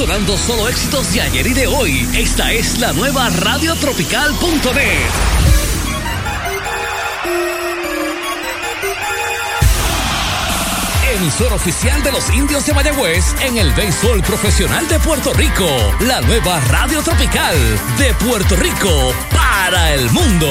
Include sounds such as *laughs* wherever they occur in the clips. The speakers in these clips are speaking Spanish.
sonando solo éxitos de ayer y de hoy. Esta es la nueva radiotropical.net. emisor oficial de los indios de Mayagüez en el béisbol profesional de Puerto Rico. La nueva radio tropical de Puerto Rico para el mundo.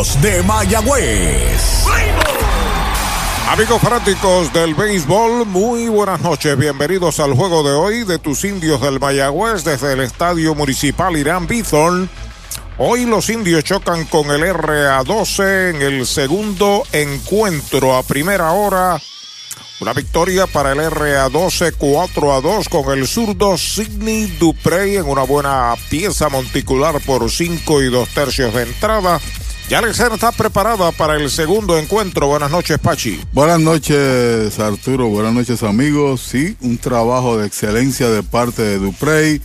de Mayagüez. Amigos fanáticos del béisbol, muy buenas noches. Bienvenidos al juego de hoy de tus indios del Mayagüez desde el Estadio Municipal Irán Bithorn. Hoy los indios chocan con el RA12 en el segundo encuentro a primera hora. Una victoria para el RA12 4 a 2 con el zurdo Sidney Duprey en una buena pieza monticular por 5 y 2 tercios de entrada. Ya Alexander está preparada para el segundo encuentro. Buenas noches, Pachi. Buenas noches, Arturo. Buenas noches, amigos. Sí, un trabajo de excelencia de parte de Duprey.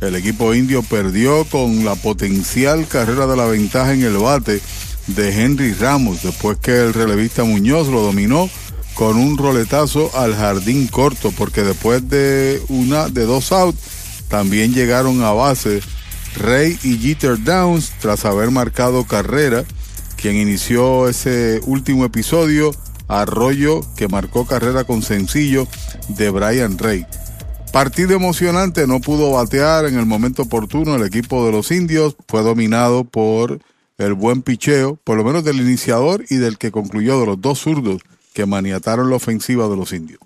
El equipo indio perdió con la potencial carrera de la ventaja en el bate de Henry Ramos, después que el relevista Muñoz lo dominó con un roletazo al jardín corto, porque después de una de dos outs también llegaron a base Rey y Jeter Downs tras haber marcado carrera, quien inició ese último episodio, Arroyo que marcó carrera con sencillo de Brian Rey. Partido emocionante, no pudo batear en el momento oportuno el equipo de los indios, fue dominado por el buen picheo, por lo menos del iniciador y del que concluyó de los dos zurdos que maniataron la ofensiva de los indios.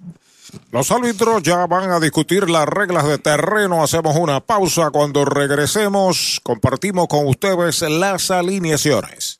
Los árbitros ya van a discutir las reglas de terreno. Hacemos una pausa. Cuando regresemos, compartimos con ustedes las alineaciones.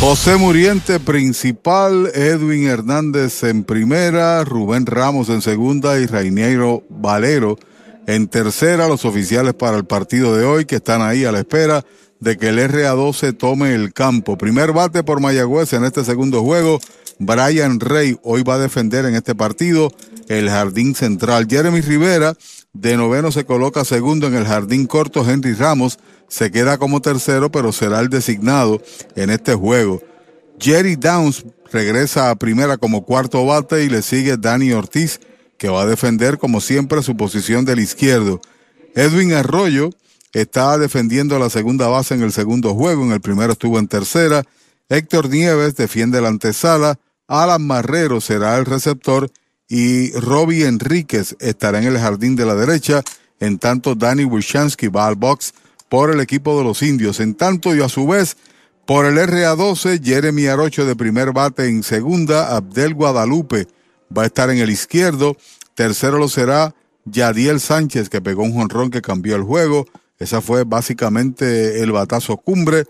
José Muriente principal, Edwin Hernández en primera, Rubén Ramos en segunda y Rainiero Valero en tercera. Los oficiales para el partido de hoy que están ahí a la espera de que el RA12 tome el campo. Primer bate por Mayagüez en este segundo juego. Brian Rey hoy va a defender en este partido el jardín central. Jeremy Rivera de noveno se coloca segundo en el jardín corto. Henry Ramos se queda como tercero, pero será el designado en este juego. Jerry Downs regresa a primera como cuarto bate y le sigue Danny Ortiz, que va a defender como siempre su posición del izquierdo. Edwin Arroyo está defendiendo la segunda base en el segundo juego, en el primero estuvo en tercera. Héctor Nieves defiende la antesala, Alan Marrero será el receptor y Robbie Enríquez estará en el jardín de la derecha, en tanto Danny Wishansky va al box por el equipo de los indios. En tanto y a su vez, por el RA12, Jeremy Arocho de primer bate en segunda, Abdel Guadalupe va a estar en el izquierdo. Tercero lo será Yadiel Sánchez, que pegó un jonrón que cambió el juego. Esa fue básicamente el batazo cumbre.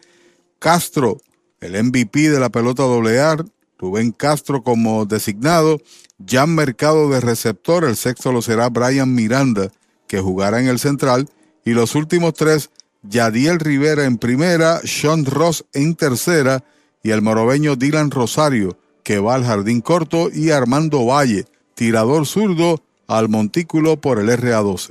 Castro, el MVP de la pelota AA, Rubén Castro como designado, Jan Mercado de receptor, el sexto lo será Brian Miranda, que jugará en el central, y los últimos tres, Yadiel Rivera en primera, Sean Ross en tercera, y el morobeño Dylan Rosario, que va al jardín corto, y Armando Valle, tirador zurdo, al montículo por el RA12.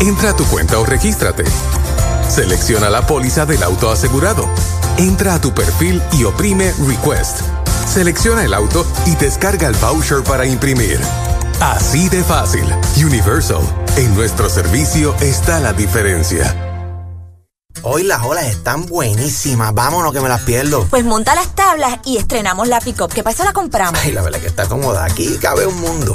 Entra a tu cuenta o regístrate. Selecciona la póliza del auto asegurado. Entra a tu perfil y oprime Request. Selecciona el auto y descarga el voucher para imprimir. Así de fácil. Universal. En nuestro servicio está la diferencia. Hoy las olas están buenísimas. Vámonos que me las pierdo. Pues monta las tablas y estrenamos la pick-up, que para eso la compramos. Ay, la verdad que está cómoda. Aquí cabe un mundo.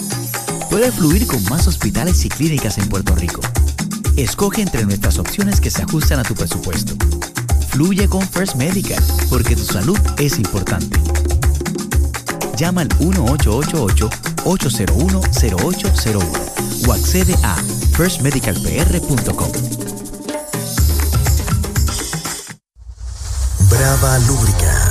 Puedes fluir con más hospitales y clínicas en Puerto Rico. Escoge entre nuestras opciones que se ajustan a tu presupuesto. Fluye con First Medical, porque tu salud es importante. Llama al 1888-801-0801 o accede a firstmedicalpr.com. Brava Lubricants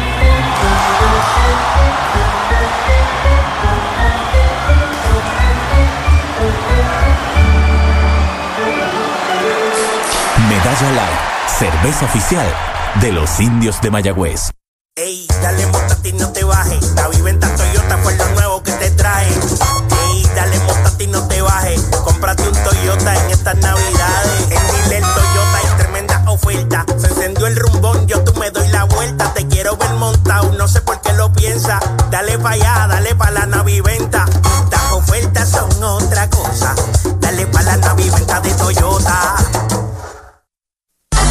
Cerveza oficial de los indios de Mayagüez. Ey, dale montate y no te bajes. La viventa Toyota fue lo nuevo que te trae. Ey, dale montate y no te bajes. Cómprate un Toyota en estas navidades. En Dile Toyota hay tremenda oferta. Se encendió el rumbón, yo tú me doy la vuelta. Te quiero ver montado, no sé por qué lo piensa. Dale pa' allá, dale pa' la naviventa. Las ofertas son otra cosa.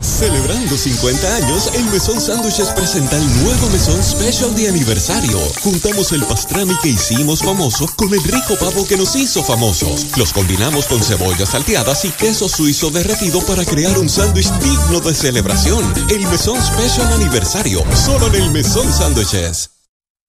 Celebrando 50 años, el Mesón Sándwiches presenta el nuevo Mesón Special de aniversario. Juntamos el pastrami que hicimos famoso con el rico pavo que nos hizo famosos. Los combinamos con cebollas salteadas y queso suizo derretido para crear un sándwich digno de celebración. El Mesón Special Aniversario, solo en el Mesón Sándwiches.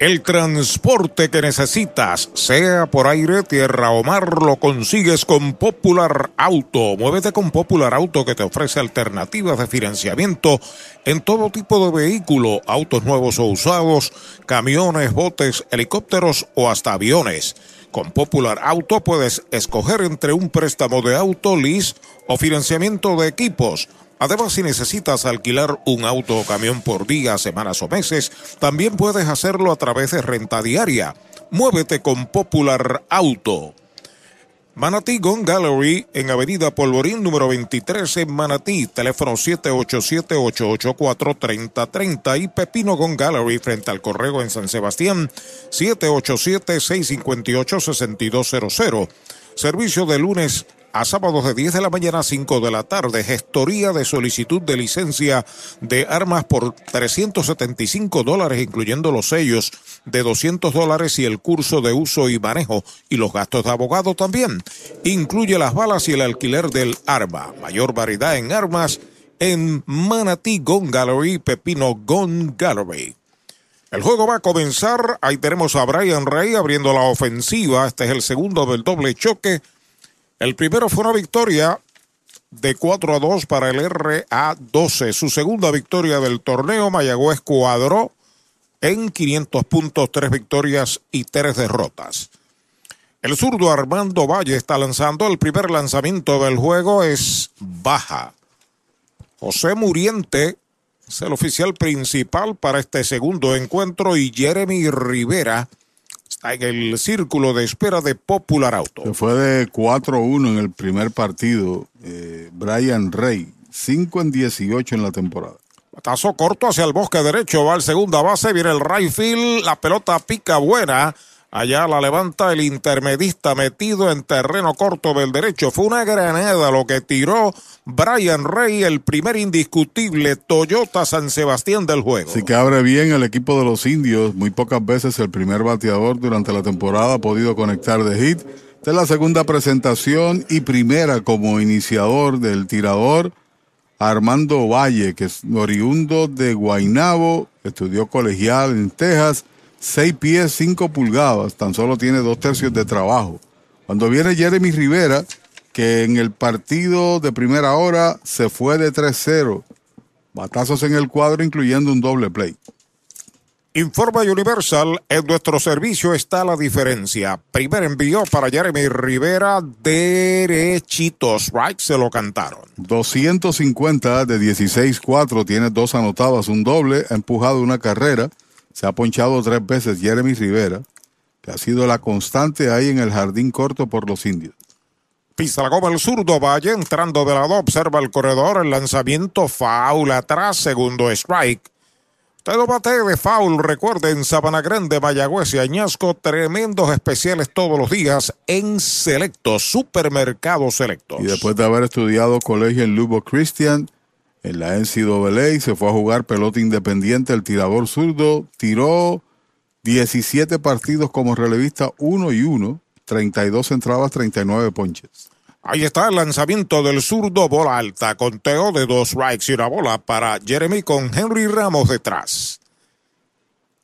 El transporte que necesitas, sea por aire, tierra o mar, lo consigues con Popular Auto. Muévete con Popular Auto que te ofrece alternativas de financiamiento en todo tipo de vehículo, autos nuevos o usados, camiones, botes, helicópteros o hasta aviones. Con Popular Auto puedes escoger entre un préstamo de auto, lease o financiamiento de equipos. Además, si necesitas alquilar un auto o camión por días, semanas o meses, también puedes hacerlo a través de renta diaria. Muévete con Popular Auto. Manatí Gone Gallery en Avenida Polvorín número 23 en Manatí, teléfono 787-884-3030 y Pepino Gone Gallery frente al correo en San Sebastián 787-658-6200. Servicio de lunes a sábados de 10 de la mañana a 5 de la tarde. Gestoría de solicitud de licencia de armas por 375 dólares, incluyendo los sellos de 200 dólares y el curso de uso y manejo y los gastos de abogado también. Incluye las balas y el alquiler del arma. Mayor variedad en armas en Manatee Gun Gallery, Pepino Gun Gallery. El juego va a comenzar. Ahí tenemos a Brian Rey abriendo la ofensiva. Este es el segundo del doble choque. El primero fue una victoria de 4 a 2 para el RA12. Su segunda victoria del torneo, Mayagüez cuadró en 500 puntos, 3 victorias y 3 derrotas. El zurdo Armando Valle está lanzando. El primer lanzamiento del juego es baja. José Muriente es el oficial principal para este segundo encuentro y Jeremy Rivera en el círculo de espera de Popular Auto. Se fue de 4-1 en el primer partido. eh, Brian Rey, 5 en 18 en la temporada. Batazo corto hacia el bosque derecho, va al segunda base, viene el right field, la pelota pica buena. Allá la levanta el intermedista metido en terreno corto del derecho. Fue una granada lo que tiró Brian Rey, el primer indiscutible Toyota San Sebastián del juego. Así que abre bien el equipo de los indios. Muy pocas veces el primer bateador durante la temporada ha podido conectar de hit. Esta es la segunda presentación y primera como iniciador del tirador Armando Valle, que es oriundo de Guainabo, estudió colegial en Texas, 6 pies 5 pulgadas, tan solo tiene dos tercios de trabajo. Cuando viene Jeremy Rivera, que en el partido de primera hora se fue de 3-0, batazos en el cuadro incluyendo un doble play. Informa Universal, en nuestro servicio está la diferencia. Primer envío para Jeremy Rivera, derechitos, right, se lo cantaron. 250 de 16-4, tiene dos anotadas, un doble, ha empujado una carrera, se ha ponchado tres veces Jeremy Rivera, que ha sido la constante ahí en el jardín corto por los indios. Pisa la el zurdo, Valle entrando de lado, observa el corredor, el lanzamiento, foul atrás, segundo strike. Todo bate de foul, recuerden, Sabana Grande, Mayagüez y Añasco, tremendos especiales todos los días en Selectos, supermercados selectos. Y después de haber estudiado colegio en Lubo Christian, en la NCAA, se fue a jugar pelota independiente, el tirador zurdo tiró 17 partidos como relevista, 1 y 1, 32 entradas, 39 ponches. Ahí está el lanzamiento del zurdo, bola alta, conteo de dos strikes y una bola para Jeremy con Henry Ramos detrás.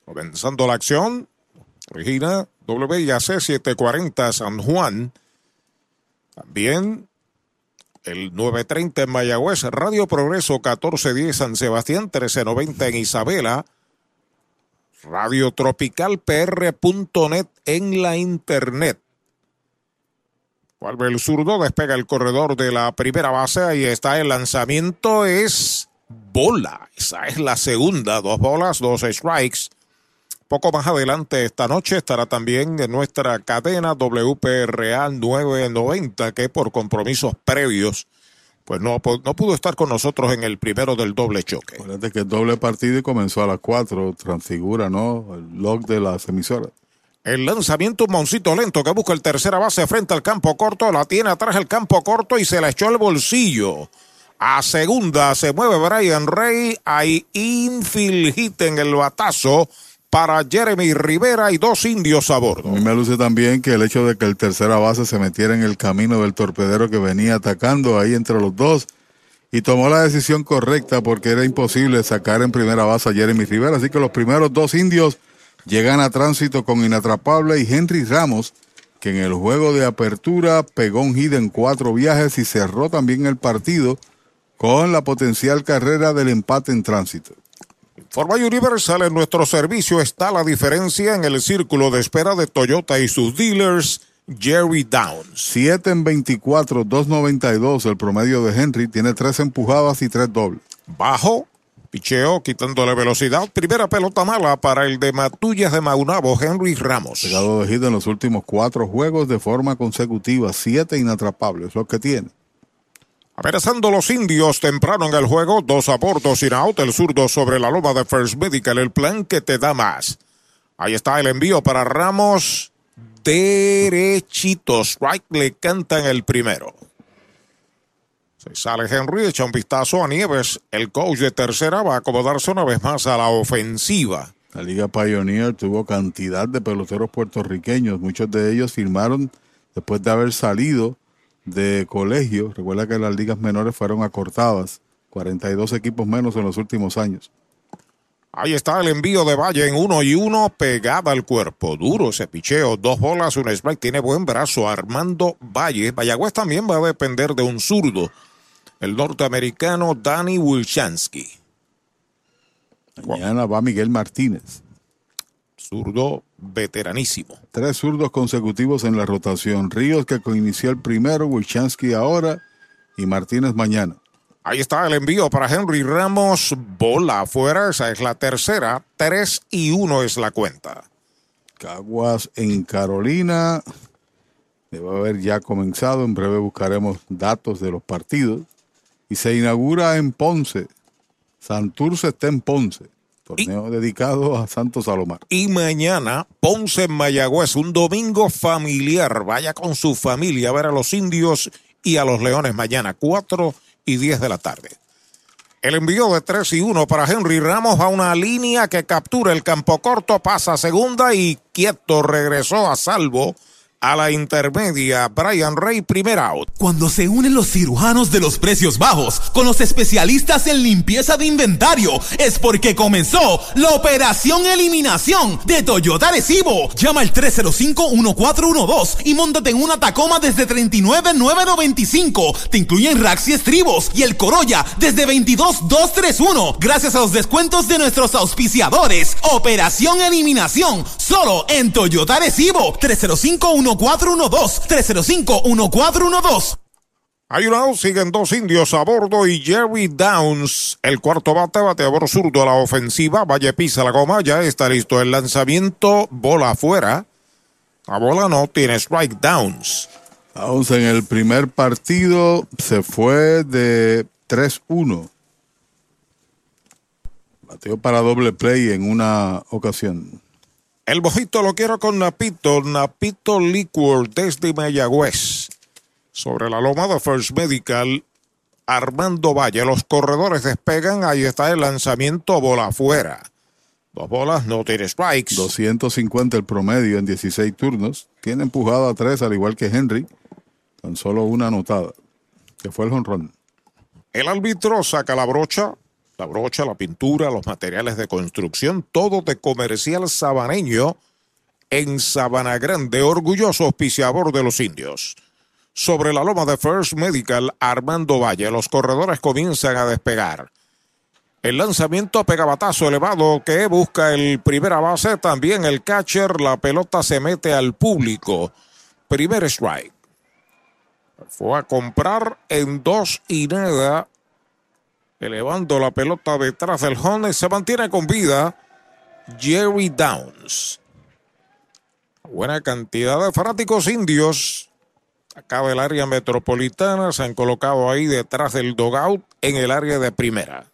Comenzando la acción, Regina WIAC 740 San Juan. También el 930 en Mayagüez, Radio Progreso 1410 San Sebastián, 1390 en Isabela. Radio Tropical PR.net en la internet. Vuelve el zurdo, despega el corredor de la primera base. Ahí está el lanzamiento. Es bola. Esa es la segunda. Dos bolas, dos strikes. Poco más adelante esta noche estará también en nuestra cadena WPRA 990 que por compromisos previos pues no, no pudo estar con nosotros en el primero del doble choque. Acuérdate que el doble partido comenzó a las 4, transfigura, ¿no? El log de las emisoras. El lanzamiento, un moncito lento que busca el tercera base frente al campo corto, la tiene atrás el campo corto y se la echó al bolsillo. A segunda se mueve Brian Rey, hay infield hit en el batazo para Jeremy Rivera y dos indios a bordo. A mí me luce también que el hecho de que el tercera base se metiera en el camino del torpedero que venía atacando ahí entre los dos y tomó la decisión correcta porque era imposible sacar en primera base a Jeremy Rivera. Así que los primeros dos indios llegan a tránsito con Inatrapable y Henry Ramos, que en el juego de apertura pegó un hit en cuatro viajes y cerró también el partido con la potencial carrera del empate en tránsito. Forma Universal en nuestro servicio está la diferencia en el círculo de espera de Toyota y sus dealers. Jerry Downs. 7 en 24, 2.92 el promedio de Henry. Tiene tres empujadas y tres dobles. Bajo, picheo, quitándole velocidad. Primera pelota mala para el de Matullas de Maunabo, Henry Ramos. Llegado de hit en los últimos cuatro juegos de forma consecutiva. Siete inatrapables, lo que tiene. Amenazando los indios temprano en el juego, dos aportos sin out, el zurdo sobre la loma de First Medical, el plan que te da más. Ahí está el envío para Ramos, derechito, strike le cantan el primero. Se sale Henry, echa un vistazo a Nieves, el coach de tercera va a acomodarse una vez más a la ofensiva. La Liga Pioneer tuvo cantidad de peloteros puertorriqueños, muchos de ellos firmaron después de haber salido de colegio. Recuerda que las ligas menores fueron acortadas, 42 equipos menos en los últimos años. Ahí está el envío de Valle en uno y uno, pegada al cuerpo. Duro ese picheo, dos bolas, un strike. Tiene buen brazo Armando Valle. Vallagüez también va a depender de un zurdo. El norteamericano Danny Wilchansky. Mañana va Miguel Martínez. Zurdo veteranísimo. Tres zurdos consecutivos en la rotación. Ríos que inició el primero, Wilchansky ahora y Martínez mañana. Ahí está el envío para Henry Ramos. Bola afuera, esa es la tercera. Tres y uno es la cuenta. Caguas en Carolina. Debe haber ya comenzado. En breve buscaremos datos de los partidos. Y se inaugura en Ponce. Santurce está en Ponce. Torneo dedicado a Santos Salomar. Y mañana, Ponce en Mayagüez, un domingo familiar. Vaya con su familia a ver a los indios y a los leones mañana, 4 y 10 de la tarde. El envío de 3 y 1 para Henry Ramos a una línea que captura el campo corto, pasa a segunda y quieto regresó a salvo a la intermedia, Brian Ray, primer out. Cuando se unen los cirujanos de los precios bajos con los especialistas en limpieza de inventario, es porque comenzó la operación eliminación de Toyota Recibo. Llama al 305-1412 y montate en una Tacoma desde 39,995. Te incluyen racks y estribos y el Corolla desde 22,231. Gracias a los descuentos de nuestros auspiciadores. Operación eliminación solo en Toyota Recibo. 305 1 1412. 305-1412. Ayunados siguen dos indios a bordo y Jerry Downs, el cuarto bate, bateador zurdo a la ofensiva. Valle pisa la goma, ya está listo el lanzamiento, bola afuera. La bola no tiene strike Downs. Downs en el primer partido se fue de 3-1. Bateó para doble play en una ocasión. El mojito lo quiero con Napito, Napito Liquor desde Mayagüez. Sobre la loma de First Medical, Armando Valle. Los corredores despegan, ahí está el lanzamiento, bola afuera. Dos bolas, no tiene strikes. 250 el promedio en 16 turnos. Tiene empujado a tres, al igual que Henry. Tan solo una anotada, que fue el jonrón. El árbitro saca la brocha, la brocha, la pintura, los materiales de construcción, todo de comercial sabaneño en Sabana Grande, orgulloso auspiciador de los indios. Sobre la loma de First Medical, Armando Valle, los corredores comienzan a despegar. El lanzamiento pegabatazo elevado que busca el primera base, también el catcher, la pelota se mete al público. Primer strike. Fue a comprar en dos y nada, elevando la pelota detrás del home, se mantiene con vida Jerry Downs. Buena cantidad de fanáticos indios acá del área metropolitana se han colocado ahí detrás del dogout en el área de primera.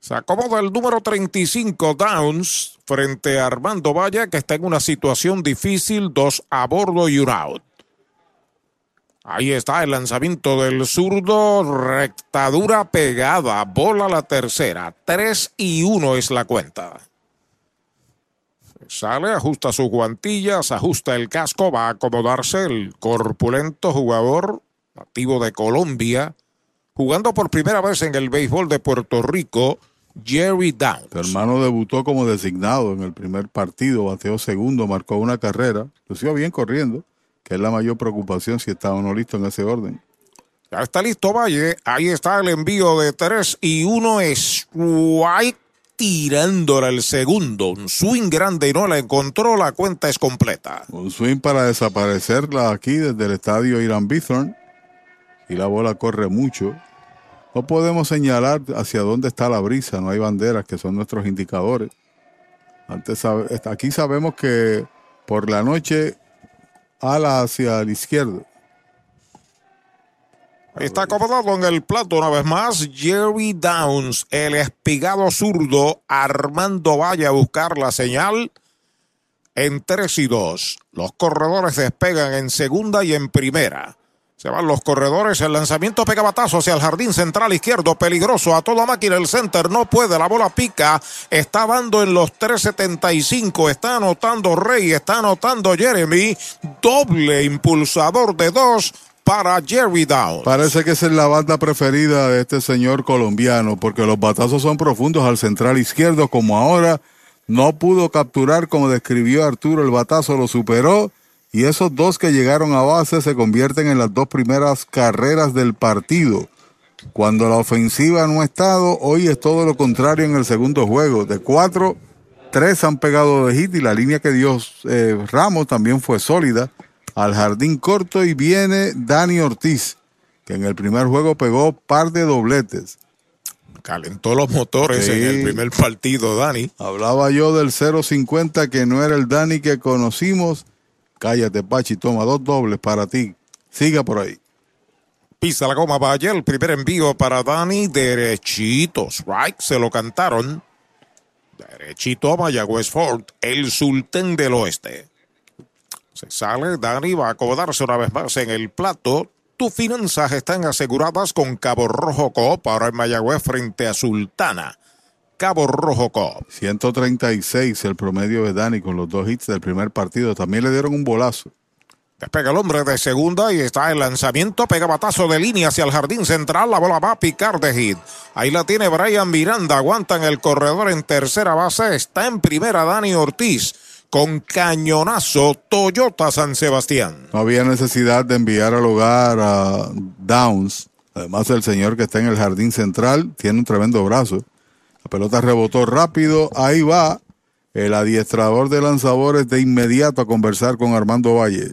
Se acomoda el número 35 Downs frente a Armando Valle que está en una situación difícil, dos a bordo y un out. Ahí está el lanzamiento del zurdo, rectadura pegada, bola la tercera, 3 y 1 es la cuenta. Sale, ajusta sus guantillas, ajusta el casco, va a acomodarse el corpulento jugador nativo de Colombia, jugando por primera vez en el béisbol de Puerto Rico, Jerry Downs. Su hermano debutó como designado en el primer partido, bateó segundo, marcó una carrera, sigo bien corriendo, que es la mayor preocupación si está o no listo en ese orden. Ya está listo Valle, ahí está el envío de 3 y 1 es White tirándola el segundo. Un swing grande y no la encontró, la cuenta es completa. Un swing para desaparecerla aquí desde el estadio Irán Bithorn. Y la bola corre mucho. No podemos señalar hacia dónde está la brisa, no hay banderas que son nuestros indicadores. Antes, aquí sabemos que por la noche ala hacia la izquierda. Está acomodado en el plato una vez más Jerry Downs, el espigado zurdo, Armando Valle a buscar la señal en 3 y 2. Los corredores despegan en segunda y en primera. Se van los corredores, el lanzamiento pega batazo hacia el jardín central izquierdo, peligroso a toda máquina, el center no puede, la bola pica, está dando en los 3.75, está anotando Rey, está anotando Jeremy, doble impulsador de dos, para Jerry Downs. Parece que esa es la banda preferida de este señor colombiano, porque los batazos son profundos al central izquierdo, como ahora no pudo capturar, como describió Arturo, el batazo lo superó, y esos dos que llegaron a base se convierten en las dos primeras carreras del partido. Cuando la ofensiva no ha estado, hoy es todo lo contrario en el segundo juego. De cuatro, tres han pegado de hit y la línea que dio eh, Ramos también fue sólida al jardín corto y viene Dani Ortiz, que en el primer juego pegó par de dobletes. Calentó los motores en el primer partido, Dani. Hablaba yo del 0.50 que no era el Dani que conocimos. Cállate, Pachi, toma dos dobles para ti. Siga por ahí. Pisa la goma Valle, el primer envío para Dani, derechitos, right, se lo cantaron. Derechito a Mayagüez Ford, el sultán del oeste. Se sale, Dani va a acomodarse una vez más en el plato. Tus finanzas están aseguradas con Cabo Rojo Coop, ahora en Mayagüez frente a Sultana. Cabo Rojo Coop. 136 el promedio de Dani con los dos hits del primer partido. También le dieron un bolazo. Despega el hombre de segunda y está el lanzamiento. Pega batazo de línea hacia el jardín central. La bola va a picar de hit. Ahí la tiene Brian Miranda. Aguanta en el corredor en tercera base. Está en primera Dani Ortiz con cañonazo Toyota San Sebastián. No había necesidad de enviar al hogar a Downs. Además, el señor que está en el jardín central tiene un tremendo brazo. La pelota rebotó rápido. Ahí va el adiestrador de lanzadores de inmediato a conversar con Armando Valle.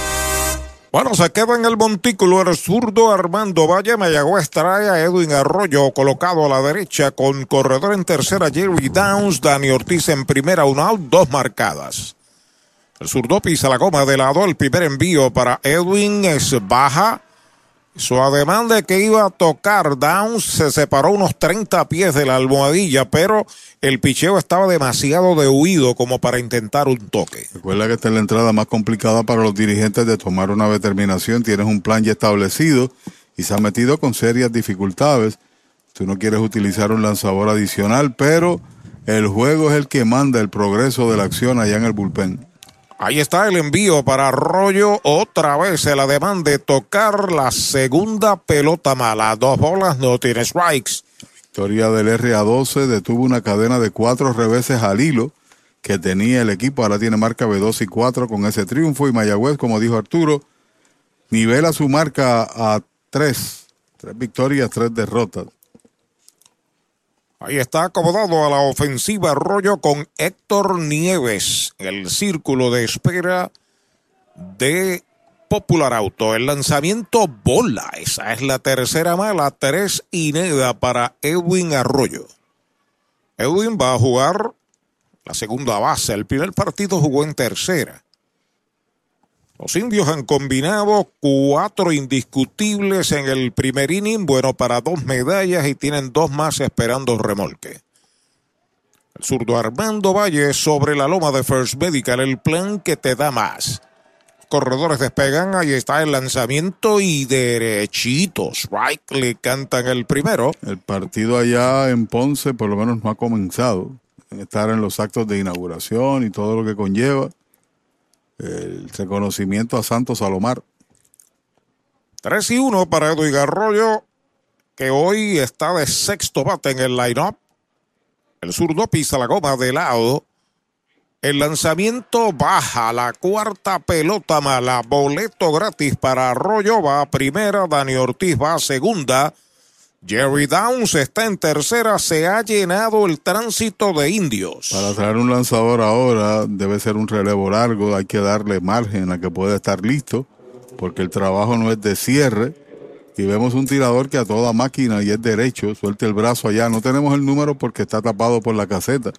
Bueno, se queda en el montículo el zurdo Armando Valle. Mayagüez trae a Edwin Arroyo colocado a la derecha con corredor en tercera Jerry Downs, Dani Ortiz en primera, un out, dos marcadas. El zurdo pisa la goma de lado. El primer envío para Edwin es baja. Su ademán de que iba a tocar Downs se separó unos 30 pies de la almohadilla, pero el picheo estaba demasiado de huido como para intentar un toque. Recuerda que esta es la entrada más complicada para los dirigentes de tomar una determinación. Tienes un plan ya establecido y se ha metido con serias dificultades. Tú no quieres utilizar un lanzador adicional, pero el juego es el que manda el progreso de la acción allá en el bullpen. Ahí está el envío para Arroyo. Otra vez el ademán de tocar la segunda pelota mala. Dos bolas, no tiene strikes. Victoria del RA12 detuvo una cadena de cuatro reveses al hilo que tenía el equipo. Ahora tiene marca B2 y 4 con ese triunfo. Y Mayagüez, como dijo Arturo, nivela su marca a tres. Tres victorias, tres derrotas. Ahí está acomodado a la ofensiva Arroyo con Héctor Nieves. El círculo de espera de Popular Auto. El lanzamiento bola. Esa es la tercera mala. Tres y para Edwin Arroyo. Edwin va a jugar la segunda base. El primer partido jugó en tercera. Los indios han combinado cuatro indiscutibles en el primer inning, bueno, para dos medallas y tienen dos más esperando remolque. El zurdo Armando Valle sobre la loma de First Medical, el plan que te da más. Corredores despegan, ahí está el lanzamiento y derechitos. Right, le cantan el primero. El partido allá en Ponce por lo menos no ha comenzado. Estar en los actos de inauguración y todo lo que conlleva el reconocimiento a Santos Salomar. 3 y 1 para Edwin Arroyo, que hoy está de sexto bate en el line-up. El zurdo pisa la goma de lado. El lanzamiento baja, la cuarta pelota mala, boleto gratis para Arroyo, va a primera, Dani Ortiz va a segunda. Jerry Downs está en tercera, se ha llenado el tránsito de indios. Para traer un lanzador ahora debe ser un relevo largo, hay que darle margen a que pueda estar listo, porque el trabajo no es de cierre. Y vemos un tirador que a toda máquina y es derecho, suelte el brazo allá. No tenemos el número porque está tapado por la caseta,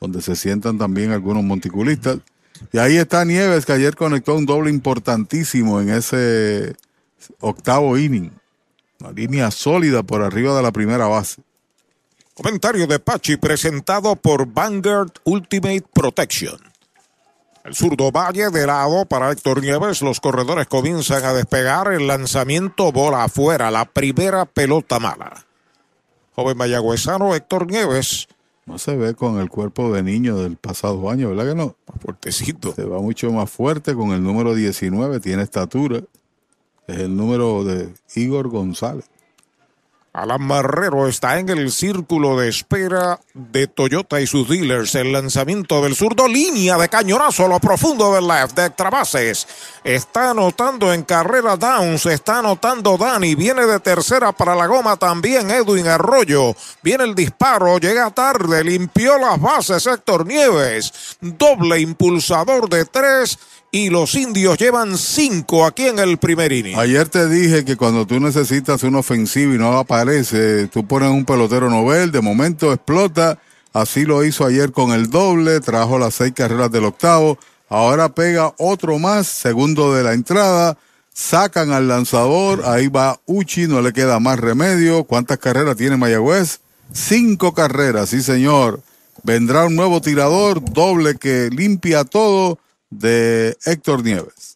donde se sientan también algunos monticulistas. Y ahí está Nieves, que ayer conectó un doble importantísimo en ese octavo inning. Una línea sólida por arriba de la primera base. Comentario de Pachi presentado por Vanguard Ultimate Protection. El zurdo Valle de lado para Héctor Nieves. Los corredores comienzan a despegar. El lanzamiento bola afuera. La primera pelota mala. Joven mayagüezano Héctor Nieves. No se ve con el cuerpo de niño del pasado año, ¿verdad que no? Más fuertecito. Se va mucho más fuerte con el número 19. Tiene estatura. Es el número de Igor González. Alan Marrero está en el círculo de espera de Toyota y sus dealers. El lanzamiento del zurdo, línea de cañonazo lo profundo del left de extrabases. Está anotando en carrera Downs, está anotando Dani. Viene de tercera para la goma también Edwin Arroyo. Viene el disparo, llega tarde, limpió las bases Héctor Nieves. Doble impulsador de tres y los indios llevan cinco aquí en el primer inning. Ayer te dije que cuando tú necesitas un ofensivo y no aparece, tú pones un pelotero novel, de momento explota. Así lo hizo ayer con el doble, trajo las seis carreras del octavo. Ahora pega otro más, segundo de la entrada. Sacan al lanzador, ahí va Uchi, no le queda más remedio. ¿Cuántas carreras tiene Mayagüez? Cinco carreras, sí señor. Vendrá un nuevo tirador, doble que limpia todo de Héctor Nieves.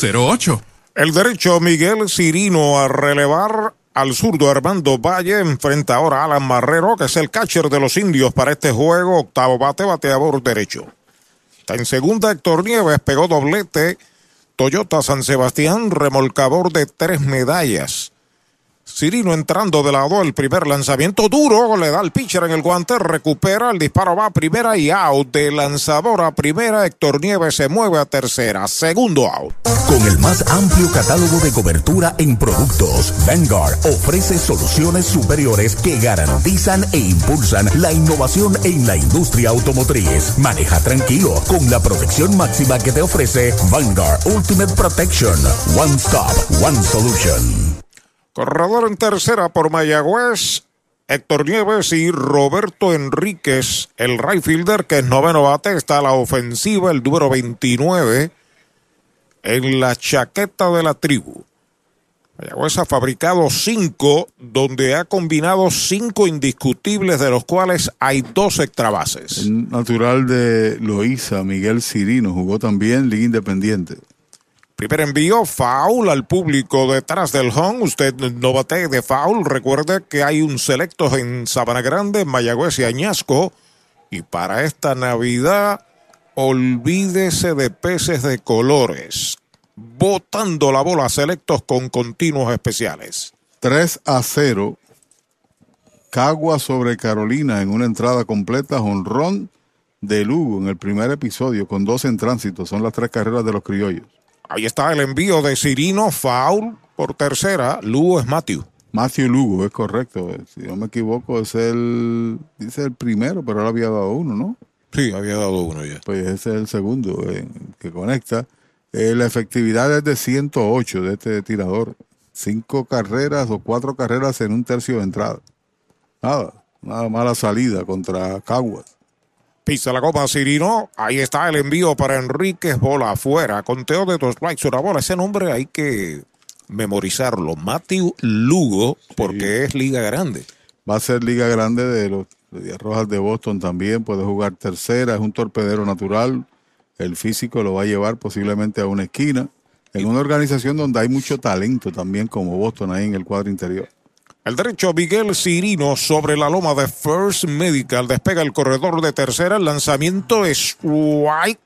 408 8808 el derecho Miguel Cirino a relevar al zurdo Armando Valle enfrenta ahora a Alan Marrero, que es el catcher de los indios para este juego. Octavo bate, bateador derecho. En segunda Héctor Nieves, pegó doblete. Toyota San Sebastián, remolcador de tres medallas. Cirino entrando de lado, el primer lanzamiento duro, le da el pitcher en el guante, recupera, el disparo va a primera y out. De lanzador a primera, Héctor Nieves se mueve a tercera, segundo out. Con el más amplio catálogo de cobertura en productos, Vanguard ofrece soluciones superiores que garantizan e impulsan la innovación en la industria automotriz. Maneja tranquilo con la protección máxima que te ofrece Vanguard Ultimate Protection. One Stop, One Solution. Corredor en tercera por Mayagüez. Héctor Nieves y Roberto Enríquez, el right fielder que es noveno bate, está a la ofensiva, el número 29, en la chaqueta de la tribu. Mayagüez ha fabricado cinco, donde ha combinado cinco indiscutibles, de los cuales hay dos extrabases. Natural de Loíza, Miguel Cirino, jugó también Liga Independiente. Primer envío, foul al público detrás del home. Usted no bate de foul. Recuerde que hay un selecto en Sabana Grande, Mayagüez y Añasco. Y para esta Navidad, olvídese de peces de colores. Botando la bola selectos con continuos especiales. 3 a 0. Cagua sobre Carolina en una entrada completa, honrón de Lugo en el primer episodio con dos en tránsito. Son las tres carreras de los criollos. Ahí está el envío de Cirino, foul por tercera. Lugo es Matthew. Matthew Lugo, es correcto. Si no me equivoco, es el, dice el primero, pero ahora había dado uno, ¿no? Sí, había dado uno ya. Pues ese es el segundo eh, que conecta. Eh, la efectividad es de 108 de este tirador. Cinco carreras o cuatro carreras en un tercio de entrada. Nada, nada mala salida contra Caguas. Pisa la copa Cirino. Ahí está el envío para Enríquez. Bola afuera. Conteo de dos strikes. Una bola. Ese nombre hay que memorizarlo. Matthew Lugo, porque es Liga Grande. Va a ser Liga Grande de los Días Rojas de Boston también. Puede jugar tercera. Es un torpedero natural. El físico lo va a llevar posiblemente a una esquina. En una organización donde hay mucho talento también, como Boston, ahí en el cuadro interior. El derecho Miguel Cirino sobre la loma de First Medical. Despega el corredor de tercera. El lanzamiento es White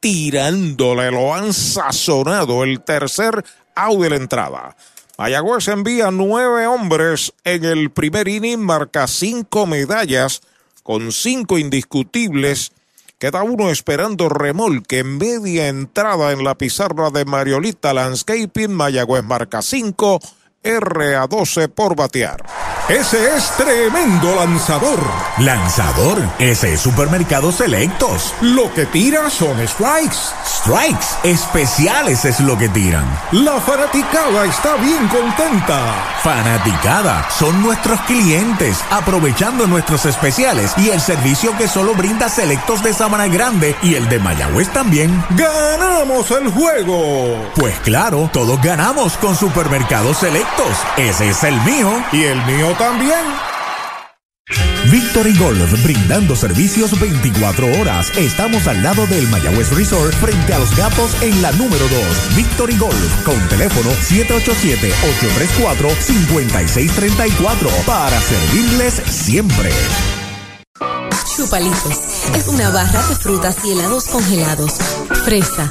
tirándole. Lo han sazonado. El tercer out de la entrada. Mayagüez envía nueve hombres en el primer inning. Marca cinco medallas con cinco indiscutibles. Queda uno esperando remolque. Media entrada en la pizarra de Mariolita Landscaping. Mayagüez marca cinco. R a 12 por batear. Ese es tremendo lanzador. Lanzador, ese es Supermercados Selectos. Lo que tira son strikes. Strikes, especiales es lo que tiran. La fanaticada está bien contenta. Fanaticada, son nuestros clientes, aprovechando nuestros especiales y el servicio que solo brinda Selectos de Sabana Grande y el de Mayagüez también. ¡Ganamos el juego! Pues claro, todos ganamos con Supermercados Selectos. Ese es el mío. Y el mío también. Victory Golf, brindando servicios 24 horas. Estamos al lado del Mayagüez Resort, frente a los gatos en la número 2. Victory Golf, con teléfono 787-834-5634, para servirles siempre. Chupalitos es una barra de frutas y helados congelados. Fresa,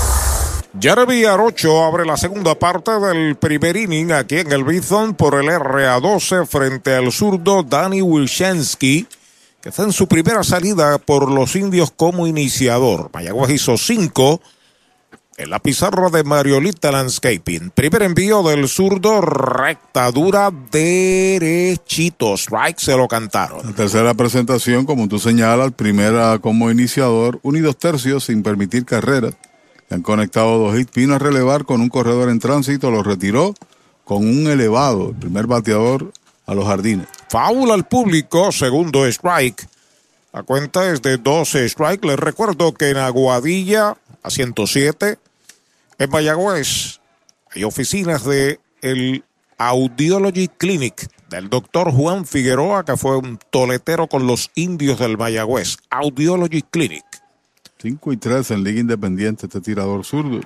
Jeremy Arocho abre la segunda parte del primer inning aquí en el Bison por el RA12 frente al zurdo Danny Wilczynski, que está en su primera salida por los indios como iniciador. Mayagüez hizo cinco en la pizarra de Mariolita Landscaping. Primer envío del zurdo, recta dura, derechito. Strike se lo cantaron. La tercera presentación, como tú señalas, primera como iniciador, unidos tercios sin permitir carreras. Han conectado dos hits, vino a relevar con un corredor en tránsito, lo retiró con un elevado, el primer bateador a los jardines. Foul al público, segundo strike. La cuenta es de 12 strike. Les recuerdo que en Aguadilla, a 107, en Mayagüez, hay oficinas de el Audiology Clinic del doctor Juan Figueroa, que fue un toletero con los indios del Mayagüez. Audiology Clinic. 5 y 3 en Liga Independiente, este tirador zurdo.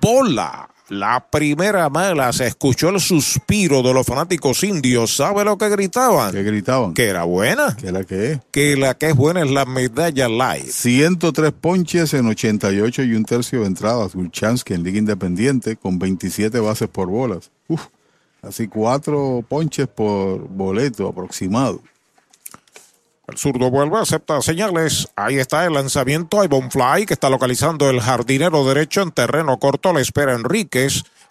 Bola. La primera mala se escuchó el suspiro de los fanáticos indios. ¿Sabe lo que gritaban? ¿Qué gritaban? Que era buena. ¿Que la que es? Que la que es buena es la medalla live. 103 ponches en 88 y un tercio de entradas. Gulchansky en Liga Independiente con 27 bases por bolas. Uf, así cuatro ponches por boleto aproximado. El zurdo vuelve, acepta señales. Ahí está el lanzamiento. Hay Fly que está localizando el jardinero derecho en terreno corto. Le espera Enríquez.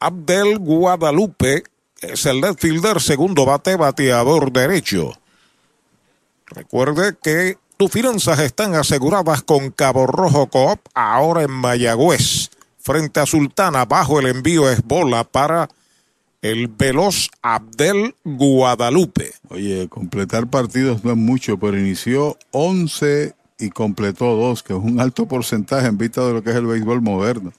Abdel Guadalupe es el left segundo bate, bateador derecho. Recuerde que tus finanzas están aseguradas con Cabo Rojo Coop, ahora en Mayagüez. frente a Sultana. Bajo el envío es bola para el veloz Abdel Guadalupe. Oye, completar partidos no es mucho, pero inició 11 y completó dos, que es un alto porcentaje en vista de lo que es el béisbol moderno.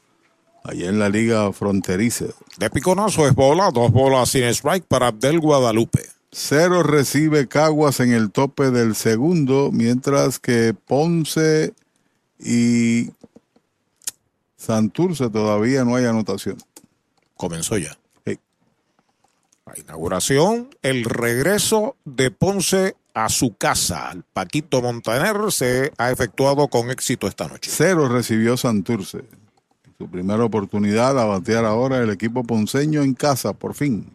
Allá en la liga fronteriza. De piconazo es bola, dos bolas sin strike para Abdel Guadalupe. Cero recibe Caguas en el tope del segundo, mientras que Ponce y Santurce todavía no hay anotación. Comenzó ya. La inauguración, el regreso de Ponce a su casa. El Paquito Montaner se ha efectuado con éxito esta noche. Cero recibió Santurce. Su primera oportunidad a batear ahora el equipo ponceño en casa, por fin.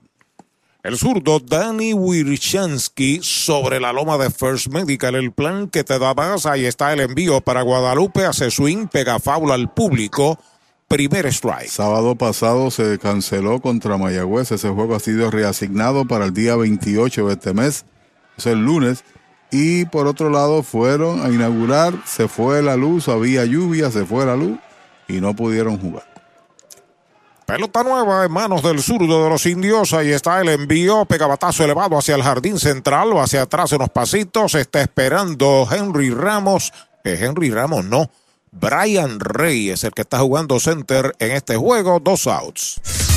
El zurdo Danny Wirchansky sobre la loma de First Medical. El plan que te da más. Ahí está el envío para Guadalupe. Hace swing, pega faula al público. Primer strike. Sábado pasado se canceló contra Mayagüez. Ese juego ha sido reasignado para el día 28 de este mes. Es el lunes. Y por otro lado fueron a inaugurar. Se fue la luz. Había lluvia. Se fue la luz. Y no pudieron jugar. Pelota nueva en manos del zurdo de los indios. Ahí está el envío. Pegabatazo elevado hacia el jardín central o hacia atrás unos pasitos. Está esperando Henry Ramos. Eh, Henry Ramos no. Brian Rey es el que está jugando center en este juego. Dos outs.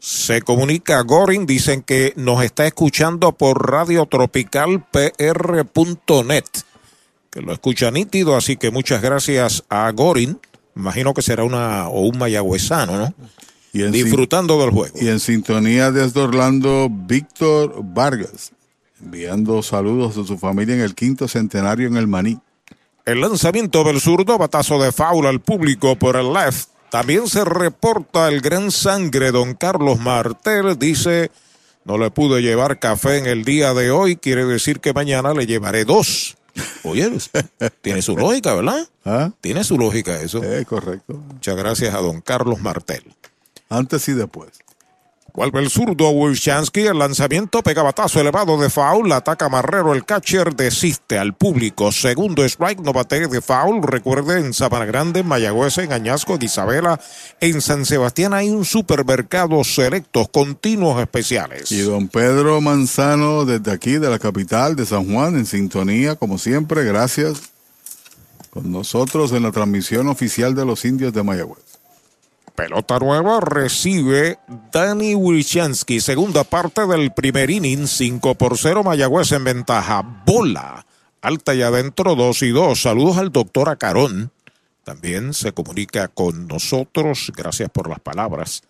Se comunica Gorin, dicen que nos está escuchando por Radio Tropical PR.net, que lo escucha nítido, así que muchas gracias a Gorin. Imagino que será una o un mayagüezano, ¿no? Y Disfrutando del juego. Y en sintonía desde Orlando, Víctor Vargas, enviando saludos a su familia en el quinto centenario en el Maní. El lanzamiento del zurdo, batazo de faula al público por el left. También se reporta el gran sangre, don Carlos Martel. Dice, no le pude llevar café en el día de hoy, quiere decir que mañana le llevaré dos. Oye, *laughs* tiene su lógica, ¿verdad? ¿Ah? Tiene su lógica eso. Es correcto. Muchas gracias a don Carlos Martel. Antes y después. Vuelve el zurdo Wilchansky, el lanzamiento pega batazo elevado de foul, ataca Marrero, el catcher desiste al público. Segundo strike, no bate de foul. Recuerde, en Sabana Grande, en Mayagüez, en Añasco, en Isabela, en San Sebastián hay un supermercado selectos, continuos especiales. Y don Pedro Manzano, desde aquí, de la capital de San Juan, en sintonía, como siempre, gracias. Con nosotros en la transmisión oficial de los indios de Mayagüez. Pelota nueva recibe Danny Wilchansky. Segunda parte del primer inning. 5 por 0. Mayagüez en ventaja. Bola. Alta y adentro 2 y 2. Saludos al doctor Acarón. También se comunica con nosotros. Gracias por las palabras.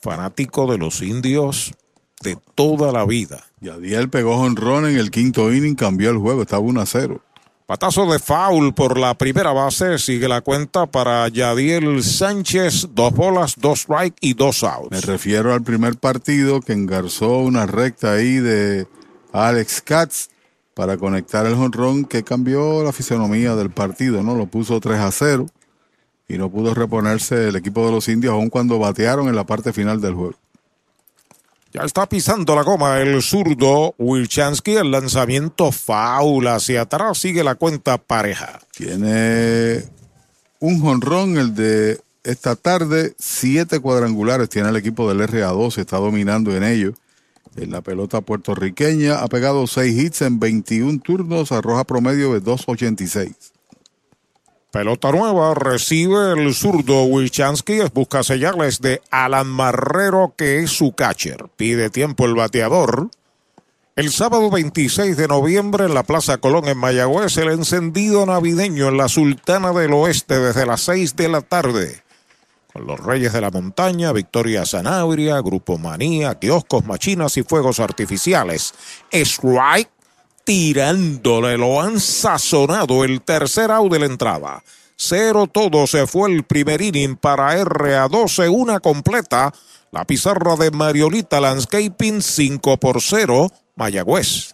Fanático de los indios de toda la vida. Yadiel pegó jonrón en el quinto inning. Cambió el juego. Estaba 1 a 0. Patazo de foul por la primera base. Sigue la cuenta para Yadiel Sánchez. Dos bolas, dos strike y dos outs. Me refiero al primer partido que engarzó una recta ahí de Alex Katz para conectar el jonrón que cambió la fisonomía del partido, ¿no? Lo puso 3 a 0 y no pudo reponerse el equipo de los indios aun cuando batearon en la parte final del juego. Ya está pisando la goma el zurdo Wilchansky. El lanzamiento faula hacia atrás. Sigue la cuenta pareja. Tiene un jonrón, el de esta tarde. Siete cuadrangulares tiene el equipo del RA2. Está dominando en ello. En la pelota puertorriqueña ha pegado seis hits en 21 turnos. Arroja promedio de 2.86. Pelota nueva, recibe el zurdo Wilchansky, busca señales de Alan Marrero, que es su catcher. Pide tiempo el bateador. El sábado 26 de noviembre en la Plaza Colón en Mayagüez, el encendido navideño en la Sultana del Oeste desde las 6 de la tarde. Con los Reyes de la Montaña, Victoria Sanabria, Grupo Manía, kioscos, machinas y fuegos artificiales. Strike tirándole, lo han sazonado el tercer out de la entrada. Cero todo se fue el primer inning para RA12, una completa. La pizarra de Mariolita Landscaping 5 por 0, Mayagüez.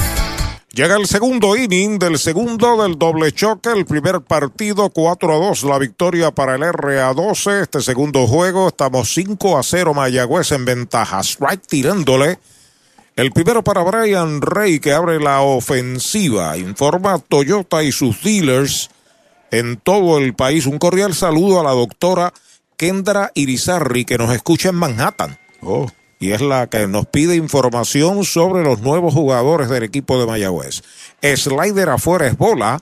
Llega el segundo inning del segundo del doble choque, el primer partido 4 a 2, la victoria para el RA12. Este segundo juego estamos 5 a 0 Mayagüez en ventaja. Strike tirándole. El primero para Brian Rey que abre la ofensiva. Informa Toyota y sus dealers en todo el país. Un cordial saludo a la doctora Kendra Irizarri que nos escucha en Manhattan. Oh y es la que nos pide información sobre los nuevos jugadores del equipo de Mayagüez. Slider afuera es bola.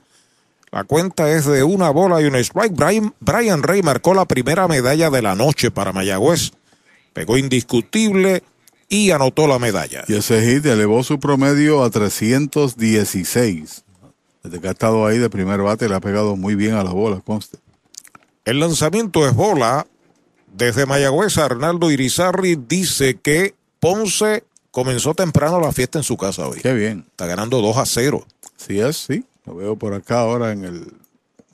La cuenta es de una bola y un strike. Brian, Brian Rey marcó la primera medalla de la noche para Mayagüez. Pegó indiscutible y anotó la medalla. Y ese hit elevó su promedio a 316. Desde que ha estado ahí de primer bate le ha pegado muy bien a la bola, conste. El lanzamiento es bola desde Mayagüez, Arnaldo Irizarri dice que Ponce comenzó temprano la fiesta en su casa hoy. Qué bien. Está ganando 2 a 0. Sí es, sí. Lo veo por acá ahora en el,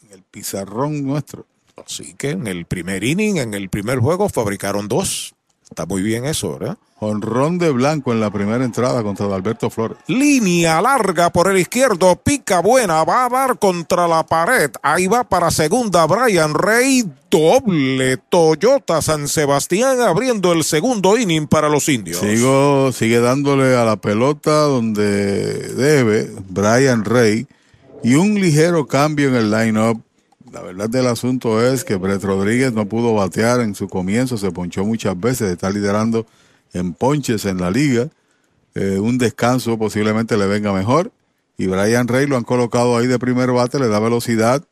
en el pizarrón nuestro. Así que en el primer inning, en el primer juego, fabricaron dos. Está muy bien eso, ¿verdad? Honrón de blanco en la primera entrada contra Alberto Flores. Línea larga por el izquierdo, pica buena, va a dar contra la pared. Ahí va para segunda Brian Rey, doble Toyota San Sebastián abriendo el segundo inning para los indios. Sigo, sigue dándole a la pelota donde debe Brian Rey y un ligero cambio en el line-up. La verdad del asunto es que Brett Rodríguez no pudo batear en su comienzo, se ponchó muchas veces, está liderando en ponches en la liga. Eh, un descanso posiblemente le venga mejor. Y Brian Rey lo han colocado ahí de primer bate, le da velocidad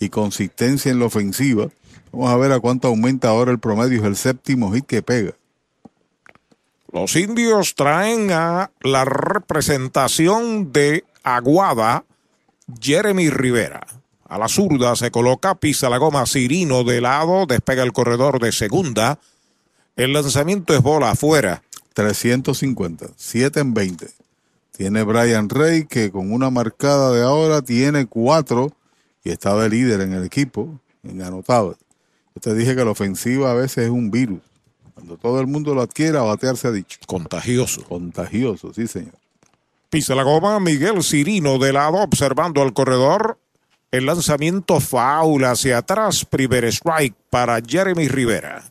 y consistencia en la ofensiva. Vamos a ver a cuánto aumenta ahora el promedio, es el séptimo hit que pega. Los indios traen a la representación de Aguada, Jeremy Rivera. A la zurda se coloca, pisa la goma Cirino de lado, despega el corredor de segunda. El lanzamiento es bola afuera. 350, 7 en 20. Tiene Brian Rey que con una marcada de ahora tiene cuatro y está de líder en el equipo, en anotado. Yo te dije que la ofensiva a veces es un virus. Cuando todo el mundo lo adquiera, batear se ha dicho. Contagioso. Contagioso, sí, señor. Pisa la goma Miguel Cirino de lado, observando al corredor. El lanzamiento faula hacia atrás, primer strike para Jeremy Rivera.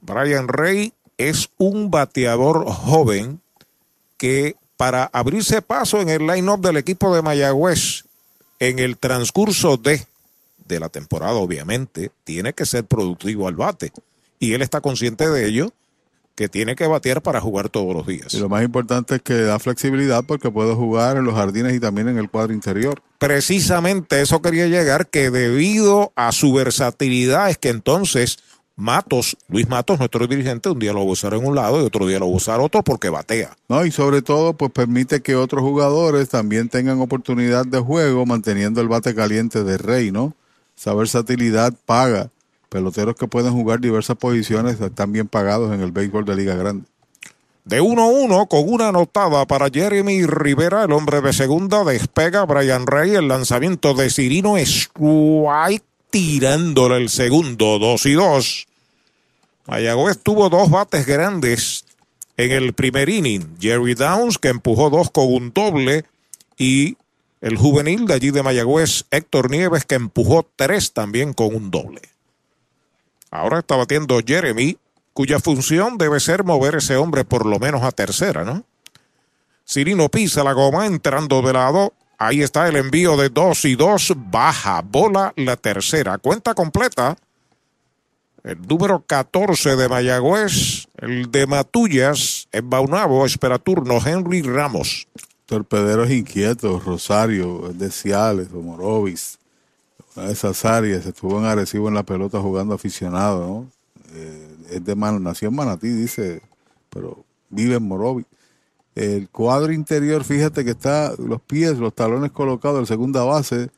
Brian Rey es un bateador joven que para abrirse paso en el line-up del equipo de Mayagüez en el transcurso de, de la temporada, obviamente, tiene que ser productivo al bate. Y él está consciente de ello. Que tiene que batear para jugar todos los días. Y lo más importante es que da flexibilidad porque puede jugar en los jardines y también en el cuadro interior. Precisamente eso quería llegar, que debido a su versatilidad es que entonces Matos, Luis Matos, nuestro dirigente, un día lo va a usar en un lado y otro día lo va a usar otro porque batea. No, y sobre todo, pues permite que otros jugadores también tengan oportunidad de juego manteniendo el bate caliente de Rey, ¿no? Esa versatilidad paga. Peloteros que pueden jugar diversas posiciones están bien pagados en el béisbol de Liga Grande. De 1-1 con una anotada para Jeremy Rivera, el hombre de segunda, despega Brian Rey, el lanzamiento de Cirino Strike tirándole el segundo, 2 y 2. Mayagüez tuvo dos bates grandes en el primer inning. Jerry Downs, que empujó dos con un doble, y el juvenil de allí de Mayagüez, Héctor Nieves, que empujó tres también con un doble. Ahora está batiendo Jeremy, cuya función debe ser mover ese hombre por lo menos a tercera, ¿no? Cirino pisa la goma entrando de lado. Ahí está el envío de dos y dos. Baja, bola la tercera. Cuenta completa. El número 14 de Mayagüez, el de Matullas, en Baunabo, espera turno Henry Ramos. Torpederos inquietos, Rosario, de Ciales, o Morovis. Esas áreas estuvo en Arecibo en la pelota jugando aficionado, ¿no? Eh, es de Man, nació en Manatí, dice, pero vive en Morovis. El cuadro interior, fíjate que está los pies, los talones colocados en segunda base,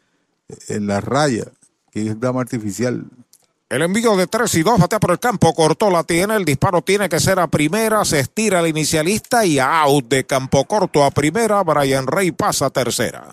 en la raya, que es dama artificial. El envío de 3 y 2 batea por el campo, cortó la tiene, el disparo tiene que ser a primera, se estira el inicialista y out de campo corto a primera, Brian Rey pasa a tercera.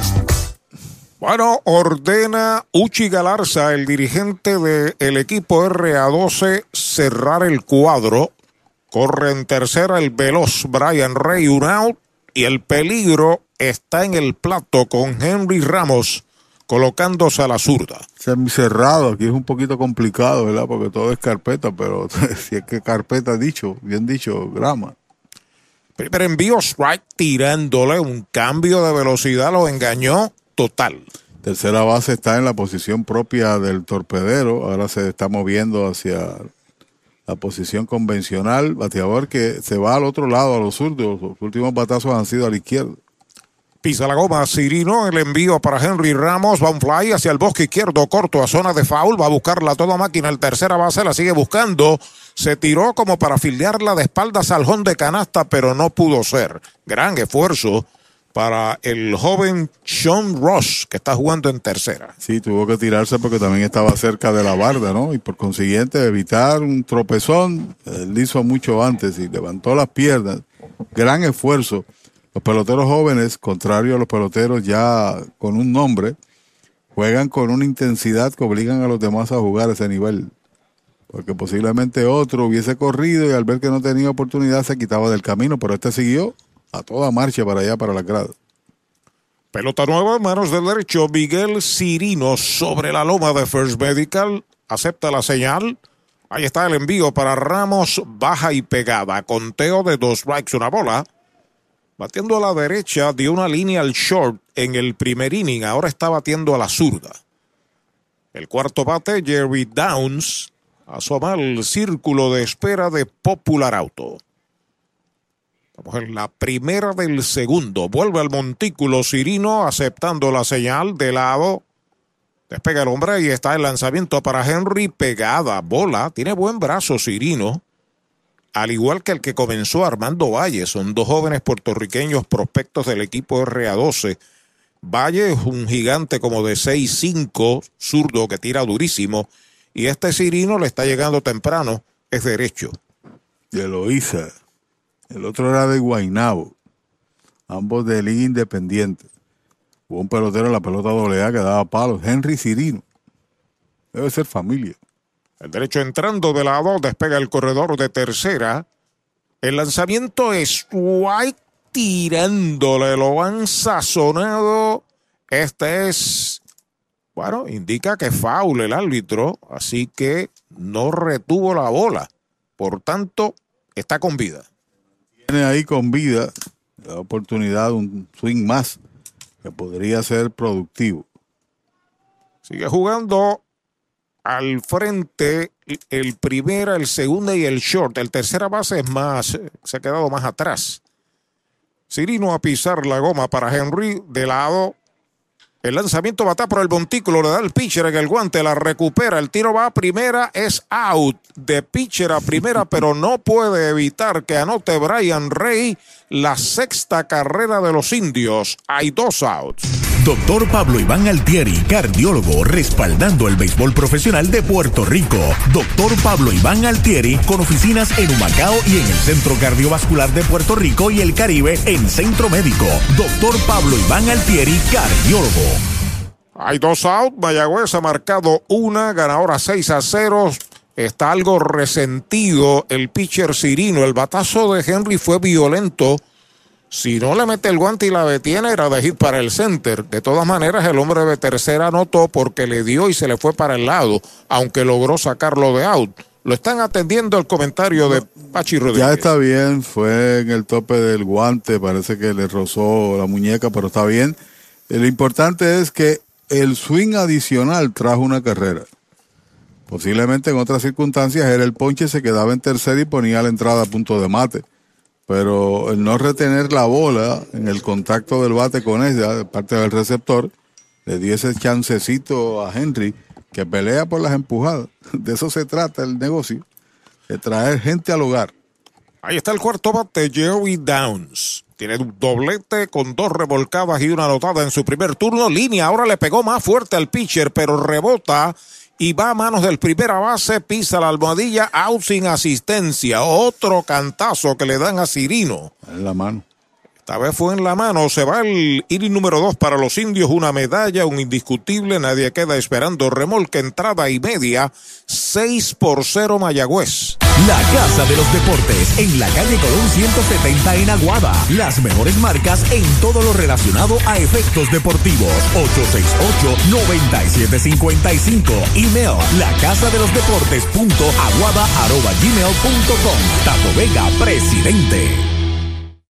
Bueno, ordena Uchi Galarza, el dirigente del equipo RA12, cerrar el cuadro. Corre en tercera el veloz Brian Rey, un out. Y el peligro está en el plato con Henry Ramos colocándose a la zurda. cerrado, aquí es un poquito complicado, ¿verdad? Porque todo es carpeta, pero *laughs* si es que carpeta dicho, bien dicho, grama. Primer envío, strike tirándole un cambio de velocidad, lo engañó total. Tercera base está en la posición propia del torpedero, ahora se está moviendo hacia la posición convencional, bateador que se va al otro lado, a los zurdos, los últimos batazos han sido a la izquierda. Pisa la goma, Cirino, el envío para Henry Ramos, va un fly hacia el bosque izquierdo, corto a zona de foul, va a buscarla toda máquina, el tercera base la sigue buscando, se tiró como para fildearla de espaldas al de canasta, pero no pudo ser. Gran esfuerzo para el joven Sean Ross, que está jugando en tercera. Sí, tuvo que tirarse porque también estaba cerca de la barda, ¿no? Y por consiguiente evitar un tropezón, él hizo mucho antes y levantó las piernas. Gran esfuerzo. Los peloteros jóvenes, contrario a los peloteros ya con un nombre, juegan con una intensidad que obligan a los demás a jugar a ese nivel. Porque posiblemente otro hubiese corrido y al ver que no tenía oportunidad se quitaba del camino, pero este siguió a toda marcha para allá, para la grada. Pelota nueva, manos del derecho, Miguel Cirino sobre la loma de First Medical. Acepta la señal. Ahí está el envío para Ramos, baja y pegada. Conteo de dos strikes, una bola. Batiendo a la derecha, dio una línea al short en el primer inning. Ahora está batiendo a la zurda. El cuarto bate, Jerry Downs, asoma el círculo de espera de Popular Auto. En la primera del segundo. Vuelve al montículo Cirino aceptando la señal de lado. Despega el hombre y está el lanzamiento para Henry. Pegada, bola. Tiene buen brazo Cirino. Al igual que el que comenzó Armando Valle. Son dos jóvenes puertorriqueños prospectos del equipo RA12. Valle es un gigante como de 6'5, zurdo que tira durísimo. Y este Cirino le está llegando temprano. Es derecho. De Eloísa. El otro era de Guainabo. Ambos de Liga Independiente. Hubo un pelotero en la pelota doble que daba palos. Henry Cirino. Debe ser familia. El derecho entrando de lado, despega el corredor de tercera. El lanzamiento es White tirándole, lo han sazonado. Este es Bueno, indica que faule el árbitro, así que no retuvo la bola. Por tanto, está con vida. Ahí con vida la oportunidad, un swing más que podría ser productivo. Sigue jugando al frente el primera, el segundo y el short. El tercera base es más, se ha quedado más atrás. Cirino a pisar la goma para Henry de lado. El lanzamiento va a por el montículo, le da el pitcher en el guante, la recupera, el tiro va a primera, es out de pitcher a primera, pero no puede evitar que anote Brian Rey la sexta carrera de los indios. Hay dos outs. Doctor Pablo Iván Altieri, cardiólogo, respaldando el béisbol profesional de Puerto Rico. Doctor Pablo Iván Altieri, con oficinas en Humacao y en el Centro Cardiovascular de Puerto Rico y el Caribe en Centro Médico. Doctor Pablo Iván Altieri, cardiólogo. Hay dos outs. Mayagüez ha marcado una, ganadora 6 a 0. Está algo resentido el pitcher Cirino. El batazo de Henry fue violento. Si no le mete el guante y la detiene, era de hit para el center. De todas maneras, el hombre de tercera anotó porque le dio y se le fue para el lado, aunque logró sacarlo de out. Lo están atendiendo el comentario de Pachi Rodríguez. Ya está bien, fue en el tope del guante, parece que le rozó la muñeca, pero está bien. Lo importante es que el swing adicional trajo una carrera. Posiblemente en otras circunstancias era el ponche, se quedaba en tercera y ponía la entrada a punto de mate pero el no retener la bola en el contacto del bate con ella de parte del receptor, le dio ese chancecito a Henry que pelea por las empujadas. *laughs* De eso se trata el negocio, de traer gente al hogar. Ahí está el cuarto bate, Joey Downs. Tiene un doblete con dos revolcadas y una anotada en su primer turno. Línea ahora le pegó más fuerte al pitcher, pero rebota y va a manos del primera base, pisa la almohadilla, out sin asistencia. Otro cantazo que le dan a Cirino. En la mano. Esta vez fue en la mano. Se va el inning número dos para los indios. Una medalla, un indiscutible. Nadie queda esperando. Remolque, entrada y media. 6 por 0 Mayagüez. La Casa de los Deportes en la calle Colón 170 en Aguada. Las mejores marcas en todo lo relacionado a efectos deportivos. 868-9755. Email la casa de los deportes punto aguada arroba gmail punto com. Tato Vega, presidente.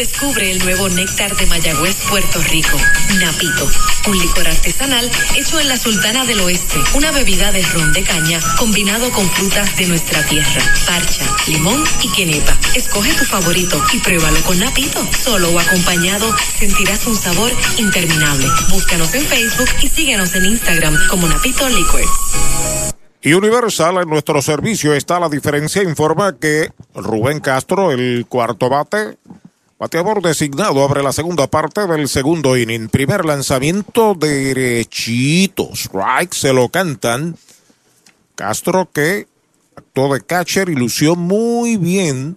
Descubre el nuevo néctar de Mayagüez, Puerto Rico. Napito, un licor artesanal hecho en la Sultana del Oeste. Una bebida de ron de caña combinado con frutas de nuestra tierra. Parcha, limón y quenepa. Escoge tu favorito y pruébalo con Napito. Solo o acompañado sentirás un sabor interminable. Búscanos en Facebook y síguenos en Instagram como Napito Liquors. Y Universal en nuestro servicio está la diferencia. Informa que Rubén Castro, el cuarto bate, Bateador designado abre la segunda parte del segundo inning. Primer lanzamiento derechito. Strike se lo cantan. Castro que actuó de catcher y lució muy bien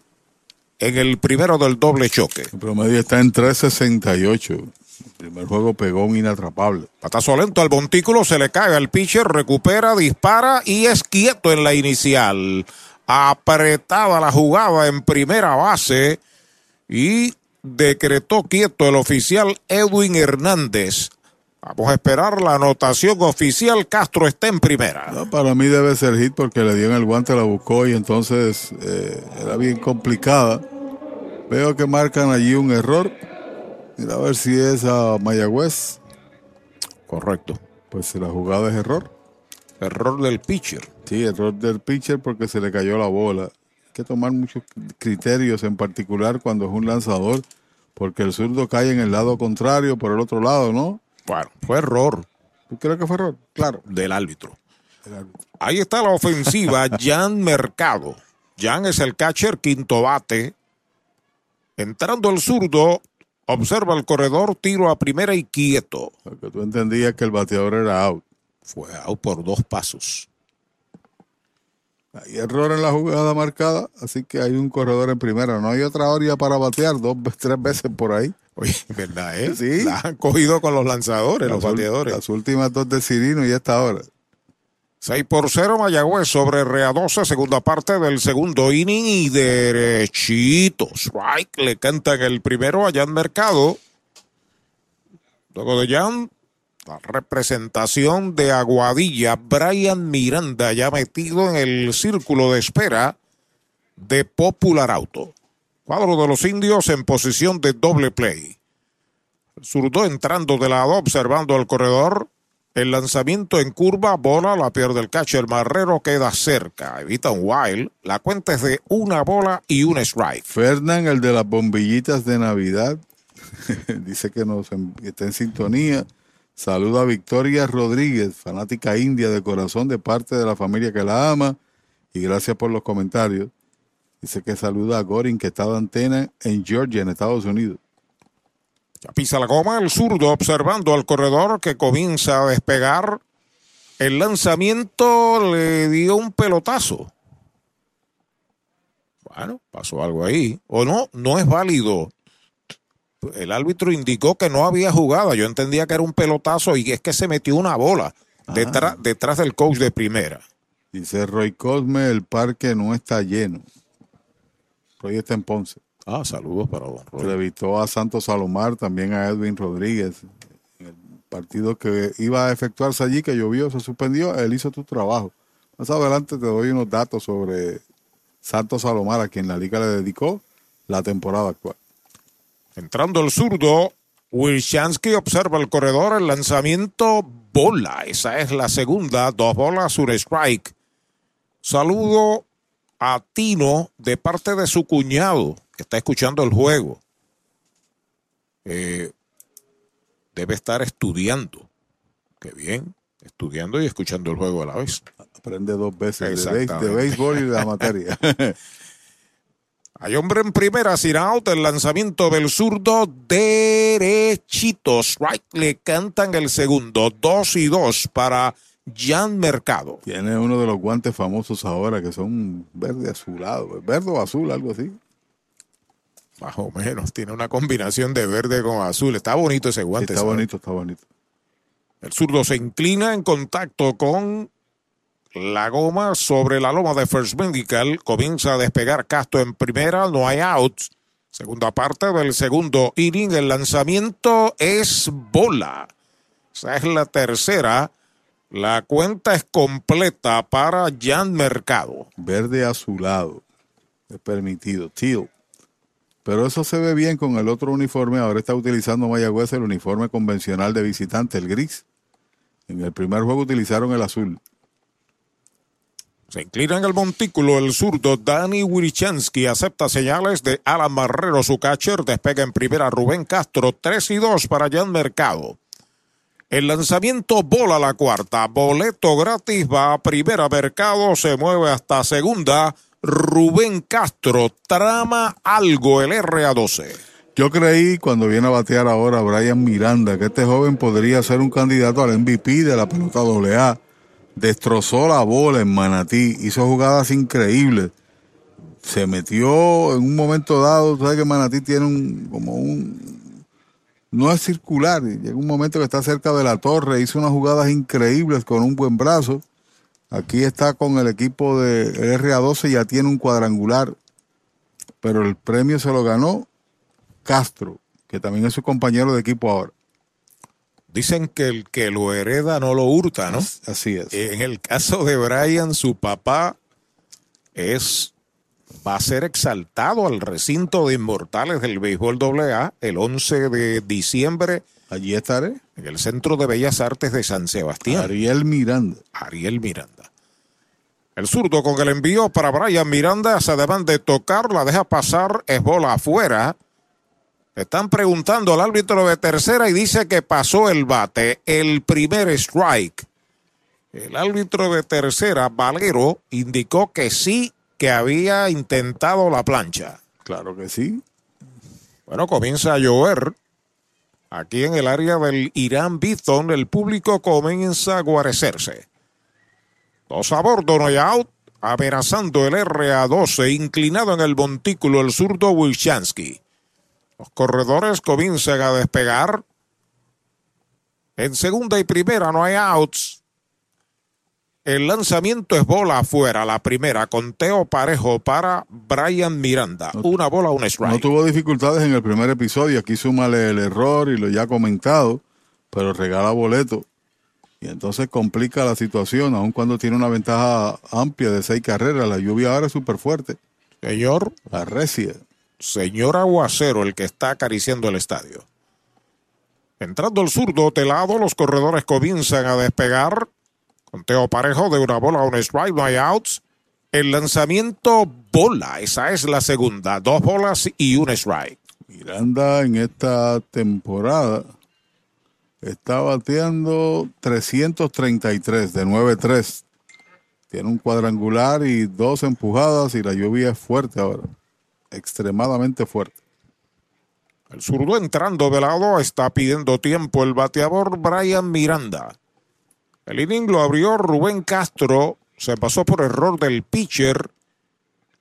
en el primero del doble choque. El promedio está en 368. El primer juego pegó un inatrapable. Patazo lento al montículo, se le cae al pitcher, recupera, dispara y es quieto en la inicial. apretada la jugada en primera base y decretó quieto el oficial Edwin Hernández. Vamos a esperar la anotación oficial. Castro está en primera. No, para mí debe ser hit porque le dio en el guante, la buscó y entonces eh, era bien complicada. Veo que marcan allí un error. Mira a ver si es a Mayagüez. Correcto. Pues si la jugada es error. Error del pitcher. Sí, error del pitcher porque se le cayó la bola. Hay que tomar muchos criterios, en particular cuando es un lanzador, porque el zurdo cae en el lado contrario, por el otro lado, ¿no? Bueno, fue error. ¿Tú crees que fue error? Claro. Del árbitro. Ahí está la ofensiva, *laughs* Jan Mercado. Jan es el catcher, quinto bate. Entrando el zurdo, observa el corredor, tiro a primera y quieto. Porque tú entendías que el bateador era out. Fue out por dos pasos. Hay error en la jugada marcada, así que hay un corredor en primera. No hay otra hora para batear, dos, *laughs* tres veces por ahí. Oye, ¿verdad? Eh? *laughs* Sí. La han cogido con los lanzadores, Las los bateadores. Las últimas dos de Cirino y esta hora. 6 por 0 Mayagüez sobre Rea 12, segunda parte del segundo inning y derechito. Strike le cantan el primero a Jan Mercado. Luego de Jan, la representación de Aguadilla, Brian Miranda ya metido en el círculo de espera de Popular Auto. Cuadro de los indios en posición de doble play. Zurdo entrando de lado, observando al corredor. El lanzamiento en curva, bola, la pierde el catcher Marrero, queda cerca. Evita un wild. La cuenta es de una bola y un strike. Fernán, el de las bombillitas de Navidad, *laughs* dice que nos está en sintonía. Saluda a Victoria Rodríguez, fanática india de corazón de parte de la familia que la ama. Y gracias por los comentarios. Dice que saluda a Gorin, que está de antena en Georgia, en Estados Unidos. Ya pisa la goma, el zurdo observando al corredor que comienza a despegar. El lanzamiento le dio un pelotazo. Bueno, pasó algo ahí. O no, no es válido. El árbitro indicó que no había jugada. Yo entendía que era un pelotazo y es que se metió una bola detrás, detrás del coach de primera. Dice Roy Cosme, el parque no está lleno. Roy está en Ponce. Ah, saludos para don Roy. Entrevistó a Santos Salomar, también a Edwin Rodríguez. El partido que iba a efectuarse allí, que llovió, se suspendió, él hizo tu trabajo. Más adelante te doy unos datos sobre Santos Salomar, a quien la liga le dedicó la temporada actual. Entrando el zurdo, Wilshansky observa el corredor, el lanzamiento bola. Esa es la segunda, dos bolas, un strike. Saludo a Tino de parte de su cuñado, que está escuchando el juego. Eh, debe estar estudiando. Qué bien, estudiando y escuchando el juego a la vez. Aprende dos veces de, béisbol y de la materia. *laughs* Hay hombre en primera, sin out, el lanzamiento del zurdo derechito. Strike le cantan el segundo. Dos y dos para Jan Mercado. Tiene uno de los guantes famosos ahora que son verde azulado, verde o azul, algo así. Más o menos, tiene una combinación de verde con azul. Está bonito ese guante. está ¿sabe? bonito, está bonito. El zurdo se inclina en contacto con la goma sobre la loma de First Medical. Comienza a despegar Castro en primera, no hay outs. Segunda parte del segundo inning, el lanzamiento es bola. Esa es la tercera. La cuenta es completa para Jan Mercado. Verde azulado. Es permitido. Teal. Pero eso se ve bien con el otro uniforme. Ahora está utilizando Mayagüez el uniforme convencional de visitante, el gris. En el primer juego utilizaron el azul. Se inclina en el montículo el zurdo Dani Wirichansky. Acepta señales de Alan Marrero, su catcher. Despega en primera Rubén Castro. 3 y 2 para Jan Mercado. El lanzamiento bola la cuarta. Boleto gratis va a primera Mercado. Se mueve hasta segunda. Rubén Castro trama algo el RA12. Yo creí cuando viene a batear ahora Brian Miranda que este joven podría ser un candidato al MVP de la pelota AA. Destrozó la bola en Manatí, hizo jugadas increíbles. Se metió en un momento dado, sabes que Manatí tiene un como un no es circular, llega un momento que está cerca de la torre, hizo unas jugadas increíbles con un buen brazo. Aquí está con el equipo de RA12, ya tiene un cuadrangular, pero el premio se lo ganó Castro, que también es su compañero de equipo ahora. Dicen que el que lo hereda no lo hurta, ¿no? Así es. En el caso de Brian, su papá es va a ser exaltado al recinto de inmortales del béisbol AA el 11 de diciembre. Allí estaré. En el Centro de Bellas Artes de San Sebastián. Ariel Miranda. Ariel Miranda. El zurdo con el envío para Brian Miranda se deben de tocar, la deja pasar, es bola afuera. Están preguntando al árbitro de tercera y dice que pasó el bate, el primer strike. El árbitro de tercera, Valero, indicó que sí, que había intentado la plancha. Claro que sí. Bueno, comienza a llover. Aquí en el área del Irán Bithon, el público comienza a guarecerse. Dos a bordo, no hay out. Amenazando el RA12, inclinado en el montículo el zurdo Wilchansky. Los corredores comienzan a despegar. En segunda y primera no hay outs. El lanzamiento es bola afuera, la primera, conteo parejo para Brian Miranda. Una bola, un strike. No tuvo dificultades en el primer episodio, aquí súmale el error y lo ya comentado, pero regala boleto. Y entonces complica la situación, aun cuando tiene una ventaja amplia de seis carreras. La lluvia ahora es súper fuerte. Señor. Arrecia. Señor Aguacero, el que está acariciando el estadio. Entrando el zurdo telado, los corredores comienzan a despegar. Conteo parejo de una bola, un strike, no hay outs. El lanzamiento bola, esa es la segunda. Dos bolas y un strike. Miranda en esta temporada está bateando 333 de 9-3. Tiene un cuadrangular y dos empujadas y la lluvia es fuerte ahora. Extremadamente fuerte. El zurdo entrando de lado está pidiendo tiempo el bateador Brian Miranda. El inning lo abrió Rubén Castro. Se pasó por error del pitcher.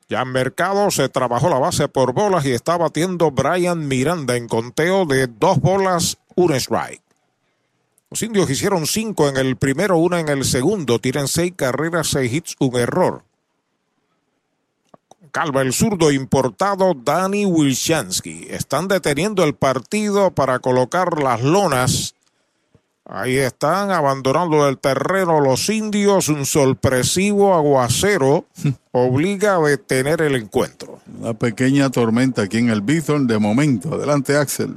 Ya en mercado se trabajó la base por bolas y está batiendo Brian Miranda en conteo de dos bolas, un strike. Los indios hicieron cinco en el primero, una en el segundo. Tienen seis carreras, seis hits, un error. Calva el zurdo importado Danny Wilchansky. Están deteniendo el partido para colocar las lonas. Ahí están abandonando el terreno los indios. Un sorpresivo aguacero *laughs* obliga a detener el encuentro. Una pequeña tormenta aquí en el Bithorn de momento. Adelante, Axel.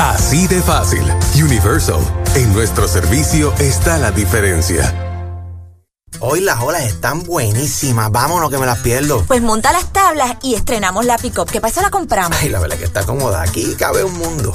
Así de fácil. Universal. En nuestro servicio está la diferencia. Hoy las olas están buenísimas. Vámonos que me las pierdo. Pues monta las tablas y estrenamos la pick-up. ¿Qué pasa? La compramos. Ay, la verdad que está cómoda. Aquí cabe un mundo.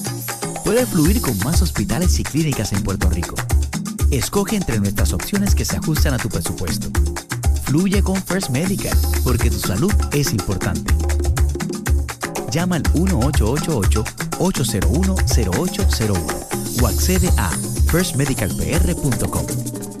Puedes fluir con más hospitales y clínicas en Puerto Rico. Escoge entre nuestras opciones que se ajustan a tu presupuesto. Fluye con First Medical, porque tu salud es importante. Llama al 1888-801-0801 o accede a firstmedicalpr.com.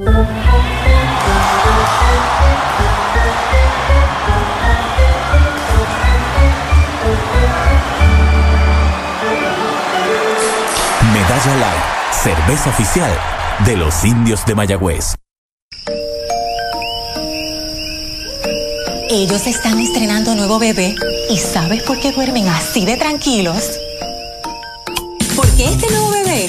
Medalla Light, cerveza oficial de los indios de Mayagüez. Ellos están estrenando nuevo bebé. ¿Y sabes por qué duermen así de tranquilos? Porque este nuevo bebé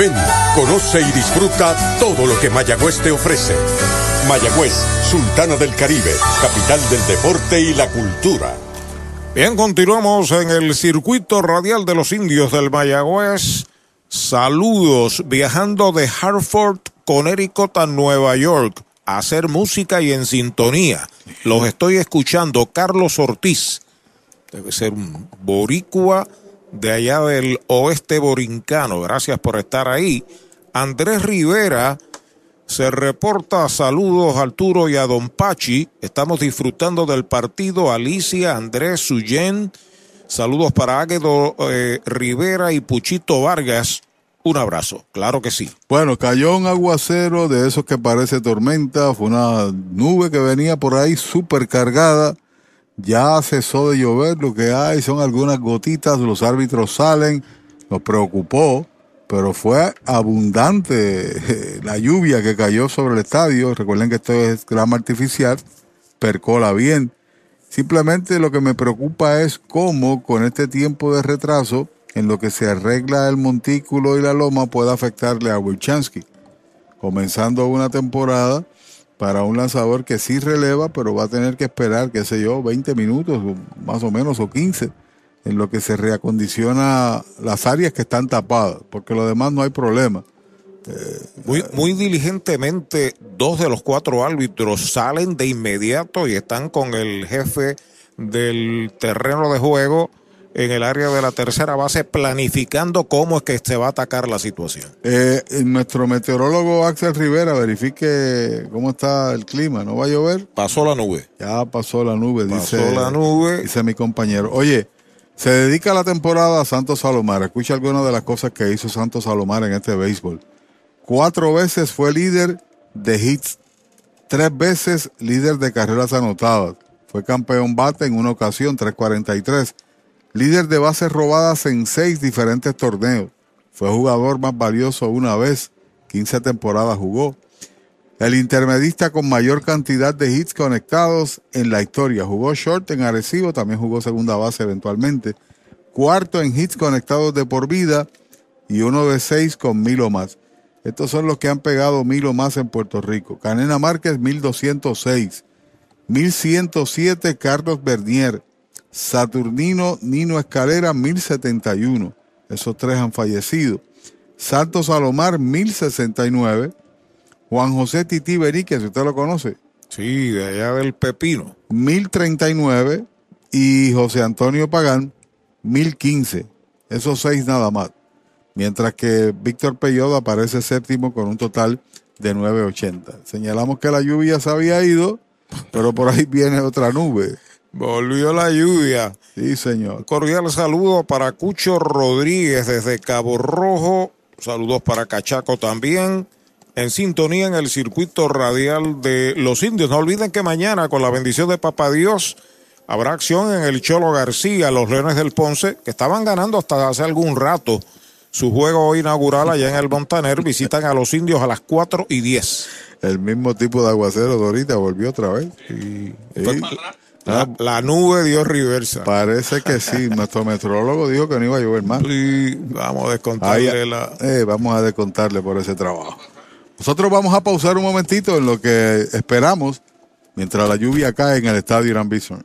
Ven, conoce y disfruta todo lo que Mayagüez te ofrece. Mayagüez, Sultana del Caribe, capital del deporte y la cultura. Bien, continuamos en el circuito radial de los indios del Mayagüez. Saludos, viajando de Hartford, Connecticut a Nueva York, a hacer música y en sintonía. Los estoy escuchando, Carlos Ortiz. Debe ser un boricua de allá del oeste borincano. Gracias por estar ahí. Andrés Rivera se reporta saludos a Arturo y a Don Pachi. Estamos disfrutando del partido. Alicia, Andrés, Suyen. Saludos para Águedo eh, Rivera y Puchito Vargas. Un abrazo, claro que sí. Bueno, cayó un aguacero de esos que parece tormenta. Fue una nube que venía por ahí súper cargada. Ya cesó de llover. Lo que hay son algunas gotitas. Los árbitros salen. Nos preocupó pero fue abundante *laughs* la lluvia que cayó sobre el estadio. Recuerden que esto es grama artificial, percola bien. Simplemente lo que me preocupa es cómo con este tiempo de retraso, en lo que se arregla el montículo y la loma, puede afectarle a Wilchansky. Comenzando una temporada para un lanzador que sí releva, pero va a tener que esperar, qué sé yo, 20 minutos más o menos o 15 en lo que se reacondiciona las áreas que están tapadas, porque lo demás no hay problema. Eh, muy, muy diligentemente, dos de los cuatro árbitros salen de inmediato y están con el jefe del terreno de juego en el área de la tercera base planificando cómo es que se va a atacar la situación. Eh, nuestro meteorólogo Axel Rivera verifique cómo está el clima, ¿no va a llover? Pasó la nube. Ya pasó la nube, pasó dice, la nube. dice mi compañero. Oye, se dedica la temporada a Santos Salomar. Escucha algunas de las cosas que hizo Santos Salomar en este béisbol. Cuatro veces fue líder de hits, tres veces líder de carreras anotadas. Fue campeón bate en una ocasión, 343. Líder de bases robadas en seis diferentes torneos. Fue jugador más valioso una vez, 15 temporadas jugó. El intermedista con mayor cantidad de hits conectados en la historia. Jugó short en Arecibo, también jugó segunda base eventualmente. Cuarto en hits conectados de por vida y uno de seis con mil o más. Estos son los que han pegado mil o más en Puerto Rico. Canena Márquez, 1206. 1107, Carlos Bernier. Saturnino Nino Escalera, 1071. Esos tres han fallecido. Santos Salomar, 1069. Juan José Tití Berique, si usted lo conoce. Sí, de allá del Pepino. 1039. Y José Antonio Pagán, 1015. Esos seis nada más. Mientras que Víctor Peyodo aparece séptimo con un total de 980. Señalamos que la lluvia se había ido, pero por ahí viene otra nube. Volvió la lluvia. Sí, señor. Cordial saludo para Cucho Rodríguez desde Cabo Rojo. Saludos para Cachaco también. En sintonía en el circuito radial de los indios. No olviden que mañana, con la bendición de Papá Dios, habrá acción en el Cholo García, los Leones del Ponce, que estaban ganando hasta hace algún rato su juego inaugural allá en el Montaner. Visitan a los indios a las 4 y 10. El mismo tipo de aguacero de ahorita volvió otra vez. Y, la, la, nube dio reversa. Parece que sí. *laughs* Nuestro metrólogo dijo que no iba a llover más. Vamos a descontarle la. Eh, vamos a descontarle por ese trabajo. Nosotros vamos a pausar un momentito en lo que esperamos mientras la lluvia cae en el estadio Irán Bison.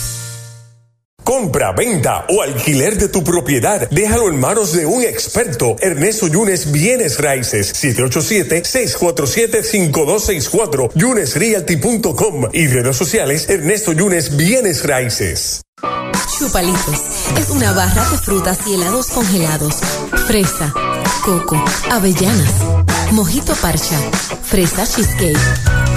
Compra, venta o alquiler de tu propiedad. Déjalo en manos de un experto. Ernesto Yunes Bienes Raíces. 787-647-5264. YunesRealty.com y redes sociales Ernesto Yunes Bienes Raíces. Chupalitos es una barra de frutas y helados congelados. Fresa, coco, avellanas, mojito parcha, fresa cheesecake,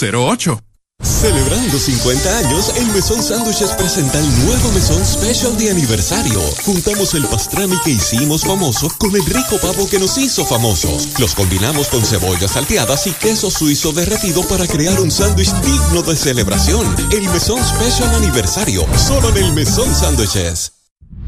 408 8808 Celebrando 50 años, el Mesón Sándwiches presenta el nuevo Mesón Special de aniversario. Juntamos el pastrami que hicimos famoso con el rico pavo que nos hizo famosos. Los combinamos con cebollas salteadas y queso suizo derretido para crear un sándwich digno de celebración. El Mesón Special Aniversario, solo en el Mesón Sándwiches.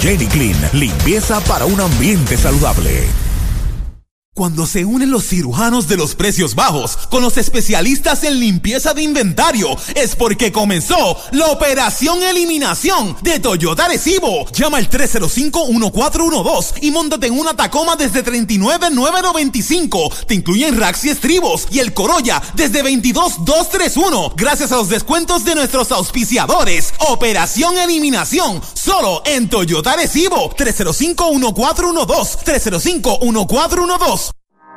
Jenny Clean, limpieza para un ambiente saludable. Cuando se unen los cirujanos de los precios bajos con los especialistas en limpieza de inventario, es porque comenzó la operación eliminación de Toyota Recibo. Llama al 305-1412 y montate en una Tacoma desde 39,995. Te incluyen racks y estribos y el Corolla desde 22,231. Gracias a los descuentos de nuestros auspiciadores. Operación eliminación solo en Toyota Recibo. 305-1412. 305-1412.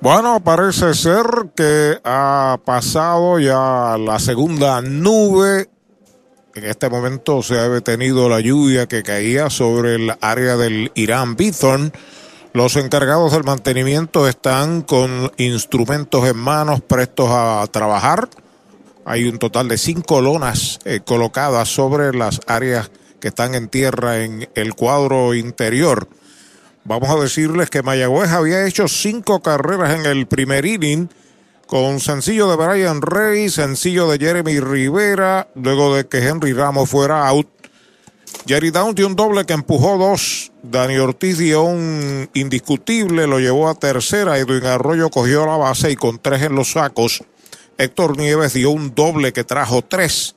Bueno, parece ser que ha pasado ya la segunda nube. En este momento se ha detenido la lluvia que caía sobre el área del Irán Bithorn. Los encargados del mantenimiento están con instrumentos en manos prestos a trabajar. Hay un total de cinco lonas eh, colocadas sobre las áreas que están en tierra en el cuadro interior. Vamos a decirles que Mayagüez había hecho cinco carreras en el primer inning con sencillo de Brian Rey, sencillo de Jeremy Rivera, luego de que Henry Ramos fuera out. Jerry Down dio un doble que empujó dos. Dani Ortiz dio un indiscutible, lo llevó a tercera. Edwin Arroyo cogió la base y con tres en los sacos. Héctor Nieves dio un doble que trajo tres.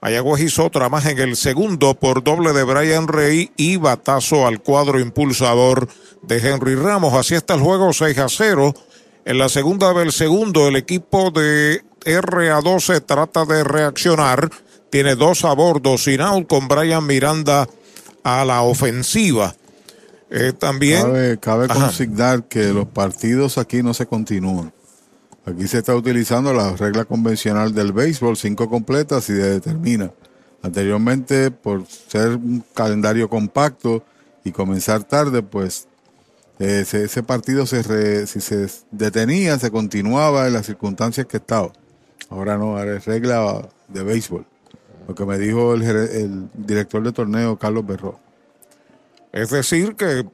Mayagüez hizo otra más en el segundo por doble de Brian Rey y batazo al cuadro impulsador de Henry Ramos. Así está el juego 6 a 0. En la segunda del segundo, el equipo de RA12 trata de reaccionar. Tiene dos a bordo sin out con Brian Miranda a la ofensiva. Eh, también. Cabe, cabe consignar que los partidos aquí no se continúan. Aquí se está utilizando la regla convencional del béisbol, cinco completas y determina. Anteriormente, por ser un calendario compacto y comenzar tarde, pues eh, ese, partido se si se detenía, se continuaba en las circunstancias que estaba. Ahora no, ahora es regla de béisbol. Lo que me dijo el director de torneo, Carlos Berro. Es decir, que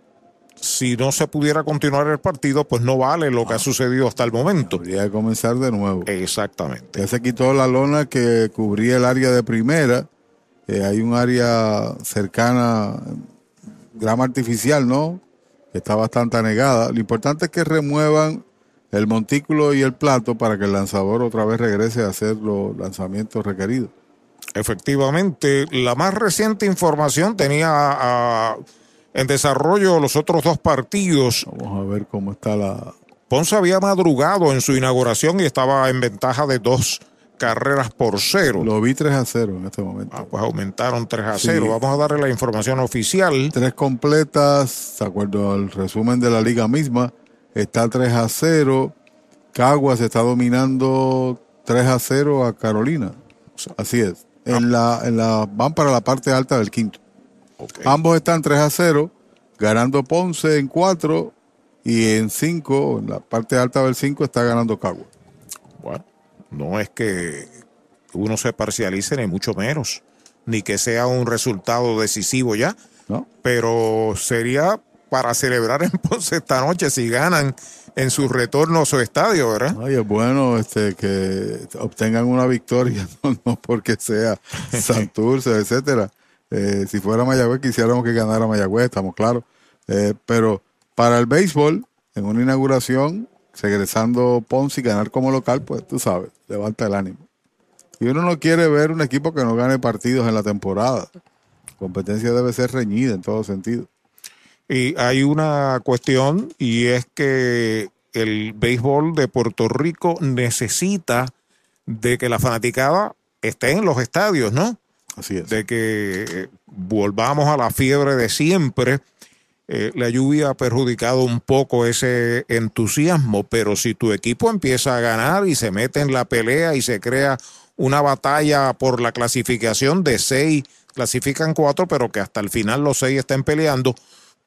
si no se pudiera continuar el partido, pues no vale lo que ha sucedido hasta el momento. Habría que comenzar de nuevo. Exactamente. Ya se quitó la lona que cubría el área de primera. Eh, hay un área cercana, grama artificial, ¿no? Que está bastante anegada. Lo importante es que remuevan el montículo y el plato para que el lanzador otra vez regrese a hacer los lanzamientos requeridos. Efectivamente, la más reciente información tenía a en desarrollo los otros dos partidos. Vamos a ver cómo está la... Ponce había madrugado en su inauguración y estaba en ventaja de dos carreras por cero. Lo vi 3 a 0 en este momento. Ah, pues aumentaron 3 a 0. Vamos a darle la información oficial. Tres completas, de acuerdo al resumen de la liga misma, está 3 a 0. Caguas está dominando 3 a 0 a Carolina. Así es. En la, en la, van para la parte alta del quinto. Ambos están 3 a 0, ganando Ponce en 4 y en 5, en la parte alta del 5 está ganando Cagua. Bueno, no es que uno se parcialice ni mucho menos, ni que sea un resultado decisivo ya, ¿No? pero sería para celebrar en *laughs* Ponce esta noche si ganan en su retorno a su estadio, ¿verdad? Ay, es bueno este, que obtengan una victoria, *laughs* no, porque sea *laughs* Santurce, etcétera. Eh, si fuera Mayagüez, quisiéramos que ganara Mayagüez, estamos claros. Eh, pero para el béisbol, en una inauguración, regresando Ponce y ganar como local, pues tú sabes, levanta el ánimo. Y uno no quiere ver un equipo que no gane partidos en la temporada. La competencia debe ser reñida en todo sentido. Y hay una cuestión y es que el béisbol de Puerto Rico necesita de que la fanaticada esté en los estadios, ¿no? Así es. De que eh, volvamos a la fiebre de siempre. Eh, la lluvia ha perjudicado un poco ese entusiasmo, pero si tu equipo empieza a ganar y se mete en la pelea y se crea una batalla por la clasificación de seis, clasifican cuatro, pero que hasta el final los seis estén peleando,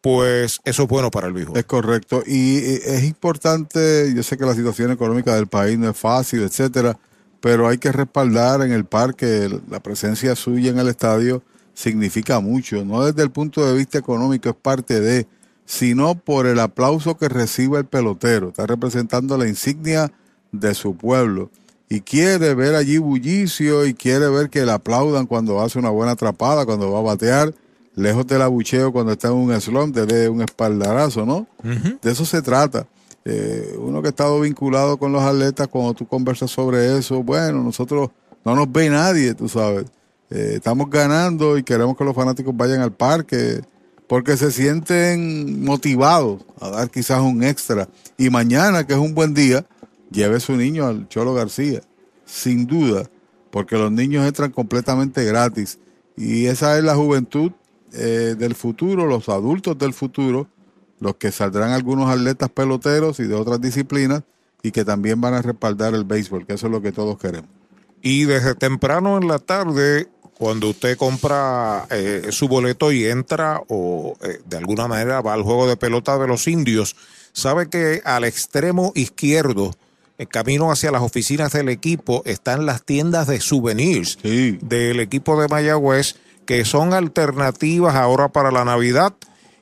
pues eso es bueno para el viejo. Es correcto. Y es importante, yo sé que la situación económica del país no es fácil, etcétera, pero hay que respaldar en el parque la presencia suya en el estadio significa mucho, no desde el punto de vista económico es parte de, sino por el aplauso que recibe el pelotero, está representando la insignia de su pueblo y quiere ver allí bullicio y quiere ver que le aplaudan cuando hace una buena atrapada, cuando va a batear, lejos del abucheo cuando está en un slump, dé un espaldarazo, ¿no? De eso se trata. Eh, uno que ha estado vinculado con los atletas, cuando tú conversas sobre eso, bueno, nosotros no nos ve nadie, tú sabes. Eh, estamos ganando y queremos que los fanáticos vayan al parque porque se sienten motivados a dar quizás un extra. Y mañana, que es un buen día, lleve su niño al Cholo García, sin duda, porque los niños entran completamente gratis. Y esa es la juventud eh, del futuro, los adultos del futuro, los que saldrán algunos atletas peloteros y de otras disciplinas y que también van a respaldar el béisbol, que eso es lo que todos queremos. Y desde temprano en la tarde, cuando usted compra eh, su boleto y entra o eh, de alguna manera va al juego de pelota de los indios, sabe que al extremo izquierdo, el camino hacia las oficinas del equipo, están las tiendas de souvenirs del equipo de Mayagüez, que son alternativas ahora para la Navidad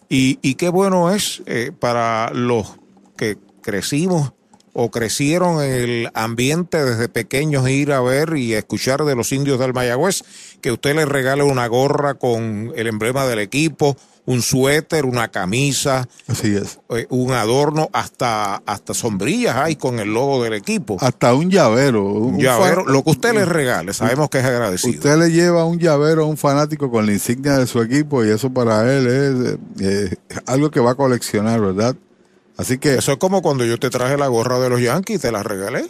y, qué bueno es eh, para los que crecimos o crecieron en el ambiente desde pequeños ir a ver y escuchar de los indios del Mayagüez, que usted les regale una gorra con el emblema del equipo, un suéter, una camisa, Así es. Eh, un adorno, hasta, hasta sombrillas hay con el logo del equipo. Hasta un llavero. Un, llavero, lo que usted le regale, sabemos que es agradecido. Usted le lleva un llavero a un fanático con la insignia de su equipo y eso para él es eh, algo que va a coleccionar, ¿verdad? Así que... Eso es como cuando yo te traje la gorra de los Yankees, te la regalé.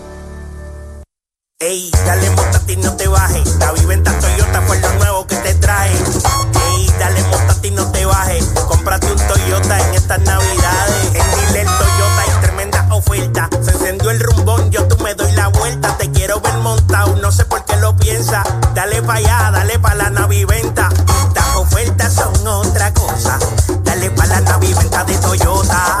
Ey, dale montate y no te bajes. La viventa Toyota fue lo nuevo que te trae. Ey, dale montate y no te bajes. Cómprate un Toyota en estas navidades. En Dile Toyota hay tremenda oferta. Se encendió el rumbón, yo tú me doy la vuelta. Te quiero ver montado, no sé por qué lo piensa. Dale pa' allá, dale pa' la naviventa. Estas ofertas son otra cosa. Dale pa' la naviventa de Toyota.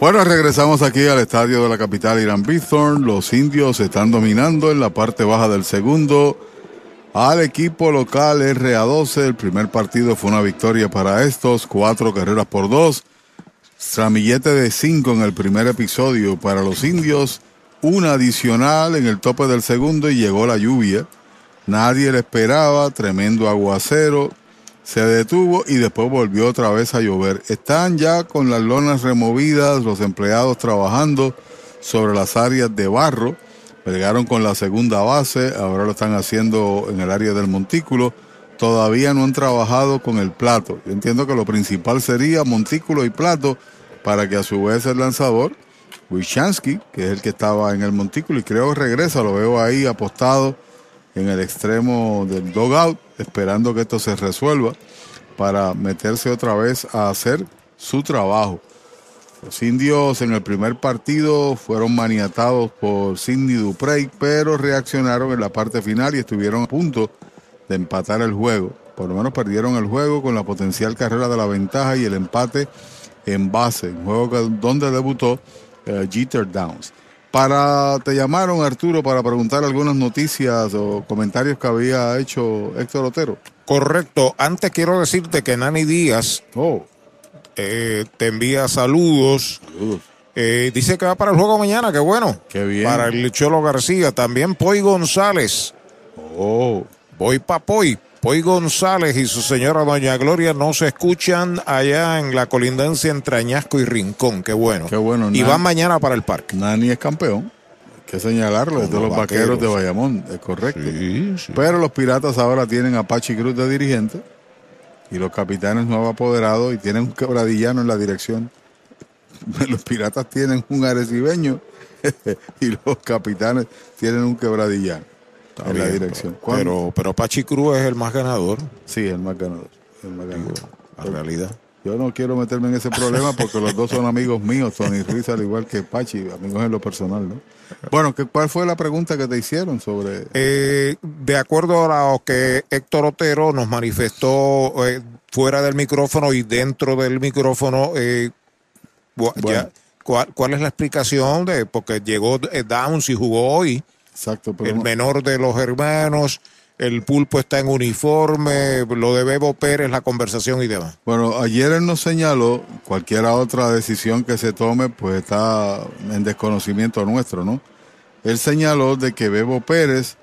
Bueno, regresamos aquí al estadio de la capital Irán Bithorn. Los indios están dominando en la parte baja del segundo al equipo local RA12. El primer partido fue una victoria para estos, cuatro carreras por dos. Tramillete de cinco en el primer episodio para los indios, una adicional en el tope del segundo y llegó la lluvia. Nadie le esperaba, tremendo aguacero se detuvo y después volvió otra vez a llover. Están ya con las lonas removidas, los empleados trabajando sobre las áreas de barro. Pegaron con la segunda base, ahora lo están haciendo en el área del montículo. Todavía no han trabajado con el plato. Yo entiendo que lo principal sería montículo y plato para que a su vez el lanzador, Wishansky, que es el que estaba en el montículo y creo que regresa, lo veo ahí apostado en el extremo del dogout, esperando que esto se resuelva para meterse otra vez a hacer su trabajo. Los indios en el primer partido fueron maniatados por Sidney Duprey, pero reaccionaron en la parte final y estuvieron a punto de empatar el juego. Por lo menos perdieron el juego con la potencial carrera de la ventaja y el empate en base, un juego donde debutó eh, Jeter Downs. Para, te llamaron Arturo para preguntar algunas noticias o comentarios que había hecho Héctor Otero. Correcto. Antes quiero decirte que Nani Díaz oh. eh, te envía saludos. Eh, dice que va para el juego mañana, qué bueno. Qué bien. Para el Cholo García. También Poy González. Oh. Voy pa' Poy. Poy González y su señora Doña Gloria no se escuchan allá en la colindancia entre Añasco y Rincón. Qué bueno. Qué bueno. Y van mañana para el parque. Nani es campeón. Hay que señalarlo, es de los vaqueros, de Bayamón, es correcto. Pero los piratas ahora tienen a Pachi Cruz de dirigente y los capitanes nuevo apoderados y tienen un quebradillano en la dirección. *laughs* Los piratas tienen un arecibeño *laughs* y los capitanes tienen un quebradillano Está en la dirección. Pero, pero Pachi Cruz es el más ganador. Sí, el más ganador. El más ganador. La realidad. Yo no quiero meterme en ese problema porque los dos son amigos míos, Tony Ruiz, al igual que Pachi, amigos en lo personal, ¿no? Bueno, ¿qué, ¿cuál fue la pregunta que te hicieron sobre...? Eh, de acuerdo a lo que Héctor Otero nos manifestó eh, fuera del micrófono y dentro del micrófono, eh, ya, ¿cuál, cuál es la explicación de porque llegó eh, Downs y jugó hoy? Exacto, pero el no- menor de los hermanos, el pulpo está en uniforme, lo de Bebo Pérez, la conversación y demás. Bueno, ayer él nos señaló, cualquier otra decisión que se tome, pues está en desconocimiento nuestro, ¿no? Él señaló de que Bebo Pérez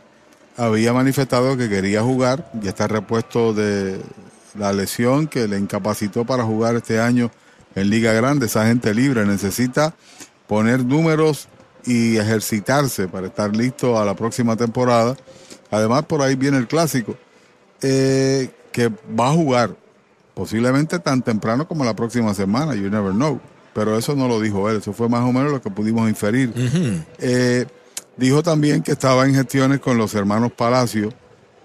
había manifestado que quería jugar, ya está repuesto de la lesión que le incapacitó para jugar este año en Liga Grande. Esa gente libre necesita poner números y ejercitarse para estar listo a la próxima temporada. Además, por ahí viene el clásico, eh, que va a jugar posiblemente tan temprano como la próxima semana, you never know. Pero eso no lo dijo él, eso fue más o menos lo que pudimos inferir. Eh, dijo también que estaba en gestiones con los hermanos Palacio,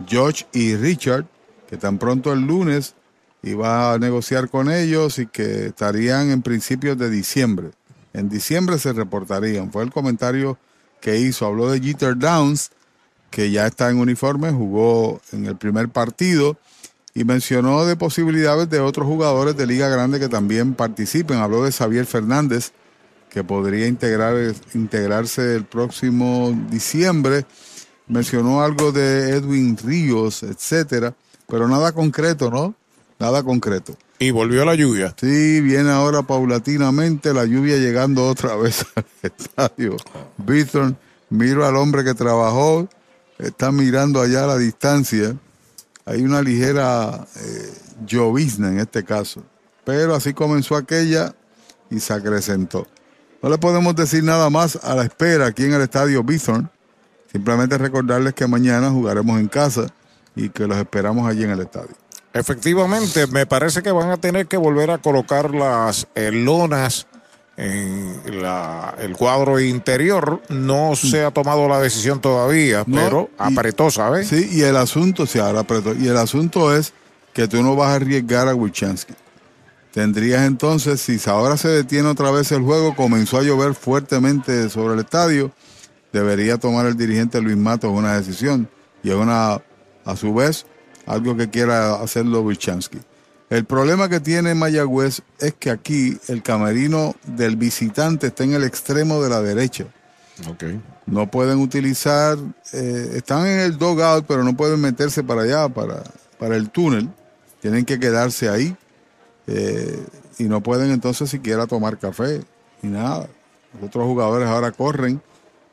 George y Richard, que tan pronto el lunes iba a negociar con ellos y que estarían en principios de diciembre. En diciembre se reportarían. Fue el comentario que hizo. Habló de Jeter Downs, que ya está en uniforme, jugó en el primer partido y mencionó de posibilidades de otros jugadores de Liga Grande que también participen. Habló de Xavier Fernández, que podría integrar, integrarse el próximo diciembre. Mencionó algo de Edwin Ríos, etcétera, pero nada concreto, ¿no? Nada concreto. Y volvió la lluvia. Sí, viene ahora paulatinamente la lluvia llegando otra vez *laughs* al estadio. Bithorn, miro al hombre que trabajó, está mirando allá a la distancia. Hay una ligera eh, llovizna en este caso. Pero así comenzó aquella y se acrecentó. No le podemos decir nada más a la espera aquí en el estadio Bithorn. Simplemente recordarles que mañana jugaremos en casa y que los esperamos allí en el estadio. Efectivamente, me parece que van a tener que volver a colocar las eh, lonas en la- el cuadro interior. No se ha tomado la decisión todavía, No, pero apretó, ¿sabes? Sí, y el asunto, sí, ahora apretó. Y el asunto es que tú no vas a arriesgar a Wilchansky. Tendrías entonces, si ahora se detiene otra vez el juego, comenzó a llover fuertemente sobre el estadio, debería tomar el dirigente Luis Matos una decisión. Y es una, a su vez, algo que quiera hacerlo Wilchansky. El problema que tiene Mayagüez es que aquí el camerino del visitante está en el extremo de la derecha. No pueden utilizar, eh, están en el dogout, pero no pueden meterse para allá, para, para el túnel. Tienen que quedarse ahí. eh, y no pueden entonces siquiera tomar café ni nada. Los otros jugadores ahora corren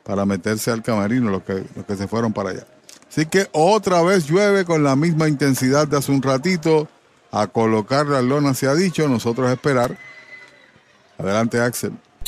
para meterse al camerino, los que, los que se fueron para allá. Así que otra vez llueve con la misma intensidad de hace un ratito. A colocar la lona se ha dicho, nosotros esperar. Adelante, Axel.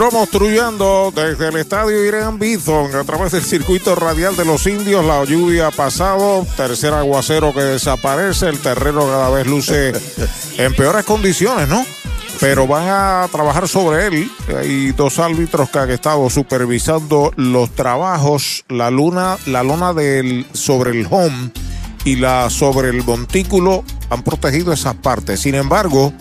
Continuamos truyendo desde el estadio Irán Bison a través del circuito radial de los indios. La lluvia ha pasado, tercer aguacero que desaparece, el terreno cada vez luce *laughs* en peores condiciones, ¿no? Pero van a trabajar sobre él. Hay dos árbitros que han estado supervisando los trabajos, la luna, la lona del sobre el home y la sobre el montículo han protegido esas partes. Sin embargo,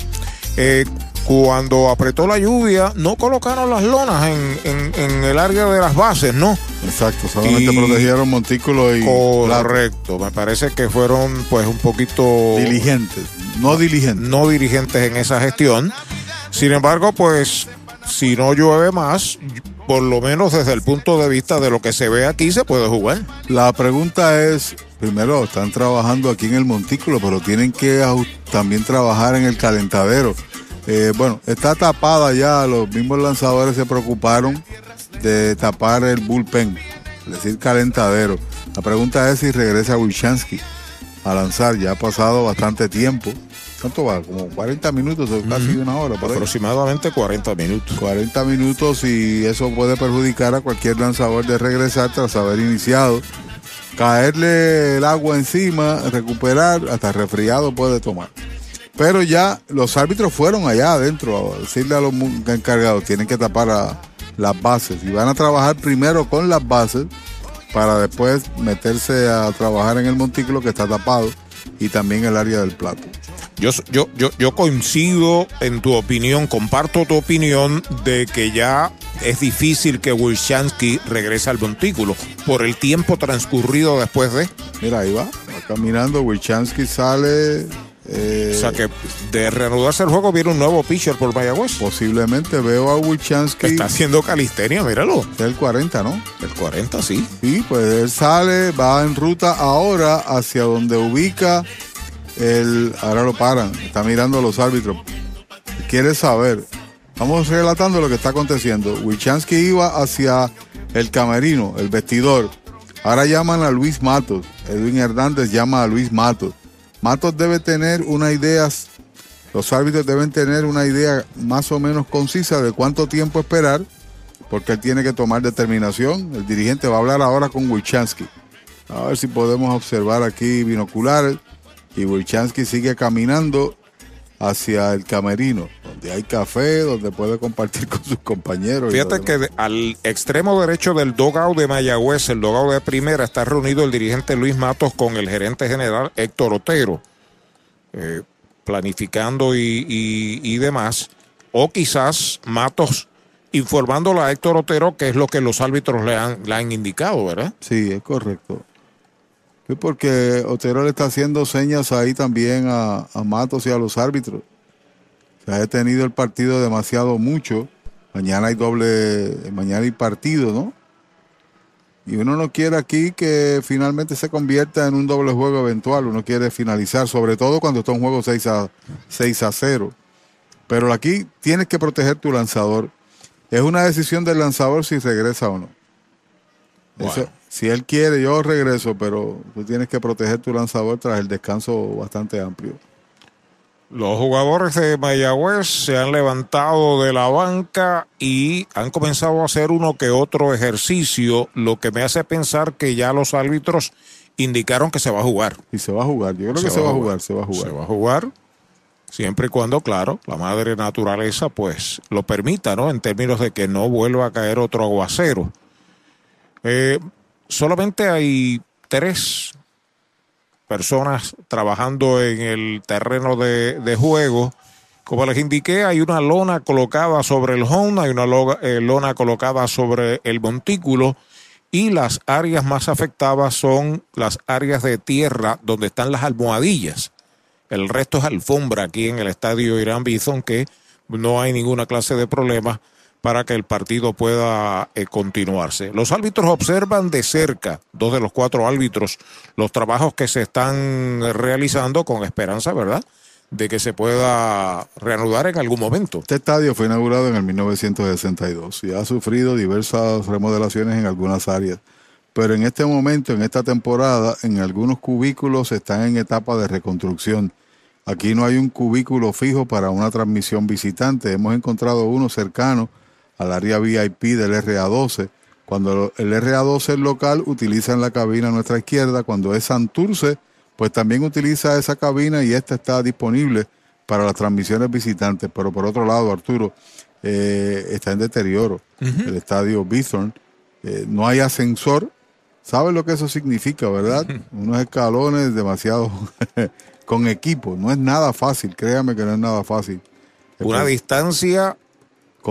eh, cuando apretó la lluvia, no colocaron las lonas en, en- en el área de las bases, ¿no? Exacto, solamente Y- protegieron montículo y Correcto, me parece que fueron pues un poquito diligentes, no diligentes. no dirigentes en esa gestión. Sin embargo, pues si no llueve más, por lo menos desde el punto de vista de lo que se ve aquí, se puede jugar. La pregunta es, primero, están trabajando aquí en el montículo, pero tienen que también trabajar en el calentadero. Eh, bueno, está tapada ya, los mismos lanzadores se preocuparon de tapar el bullpen, es decir, calentadero. La pregunta es si regresa Wilchansky a lanzar, ya ha pasado bastante tiempo. ¿Cuánto va? Como 40 minutos, o casi una hora. Aproximadamente 40 minutos. 40 minutos y eso puede perjudicar a cualquier lanzador de regresar tras haber iniciado. Caerle el agua encima, recuperar, hasta resfriado puede tomar. Pero ya los árbitros fueron allá adentro a decirle a los encargados, tienen que tapar a las bases y van a trabajar primero con las bases para después meterse a trabajar en el montículo que está tapado y también el área del plato. Yo, yo, yo, yo coincido en tu opinión, comparto tu opinión de que ya es difícil que Wilshansky regrese al montículo por el tiempo transcurrido después de. Mira, ahí va, va caminando, Wilchansky sale. Eh, O sea que de reanudarse el juego viene un nuevo pitcher por Mayagüez. Posiblemente veo a Wilchansky. Está haciendo calistenia, míralo. El 40, ¿no? El 40, sí. Sí, pues él sale, va en ruta ahora hacia donde ubica el. Ahora lo paran, está mirando a los árbitros. Quiere saber. Vamos relatando lo que está aconteciendo. Wilchansky iba hacia el camerino, el vestidor. Ahora llaman a Luis Matos. Edwin Hernández llama a Luis Matos. Matos debe tener una idea, los árbitros deben tener una idea más o menos concisa de cuánto tiempo esperar, porque él tiene que tomar determinación. El dirigente va a hablar ahora con Wilchansky. A ver si podemos observar aquí binoculares. Y Wilchansky sigue caminando hacia el camerino, donde hay café, donde puede compartir con sus compañeros. Fíjate que de- al extremo derecho del dogout de Mayagüez, el dogout de primera, está reunido el dirigente Luis Matos con el gerente general Héctor Otero, eh, planificando y, y- y demás. O quizás Matos informándole a Héctor Otero qué es lo que los árbitros le han, le han indicado, ¿verdad? Sí, es correcto. Sí, porque Otero le está haciendo señas ahí también a, a Matos y a los árbitros. Se ha detenido el partido demasiado mucho. Mañana hay doble, mañana hay partido, ¿no? Y uno no quiere aquí que finalmente se convierta en un doble juego eventual. Uno quiere finalizar, sobre todo cuando está un juego 6 a, 6 a 0. Pero aquí tienes que proteger tu lanzador. Es una decisión del lanzador si regresa o no. Eso- si él quiere, yo regreso, pero tú tienes que proteger tu lanzador tras el descanso bastante amplio. Los jugadores de Mayagüez se han levantado de la banca y han comenzado a hacer uno que otro ejercicio, lo que me hace pensar que ya los árbitros indicaron que se va a jugar. Y se va a jugar, yo creo que se va a jugar, se va a jugar. Se va a jugar, siempre y cuando, claro, la madre naturaleza pues lo permita, ¿no? En términos de que no vuelva a caer otro aguacero. Eh, solamente hay tres personas trabajando en el terreno de, juego. Como les indiqué, hay una lona colocada sobre el home, hay una eh, lona colocada sobre el montículo y las áreas más afectadas son las áreas de tierra donde están las almohadillas. El resto es alfombra aquí en el estadio Irán Bison, que no hay ninguna clase de problema para que el partido pueda eh, continuarse. Los árbitros observan de cerca, dos de los cuatro árbitros, los trabajos que se están realizando con esperanza, ¿verdad? De que se pueda reanudar en algún momento. Este estadio fue inaugurado en el 1962 y ha sufrido diversas remodelaciones en algunas áreas. Pero en este momento, en esta temporada, en algunos cubículos están en etapa de reconstrucción. Aquí no hay un cubículo fijo para una transmisión visitante. Hemos encontrado uno cercano al área VIP del RA12. Cuando el RA12 es local, utilizan la cabina a nuestra izquierda. Cuando es Santurce, pues también utiliza esa cabina y esta está disponible para las transmisiones visitantes. Pero por otro lado, Arturo, eh, está en deterioro el estadio Bithorn. Eh, no hay ascensor. ¿Sabes lo que eso significa, verdad? Unos escalones demasiado *laughs* con equipo. No es nada fácil, créame que no es nada fácil. Una distancia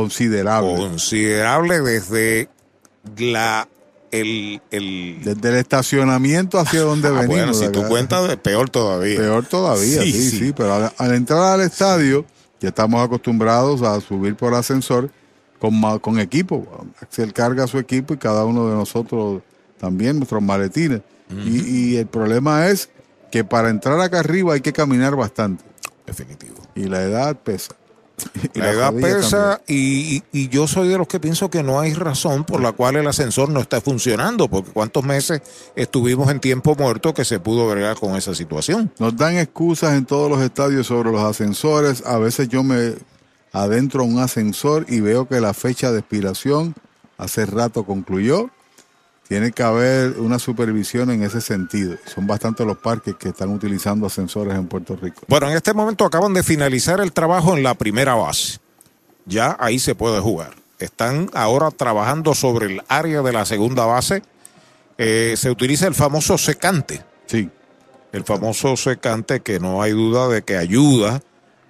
considerable. Considerable desde la el, el... Desde el estacionamiento hacia donde venimos. Bueno, si tú cuentas, peor todavía. Peor todavía, sí, sí. Pero al, al, entrar al estadio, ya estamos acostumbrados a subir por ascensor con, con equipo. Axel carga su equipo y cada uno de nosotros también, nuestros maletines. y, y el problema es que para entrar acá arriba hay que caminar bastante. Definitivo. Y la edad pesa. Y la edad pesa y, y, yo soy de los que pienso que no hay razón por la cual el ascensor no está funcionando, porque cuántos meses estuvimos en tiempo muerto que se pudo bregar con esa situación. Nos dan excusas en todos los estadios sobre los ascensores. A veces yo me adentro a un ascensor y veo que la fecha de expiración hace rato concluyó tiene que haber una supervisión en ese sentido. Son bastantes los parques que están utilizando ascensores en Puerto Rico. Bueno, en este momento acaban de finalizar el trabajo en la primera base. Ya ahí se puede jugar. Están ahora trabajando sobre el área de la segunda base. Eh, se utiliza el famoso secante. Sí. El famoso secante que no hay duda de que ayuda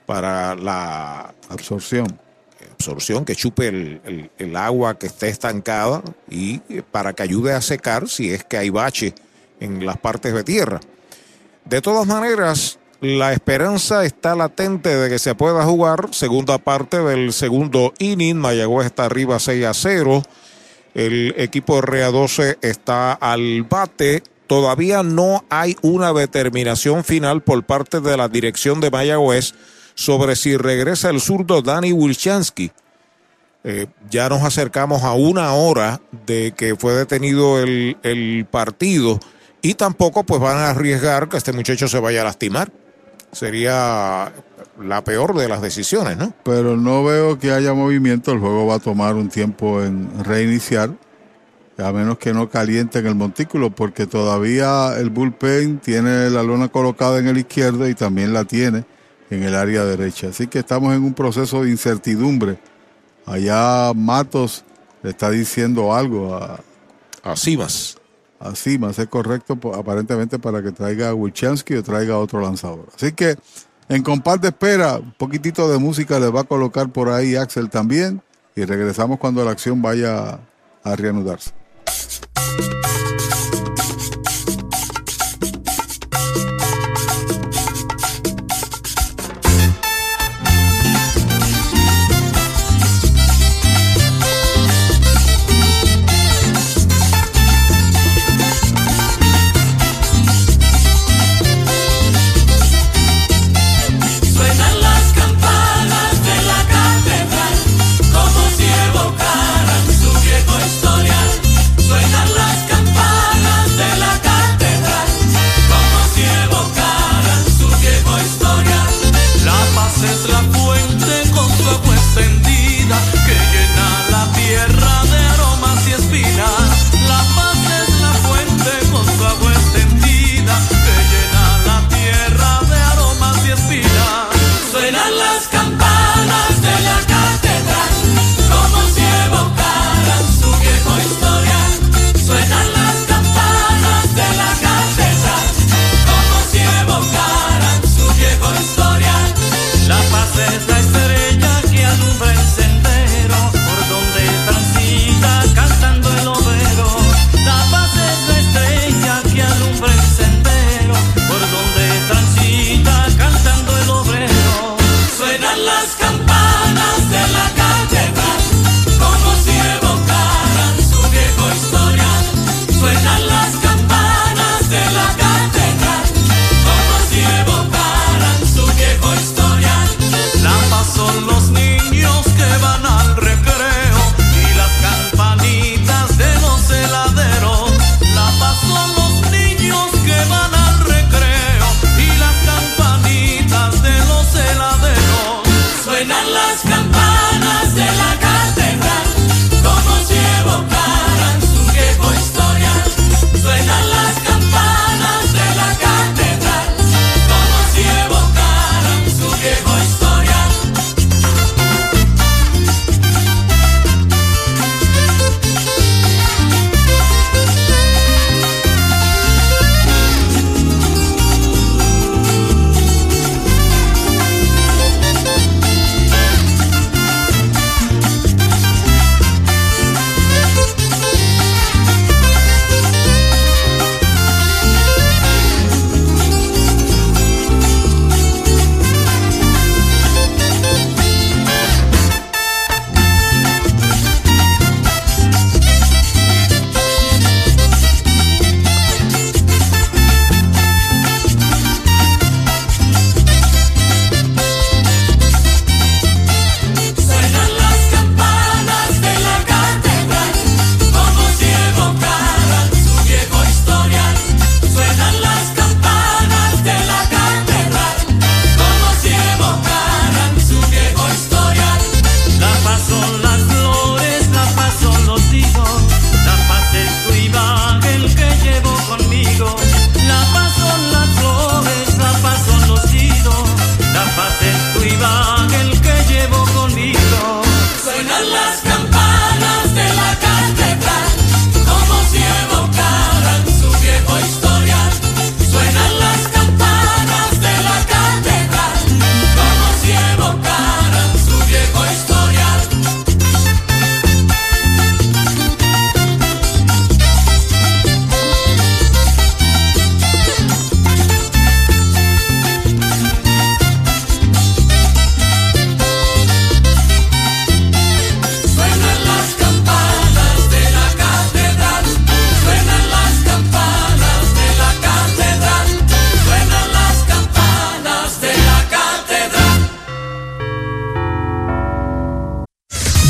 para la absorción absorción, que chupe el, el, agua que esté estancada y para que ayude a secar si es que hay bache en las partes de tierra. De todas maneras, la esperanza está latente de que se pueda jugar. Segunda parte del segundo inning, Mayagüez está arriba 6 a 0. El equipo REA 12 está al bate. Todavía no hay una determinación final por parte de la dirección de Mayagüez sobre si regresa el zurdo Dani Wilchansky. Eh, ya nos acercamos a una hora de que fue detenido el, el, partido y tampoco pues van a arriesgar que este muchacho se vaya a lastimar. Sería la peor de las decisiones, ¿no? Pero no veo que haya movimiento, el juego va a tomar un tiempo en reiniciar, a menos que no calienten el montículo, porque todavía el bullpen tiene la lona colocada en el izquierdo y también la tiene en el área derecha. Así que estamos en un proceso de incertidumbre. Allá Matos le está diciendo algo a, a Simas. A Simas, es correcto, aparentemente para que traiga a Wilchansky o traiga a otro lanzador. Así que en compás de espera, un poquitito de música le va a colocar por ahí Axel también. Y regresamos cuando la acción vaya a reanudarse.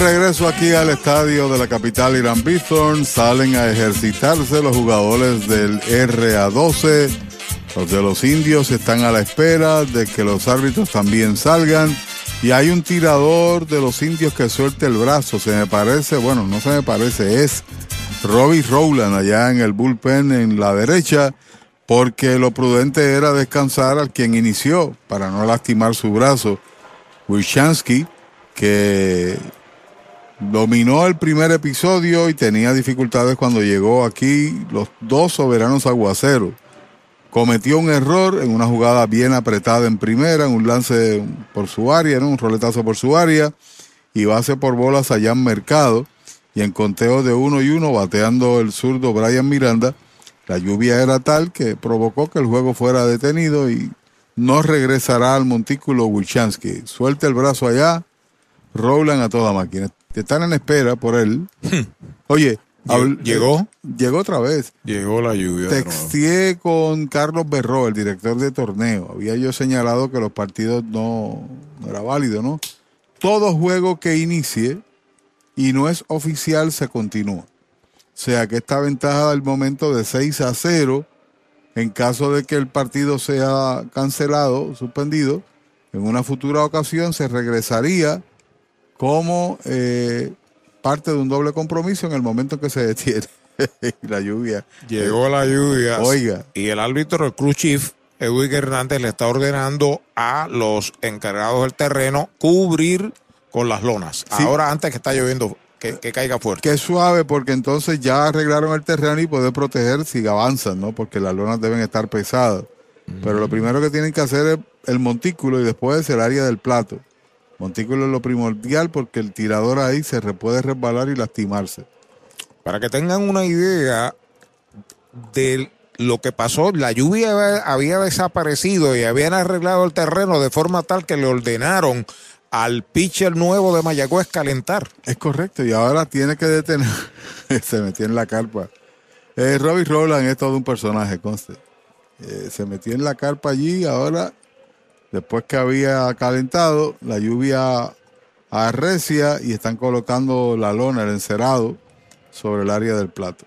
Regreso aquí al estadio de la capital Irán Bithorn, salen a ejercitarse los jugadores del RA12. Los de los indios están a la espera de que los árbitros también salgan. Y hay un tirador de los indios que suelte el brazo. Se me parece, bueno, no se me parece, es Robbie Rowland allá en el bullpen en la derecha. Porque lo prudente era descansar al quien inició para no lastimar su brazo. Wishansky, que dominó el primer episodio y tenía dificultades cuando llegó aquí los dos soberanos aguaceros. Cometió un error en una jugada bien apretada en primera, en un lance por su área, ¿no? un roletazo por su área, y base por bolas allá en mercado. Y en conteo de uno y uno, bateando el zurdo Brian Miranda, la lluvia era tal que provocó que el juego fuera detenido y no regresará al montículo Wilchansky. Suelta el brazo allá, Rowland a toda máquina. Están en espera por él. Oye, habl- ¿Llegó? Llegó otra vez. Llegó la lluvia. Texteé con Carlos Berró, el director de torneo. Había yo señalado que los partidos no, no era válido, ¿no? Todo juego que inicie y no es oficial se continúa. O sea que esta ventaja del momento de 6 a 0, en caso de que el partido sea cancelado, suspendido, en una futura ocasión se regresaría como eh, parte de un doble compromiso en el momento en que se detiene *laughs* la lluvia. Llegó la lluvia. Oiga. Y el árbitro, el crew chief, Edwin Hernández, le está ordenando a los encargados del terreno cubrir con las lonas. Sí. Ahora, antes que está lloviendo, que, que caiga fuerte. Que suave porque entonces ya arreglaron el terreno y poder proteger si avanzan, ¿no? Porque las lonas deben estar pesadas. Pero lo primero que tienen que hacer es el montículo y después el área del plato. Montículo es lo primordial porque el tirador ahí se puede resbalar y lastimarse. Para que tengan una idea de lo que pasó, la lluvia había- desaparecido y habían arreglado el terreno de forma tal que le ordenaron al pitcher nuevo de Mayagüez calentar. Es correcto, y ahora tiene que detener. *laughs* se metió en la carpa. Eh, Robbie Rowland es todo un personaje, conste. Eh, se metió en la carpa allí, ahora, después que había calentado, la lluvia arrecia y están colocando la lona, el encerado, sobre el área del plato.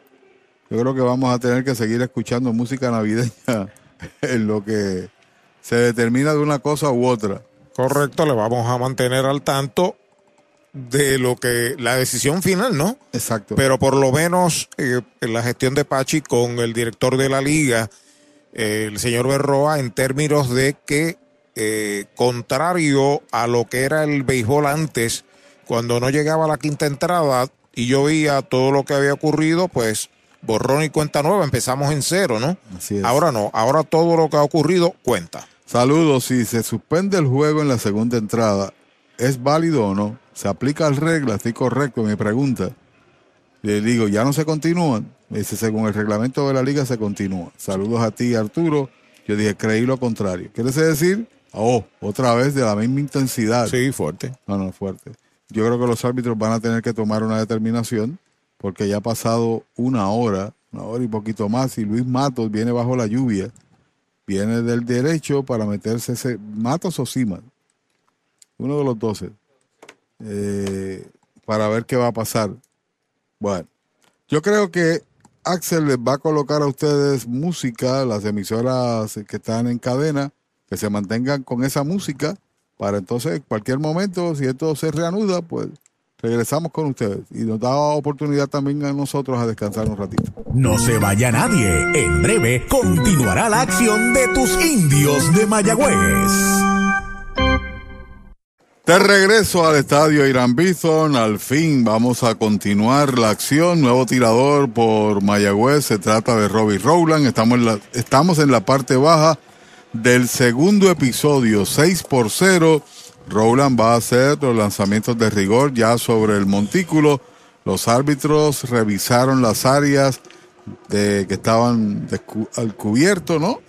Yo creo que vamos a tener que seguir escuchando música navideña *laughs* en lo que se determina de una cosa u otra. Correcto, le vamos a mantener al tanto de lo que la decisión final, ¿no? Exacto. Pero por lo menos eh, en la gestión de Pachi con el director de la liga, eh, el señor Berroa, en términos de que, eh, contrario a lo que era el béisbol antes, cuando no llegaba la quinta entrada y yo veía todo lo que había ocurrido, pues borrón y cuenta nueva, empezamos en cero, ¿no? Así es. Ahora no, ahora todo lo que ha ocurrido cuenta. Saludos, si se suspende el juego en la segunda entrada, ¿es válido o no? ¿Se aplica la regla? ¿Estoy correcto? Me pregunta. Le digo, ya no se continúan. Me dice, según el reglamento de la liga se continúa. Saludos a ti, Arturo. Yo dije, creí lo contrario. ¿Quiere decir? Oh, otra vez de la misma intensidad. Sí, fuerte. No, no, fuerte. Yo creo que los árbitros van a tener que tomar una determinación porque ya ha pasado una hora, una hora y poquito más, y Luis Matos viene bajo la lluvia. Viene del derecho para meterse ese. Matos o Simas. Uno de los doce. Eh, para ver qué va a pasar. Bueno, yo creo que Axel les va a colocar a ustedes música, las emisoras que están en cadena, que se mantengan con esa música, para entonces en cualquier momento, si esto se reanuda, pues regresamos con ustedes y nos da oportunidad también a nosotros a descansar un ratito. No se vaya nadie. En breve continuará la acción de tus indios de Mayagüez. De regreso al estadio Irán Bison, al fin vamos a continuar la acción. Nuevo tirador por Mayagüez, se trata de Robbie Rowland. Estamos en la, estamos en la parte baja del segundo episodio, 6 por 0. Rowland va a hacer los lanzamientos de rigor ya sobre el montículo. Los árbitros revisaron las áreas de, que estaban al cubierto, ¿no?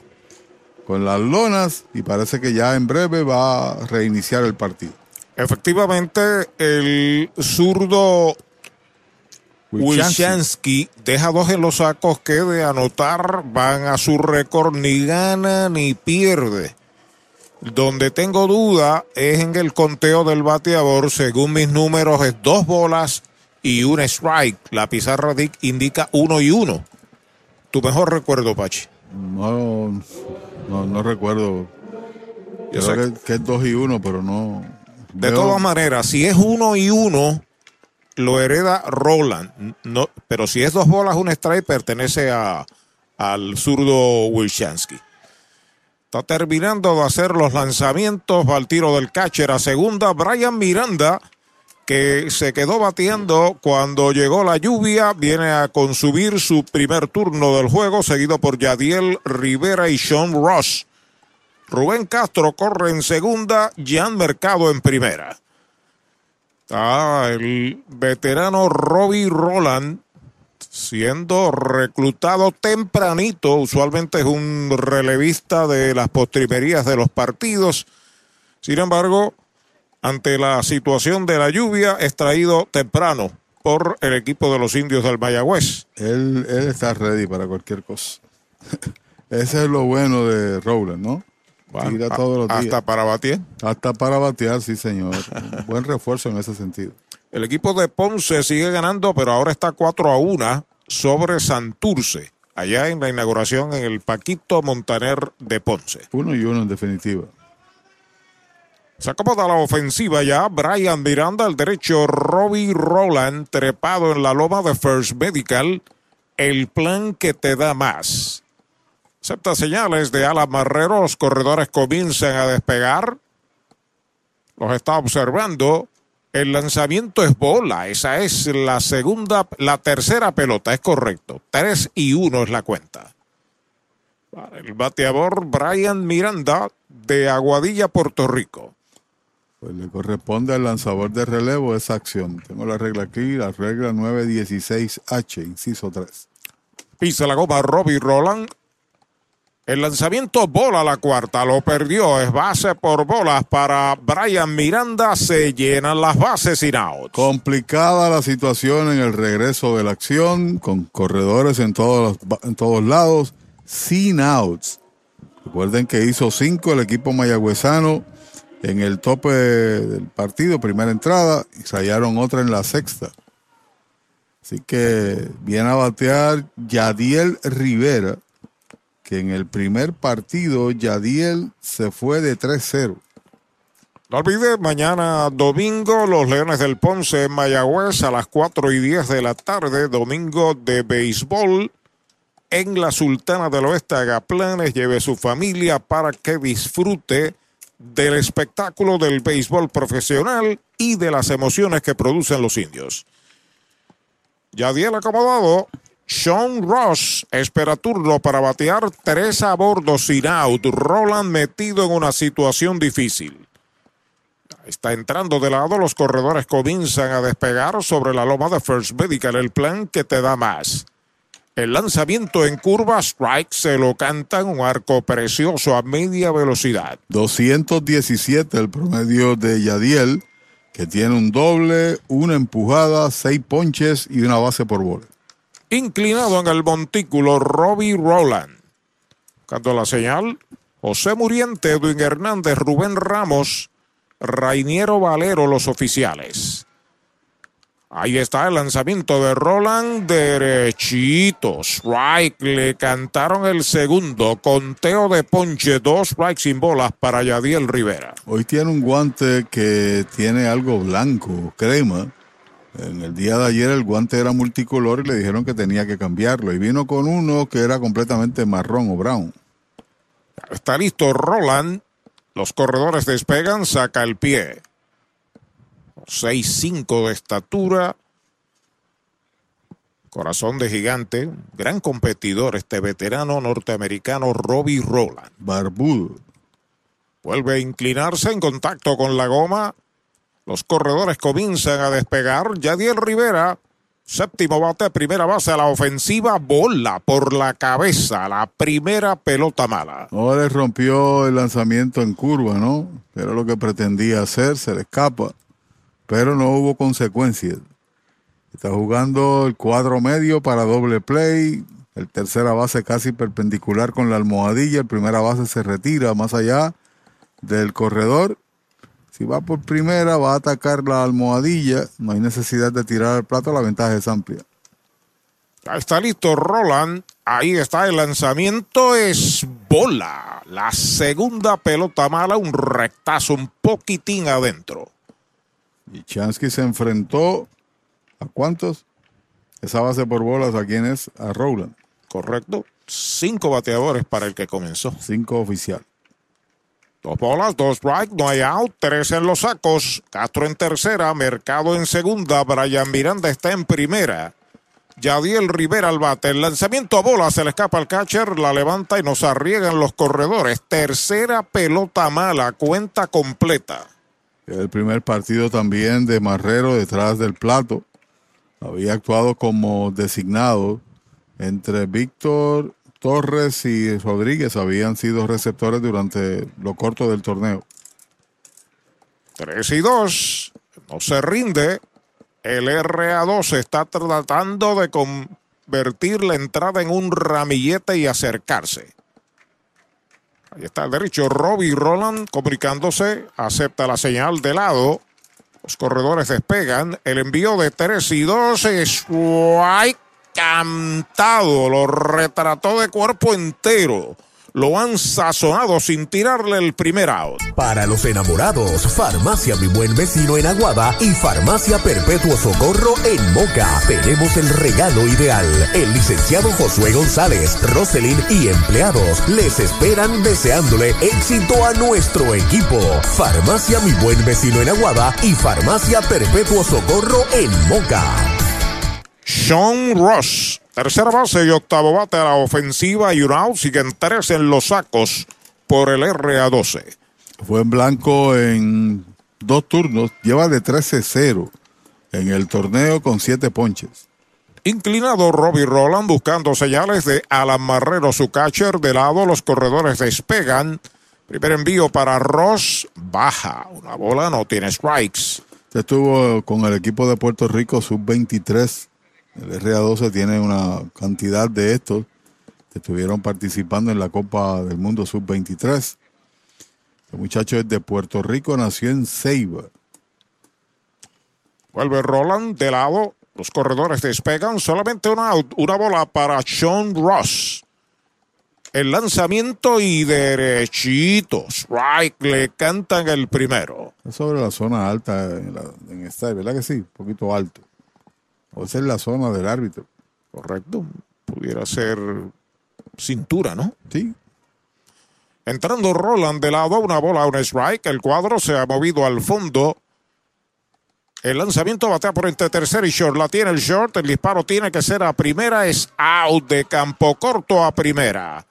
Con las lonas y parece que ya en breve va a reiniciar el partido. Efectivamente, el zurdo Wilchansky deja dos en los sacos que de anotar van a su récord ni gana ni pierde. Donde tengo duda es en el conteo del bateador. Según mis números es dos bolas y un strike. La pizarra di- indica uno y uno. Tu mejor recuerdo, Pachi. No, no, no recuerdo. Yo sé que, que es 2 y 1, pero no. De veo- todas maneras, si es uno y uno, lo hereda Roland. No, pero si es dos bolas, un strike, pertenece a, al zurdo Wilchansky. Está terminando de hacer los lanzamientos, al tiro del catcher a segunda. Brian Miranda, que se quedó bateando cuando llegó la lluvia, viene a consumir su primer turno del juego, seguido por Yadiel Rivera y Sean Ross. Rubén Castro corre en segunda, Jan Mercado en primera. Ah, el veterano Robbie Roland siendo reclutado tempranito, usualmente es un relevista de las postrimerías de los partidos. Sin embargo, ante la situación de la lluvia, es traído temprano por el equipo de los indios del Mayagüez. Él, él está ready para cualquier cosa. *laughs* Ese es lo bueno de Rowland, ¿no? Tira a- todos los días. hasta para batear. Hasta para batear, sí, señor. Un buen refuerzo en ese sentido. El equipo de Ponce sigue ganando, pero ahora está 4 a 1 sobre Santurce, allá en la inauguración en el Paquito Montaner de Ponce. Uno y uno en definitiva. Se acomoda la ofensiva ya. Brian Miranda, el derecho. Robbie Roland, trepado en la loma de First Medical. El plan que te da más. Acepta señales de Alan Marrero. Los corredores comienzan a despegar. Los está observando. El lanzamiento es bola. Esa es la segunda, la tercera pelota. Es correcto. Tres y uno es la cuenta. Para el bateador Brian Miranda de Aguadilla, Puerto Rico. Pues le corresponde al lanzador de relevo esa acción. Tengo la regla aquí, la regla 916H, inciso 3. Pisa la goma Robbie Roland. El lanzamiento bola la cuarta, lo perdió, es base por bolas para Brian Miranda, se llenan las bases sin out. Complicada la situación en el regreso de la acción, con corredores en todos, los- en todos lados, sin outs. Recuerden que hizo cinco el equipo mayagüezano en el tope del partido, primera entrada, y rayaron otra en la sexta. Así que viene a batear Yadiel Rivera, que en el primer partido Yadiel se fue de 3-0. No olvide, mañana domingo, los Leones del Ponce en Mayagüez a las 4 y 10 de la tarde, domingo de béisbol en la Sultana del Oeste. Haga planes, lleve su familia para que disfrute del espectáculo del béisbol profesional y de las emociones que producen los indios. Yadiel acomodado. Sean Ross espera turno para batear tres a bordo sin out. Roland metido en una situación difícil. Está entrando de lado, los corredores comienzan a despegar sobre la loma de First Medical, el plan que te da más. El lanzamiento en curva, strike, se lo cantan un arco precioso a media velocidad. 217 el promedio de Yadiel, que tiene un doble, una empujada, seis ponches y una base por bola. Inclinado en el montículo, Robbie Roland. Buscando la señal, José Muriente, Edwin Hernández, Rubén Ramos, Rainiero Valero, los oficiales. Ahí está el lanzamiento de Roland derechito. Strike. Le cantaron el segundo. Conteo de ponche. Dos strikes sin bolas para Yadiel Rivera. Hoy tiene un guante que tiene algo blanco, crema. En el día de ayer el guante era multicolor y le dijeron que tenía que cambiarlo. Y vino con uno que era completamente marrón o brown. Está listo Roland. Los corredores despegan, saca el pie. 6'5 de estatura. Corazón de gigante. Gran competidor este veterano norteamericano Robbie Roland. Barbudo. Vuelve a inclinarse en contacto con la goma. Los corredores comienzan a despegar. Yadiel Rivera, séptimo bate, primera base a la ofensiva, bola por la cabeza, la primera pelota mala. Ahora le rompió el lanzamiento en curva, ¿no? Era lo que pretendía hacer, se le escapa, pero no hubo consecuencias. Está jugando el cuadro medio para doble play, el tercera base casi perpendicular con la almohadilla, el primera base se retira más allá del corredor si va por primera, va a atacar la almohadilla. No hay necesidad de tirar el plato, la ventaja es amplia. Ahí está listo Roland. Ahí está el lanzamiento. Es bola. La segunda pelota mala, un rectazo un poquitín adentro. Y Chansky se enfrentó a cuántos? Esa base por bolas, ¿a quién es? A Roland. Correcto. Cinco bateadores para el que comenzó. Cinco oficial. Dos bolas, dos strike, no hay out, tres en los sacos. Castro en tercera, Mercado en segunda, Brian Miranda está en primera. Yadiel Rivera al bate, el lanzamiento a bola, se le escapa al catcher, la levanta y nos arriesgan los corredores. Tercera pelota mala, cuenta completa. El primer partido también de Marrero detrás del plato. Había actuado como designado entre Víctor Torres y Rodríguez habían sido receptores durante lo corto del torneo. 3 y 2. No se rinde. El RA2 está tratando de convertir la entrada en un ramillete y acercarse. Ahí está el derecho. Robbie Roland comunicándose. Acepta la señal de lado. Los corredores despegan. El envío de 3 y 2 es White cantado, lo retrató de cuerpo entero. Lo han sazonado sin tirarle el primer out. Para los enamorados, Farmacia Mi Buen Vecino en Aguada y Farmacia Perpetuo Socorro en Moca. Tenemos el regalo ideal. El licenciado Josué González, Roselyn y empleados les esperan deseándole éxito a nuestro equipo. Farmacia Mi Buen Vecino en Aguada y Farmacia Perpetuo Socorro en Moca. Sean Ross, tercera base y octavo bate a la ofensiva y un out. Siguen tres en los sacos por el RA12. Fue en blanco en dos turnos. Lleva de 13-0 en el torneo con siete ponches. Inclinado Robbie Roland buscando señales de Alan Marrero, su catcher. De lado los corredores despegan. Primer envío para Ross. Baja. Una bola no tiene strikes. Estuvo con el equipo de Puerto Rico sub-23 el RA12 tiene una cantidad de estos que estuvieron participando en la Copa del Mundo Sub-23. El muchacho es de Puerto Rico, nació en Ceiba. Vuelve Roland de lado. Los corredores despegan. Solamente una, una bola para Sean Ross. El lanzamiento y derechito. Strike. Le cantan el primero. Es sobre la zona alta en, la, en esta, ¿verdad que sí? Un poquito alto. O esa es la zona del árbitro. Correcto. Pudiera ser cintura, ¿no? Sí. Entrando Roland de lado, una bola, un strike. El cuadro se ha movido al fondo. El lanzamiento batea por entre tercera y short. La tiene el short. El disparo tiene que ser a primera. Es out de campo corto a primera.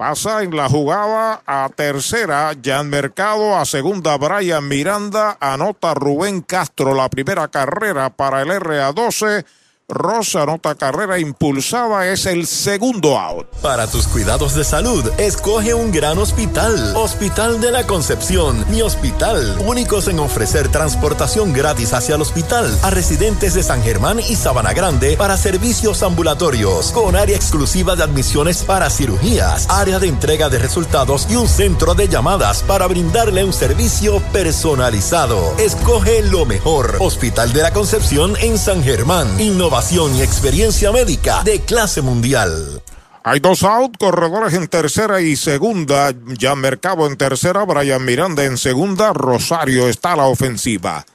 Pasa en la jugada a tercera. Jan Mercado a segunda. Brian Miranda. Anota Rubén Castro la primera carrera para el RA12. Rosa anota carrera impulsada. Es el segundo out. Para tus cuidados de salud, escoge un gran hospital. Hospital de la Concepción, mi hospital. Únicos en ofrecer transportación gratis hacia el hospital a residentes de San Germán y Sabana Grande para servicios ambulatorios, con área exclusiva de admisiones para cirugías, área de entrega de resultados y un centro de llamadas para brindarle un servicio personalizado. Escoge lo mejor. Hospital de la Concepción en San Germán. Innovación y experiencia médica de clase mundial. Hay dos out, corredores en tercera y segunda. Ya Mercado en tercera, Brian Miranda en segunda. Rosario está a la ofensiva.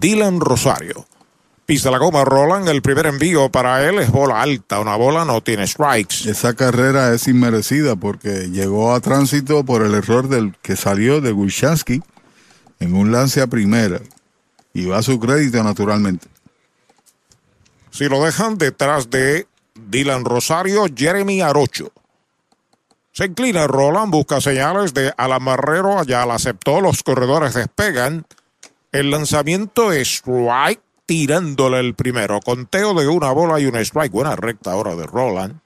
Dylan Rosario. Pisa la goma Roland. El primer envío para él es bola alta. Una bola no tiene strikes. Esa carrera es inmerecida porque llegó a tránsito por el error del que salió de Wilchansky en un lance a primera. Y va a su crédito naturalmente. Si lo dejan detrás de Dylan Rosario, Jeremy Arocho. Se inclina Roland, busca señales de Alamarrero, allá la aceptó, los corredores despegan. El lanzamiento es strike, tirándole el primero. Conteo de una bola y un strike. Buena recta ahora de Roland.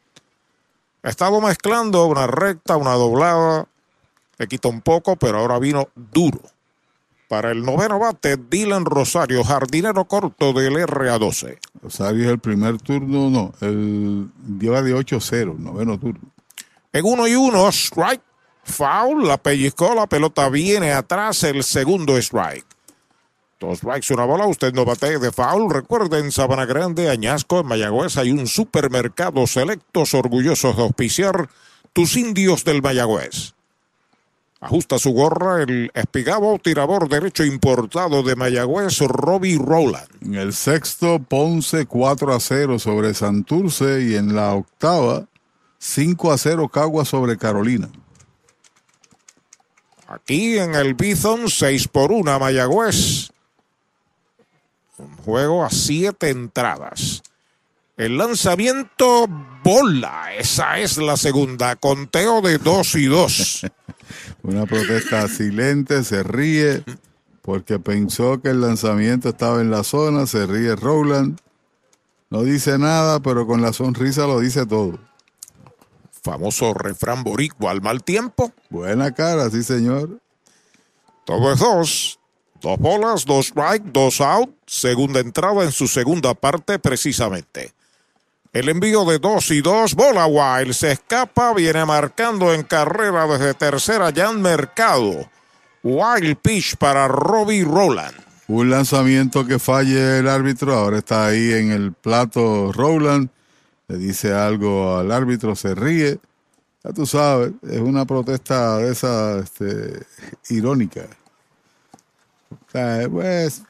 Ha estado mezclando una recta, una doblada. Le quita un poco, pero ahora vino duro. Para el noveno bate, Dylan Rosario, jardinero corto del RA12. Rosario es el primer turno, no, el lleva de 8-0, noveno turno. En uno y uno, strike, foul, la pellizcó, la pelota viene atrás, el segundo strike. Dos strikes, una bola, usted no bate de foul. Recuerden, Sabana Grande, Añasco, en Mayagüez hay un supermercado selectos orgullosos de auspiciar tus indios del Mayagüez. Ajusta su gorra el espigabo tirador derecho importado de Mayagüez, Robbie Rowland. En el sexto, Ponce 4 a 0 sobre Santurce y en la octava, 5 a 0 Cagua sobre Carolina. Aquí en el Bison, 6 por 1 Mayagüez. Un juego a 7 entradas. El lanzamiento bola, esa es la segunda. Conteo de 2 y 2. *laughs* Una protesta silente, se ríe porque pensó que el lanzamiento estaba en la zona, se ríe Rowland. No dice nada, pero con la sonrisa lo dice todo. Famoso refrán boricua al mal tiempo. Buena cara, sí señor. Todo es dos. Dos bolas, dos strike, dos out. Segunda entrada en su segunda parte precisamente. El envío de dos y dos, bola Wild, se escapa, viene marcando en carrera desde tercera Jan Mercado. Wild pitch para Robbie Roland. Un lanzamiento que falle el árbitro, ahora está ahí en el plato Roland, le dice algo al árbitro, se ríe. Ya tú sabes, es una protesta de esa este, irónica. O sea, pues,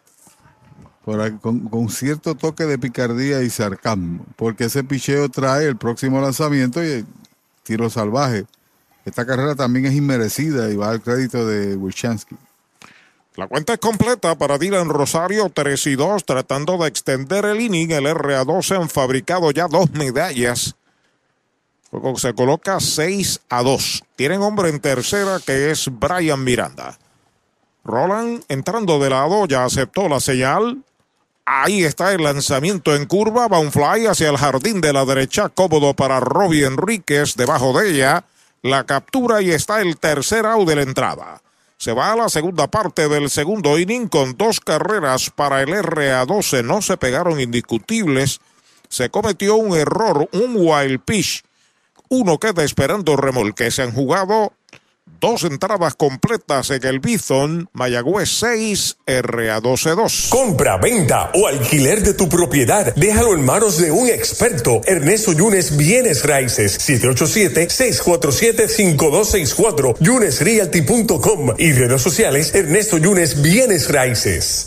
con, con, cierto toque de picardía y sarcasmo, porque ese picheo trae el próximo lanzamiento y el tiro salvaje. Esta carrera también es inmerecida y va al crédito de Wilchansky. La cuenta es completa para Dylan Rosario, 3 y 2, tratando de extender el inning. El RA12 han fabricado ya dos medallas. Se coloca 6 a 2. Tienen hombre en tercera que es Brian Miranda. Roland entrando de lado, ya aceptó la señal. Ahí está el lanzamiento en curva, va un fly hacia el jardín de la derecha, cómodo para Robbie Enríquez, debajo de ella, la captura y está el tercer out de la entrada. Se va a la segunda parte del segundo inning con dos carreras para el RA12, no se pegaron indiscutibles, se cometió un error, un wild pitch, uno queda esperando remolque, se han jugado Dos entradas completas en el Bison, Mayagüez 6, RA 12-2. Compra, venta o alquiler de tu propiedad. Déjalo en manos de un experto. Ernesto Yunes Bienes Raíces. 787-647-5264. YunesRealty.com y redes sociales Ernesto Yunes Bienes Raíces.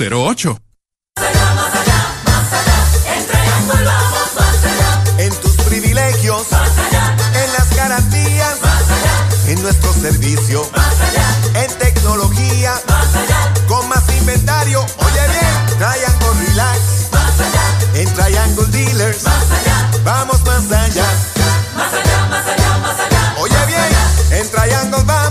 408-8808 En tus privilegios, en las garantías, en nuestro servicio, en tecnología, con más inventario. Oye bien, Triangle Relax, en Triangle Dealers, vamos más allá. Oye bien, en Triangle vamos más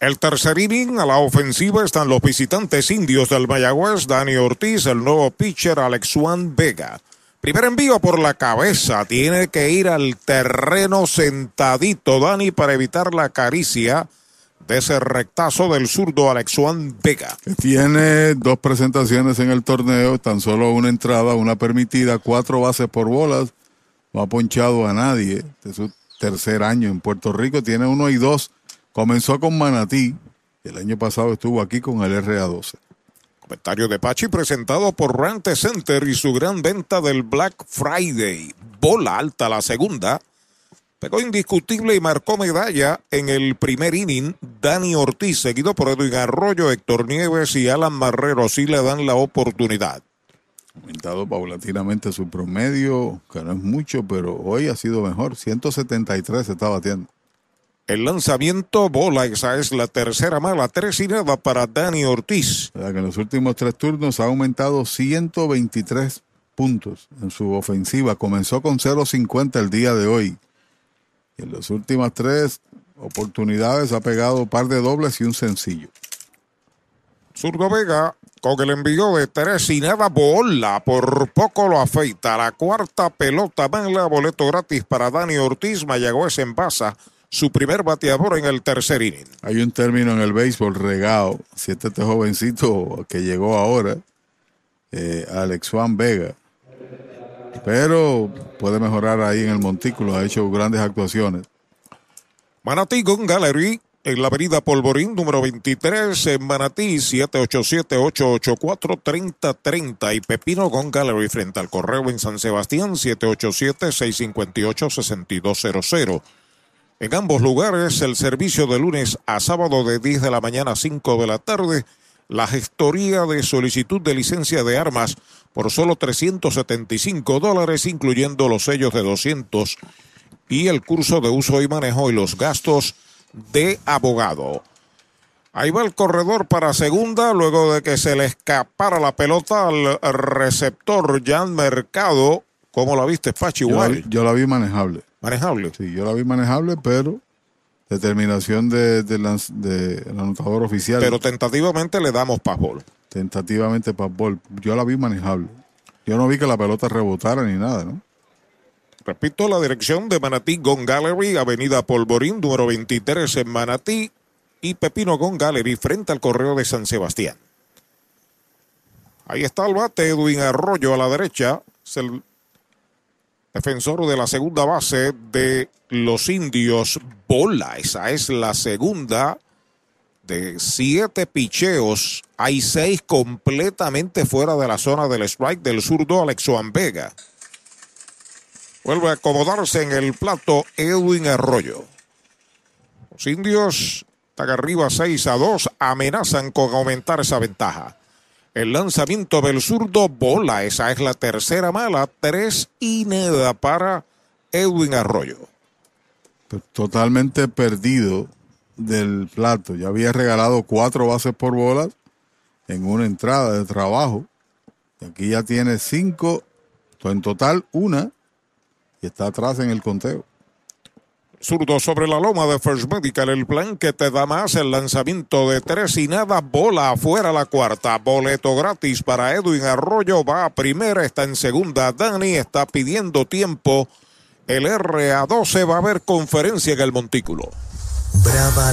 El tercer inning a la ofensiva están los visitantes indios del Mayagüez, Dani Ortiz, el nuevo pitcher Alex Juan Vega. Primer envío por la cabeza, tiene que ir al terreno sentadito Dani para evitar la caricia de ese rectazo del zurdo Alex Juan Vega. Tiene dos presentaciones en el torneo, tan solo una entrada, una permitida, cuatro bases por bolas, no ha ponchado a nadie. Es su tercer año en Puerto Rico, tiene uno y dos. Comenzó con Manatí, el año pasado estuvo aquí con el RA12. Comentario de Pachi presentado por Rante Center y su gran venta del Black Friday. Bola alta la segunda. Pegó indiscutible y marcó medalla en el primer inning. Dani Ortiz, seguido por Edwin Arroyo, Héctor Nieves y Alan Marrero, sí le dan la oportunidad. Aumentado paulatinamente su promedio, que no es mucho, pero hoy ha sido mejor. 173 se está batiendo. El lanzamiento bola, esa es la tercera mala, tres y nada para Dani Ortiz. Que en los últimos tres turnos ha aumentado 123 puntos en su ofensiva. Comenzó con 0.50 el día de hoy. Y en las últimas tres oportunidades ha pegado un par de dobles y un sencillo. Zurdo Vega con el envío de tres y nada bola, por poco lo afeita. La cuarta pelota, la boleto gratis para Dani Ortiz, Mayagüez en Baza su primer bateador en el tercer inning. Hay un término en el béisbol regado, si este, este jovencito que llegó ahora, eh, Alex Juan Vega, pero puede mejorar ahí en el montículo, ha hecho grandes actuaciones. Manatí Gun Gallery en la avenida Polvorín, número 23, en Manatí, 787-884-3030 y Pepino Gon Gallery frente al correo en San Sebastián, 787-658-6200. En ambos lugares, el servicio de lunes a sábado de 10 de la mañana a 5 de la tarde, la gestoría de solicitud de licencia de armas por solo 375 dólares, incluyendo los sellos de 200 y el curso de uso y manejo y los gastos de abogado. Ahí va el corredor para segunda, luego de que se le escapara la pelota al receptor Jan Mercado. ¿Cómo la viste, Pachi? Yo la, yo la vi manejable. ¿Manejable? Sí, yo la vi manejable, pero determinación de- de lanz- del anotador oficial. Pero tentativamente le damos passball. tentativamente para Yo la vi manejable. Yo no vi que la pelota rebotara ni nada, ¿no? Repito, la dirección de Manatí Gon Gallery, Avenida Polvorín, número 23 en Manatí, y Pepino Gon Gallery, frente al correo de San Sebastián. Ahí está el bate, Edwin Arroyo a la derecha, defensor de la segunda base de los indios. Bola, esa es la segunda de siete picheos. Hay seis completamente fuera de la zona del strike del zurdo Alex Juan Vega. Vuelve a acomodarse en el plato Edwin Arroyo. Los indios están arriba 6 a 2, amenazan con aumentar esa ventaja. El lanzamiento del zurdo bola, esa es la tercera mala, tres y nada para Edwin Arroyo. Pues totalmente perdido del plato. Ya había regalado cuatro bases por bolas en una entrada de trabajo. Aquí ya tiene cinco, en total una, y está atrás en el conteo. Zurdo sobre la loma de First Medical, el plan que te da más el lanzamiento de tres y nada, bola afuera la cuarta, boleto gratis para Edwin Arroyo, va a primera, está en segunda, Dani está pidiendo tiempo, el RA12 va a haber conferencia en el montículo. Brava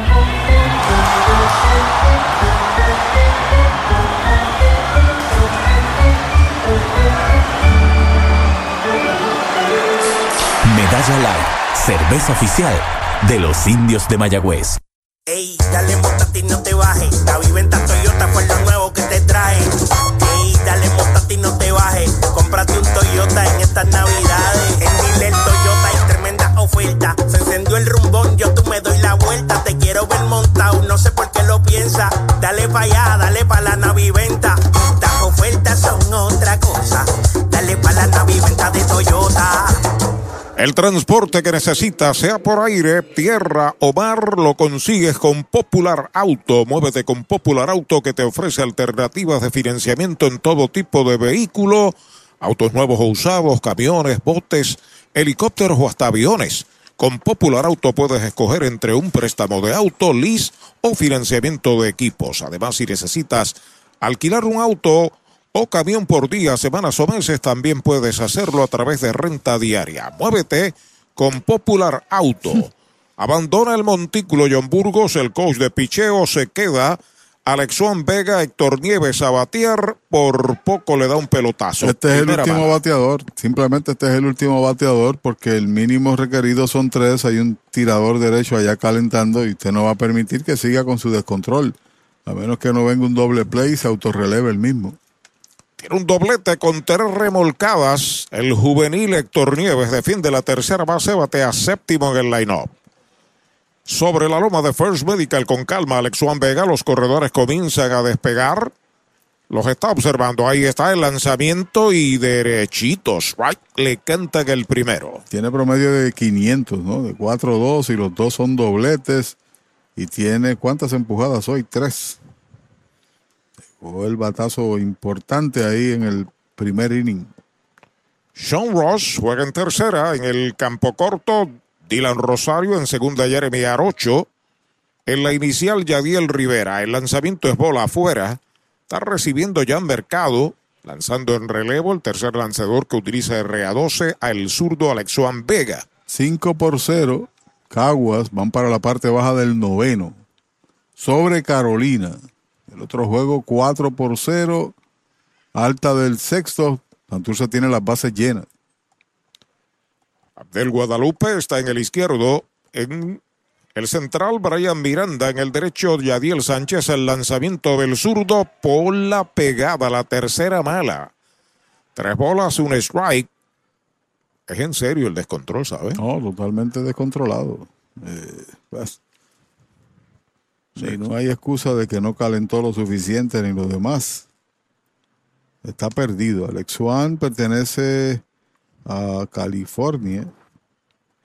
Medalla Light, cerveza oficial de los indios de Mayagüez. Ey, dale montate no te bajes. La viventa Toyota fue lo nuevo que te trae. Ey, dale montate no te bajes. Cómprate un Toyota en estas navidades. En Dile Toyota hay tremenda oferta. Se encendió el rumbón, yo tú me doy la vuelta. Te quiero ver montado, no sé por qué lo piensa. Dale pa' allá, dale pa' la naviventa. Las ofertas son otra cosa. Dale pa' la naviventa de Toyota. El transporte que necesitas, sea por aire, tierra o mar, lo consigues con Popular Auto. Muévete con Popular Auto que te ofrece alternativas de financiamiento en todo tipo de vehículo, autos nuevos o usados, camiones, botes, helicópteros o hasta aviones. Con Popular Auto puedes escoger entre un préstamo de auto, lease o financiamiento de equipos. Además, si necesitas alquilar un auto o camión por día, semanas o meses, también puedes hacerlo a través de renta diaria. Muévete con Popular Auto. *laughs* Abandona el montículo John Burgos, el coach de picheo se queda. Alex Juan Vega, Héctor Nieves a batear, por poco le da un pelotazo. Este es el último bateador. Simplemente este es el último bateador porque el mínimo requerido son tres. Hay un tirador derecho allá calentando y usted no va a permitir que siga con su descontrol. A menos que no venga un doble play y se autorreleve el mismo. Tiene un doblete con tres remolcadas. El juvenil Héctor Nieves defiende la tercera base, batea séptimo en el line-up. Sobre la loma de First Medical con calma, Alex Juan Vega, los corredores comienzan a despegar. Los está observando. Ahí está el lanzamiento y derechitos. Right, le cantan el primero. Tiene promedio de 500, ¿no? De 4-2 y los dos son dobletes. Y tiene, ¿cuántas empujadas hoy? Tres. Jugó el batazo importante ahí en el primer inning. Sean Ross juega en tercera en el campo corto. Dylan Rosario en segunda, Jeremy Arocho. En la inicial, Yadiel Rivera. El lanzamiento es bola afuera. Está recibiendo ya en mercado. Lanzando en relevo el tercer lanzador que utiliza RA12 a el zurdo Alex Juan Vega. 5 por 0. Caguas van para la parte baja del noveno. Sobre Carolina. El otro juego 4 por 0. Alta del sexto. Santurce tiene las bases llenas. Abdel Guadalupe está en el izquierdo. En el central, Brian Miranda. En el derecho, Yadiel Sánchez. El lanzamiento del zurdo por la pegada. La tercera mala. Tres bolas, un strike. Es en serio el descontrol, ¿sabes? No, totalmente descontrolado. Eh, pues, sí, no hay excusa de que no calentó lo suficiente ni lo demás. Está perdido. Alex Juan pertenece a California.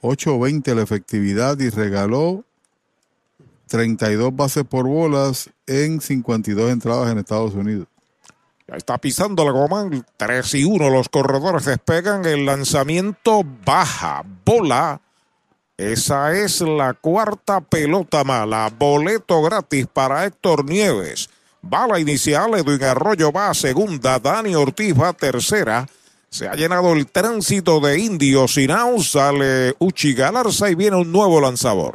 8.20 la efectividad y regaló 32 bases por bolas en 52 entradas en Estados Unidos. Ya está pisando la goma. 3 y 1. Los corredores despegan. El lanzamiento baja. Bola. Esa es la cuarta pelota mala. Boleto gratis para Héctor Nieves. Bala inicial. Edwin Arroyo va a segunda. Dani Ortiz va a tercera. Se ha llenado el tránsito de indios y now sale Uchi Galarza y viene un nuevo lanzador.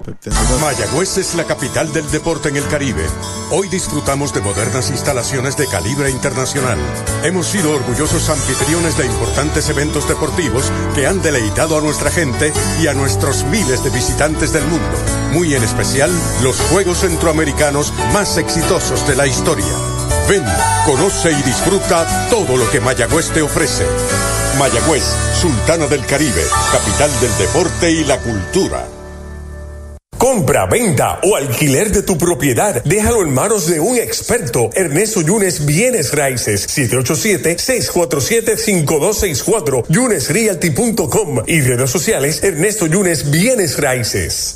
Mayagüez es la capital del deporte en el Caribe. Hoy disfrutamos de modernas instalaciones de calibre internacional. Hemos sido orgullosos anfitriones de importantes eventos deportivos que han deleitado a nuestra gente y a nuestros miles de visitantes del mundo. Muy en especial, los Juegos Centroamericanos más exitosos de la historia. Ven, conoce y disfruta todo lo que Mayagüez te ofrece. Mayagüez, Sultana del Caribe, capital del deporte y la cultura. Compra, venta o alquiler de tu propiedad. Déjalo en manos de un experto. Ernesto Yunes Bienes Raíces. 787-647-5264. YunesRealty.com y redes sociales Ernesto Yunes Bienes Raíces.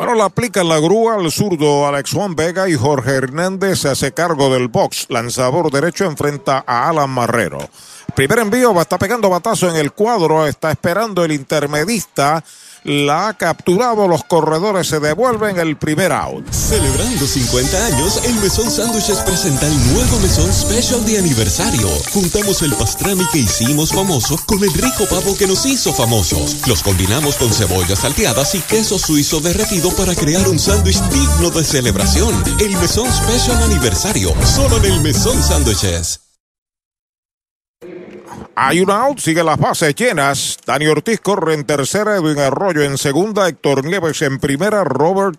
Bueno, la aplica la grúa al zurdo Alex Juan Vega y Jorge Hernández se hace cargo del box. Lanzador derecho enfrenta a Alan Marrero. Primer envío, va está pegando batazo en el cuadro, está esperando el intermedista. La ha capturado, los corredores se devuelven el primer out. Celebrando 50 años, el Mesón Sándwiches presenta el nuevo Mesón Special de aniversario. Juntamos el pastrami que hicimos famoso con el rico pavo que nos hizo famosos. Los combinamos con cebollas salteadas y queso suizo derretido para crear un sándwich digno de celebración. El Mesón Special Aniversario, solo en el Mesón Sándwiches. Hay un out, sigue las bases llenas. Dani Ortiz corre en tercera, Edwin Arroyo en segunda, Héctor Nieves en primera, Robert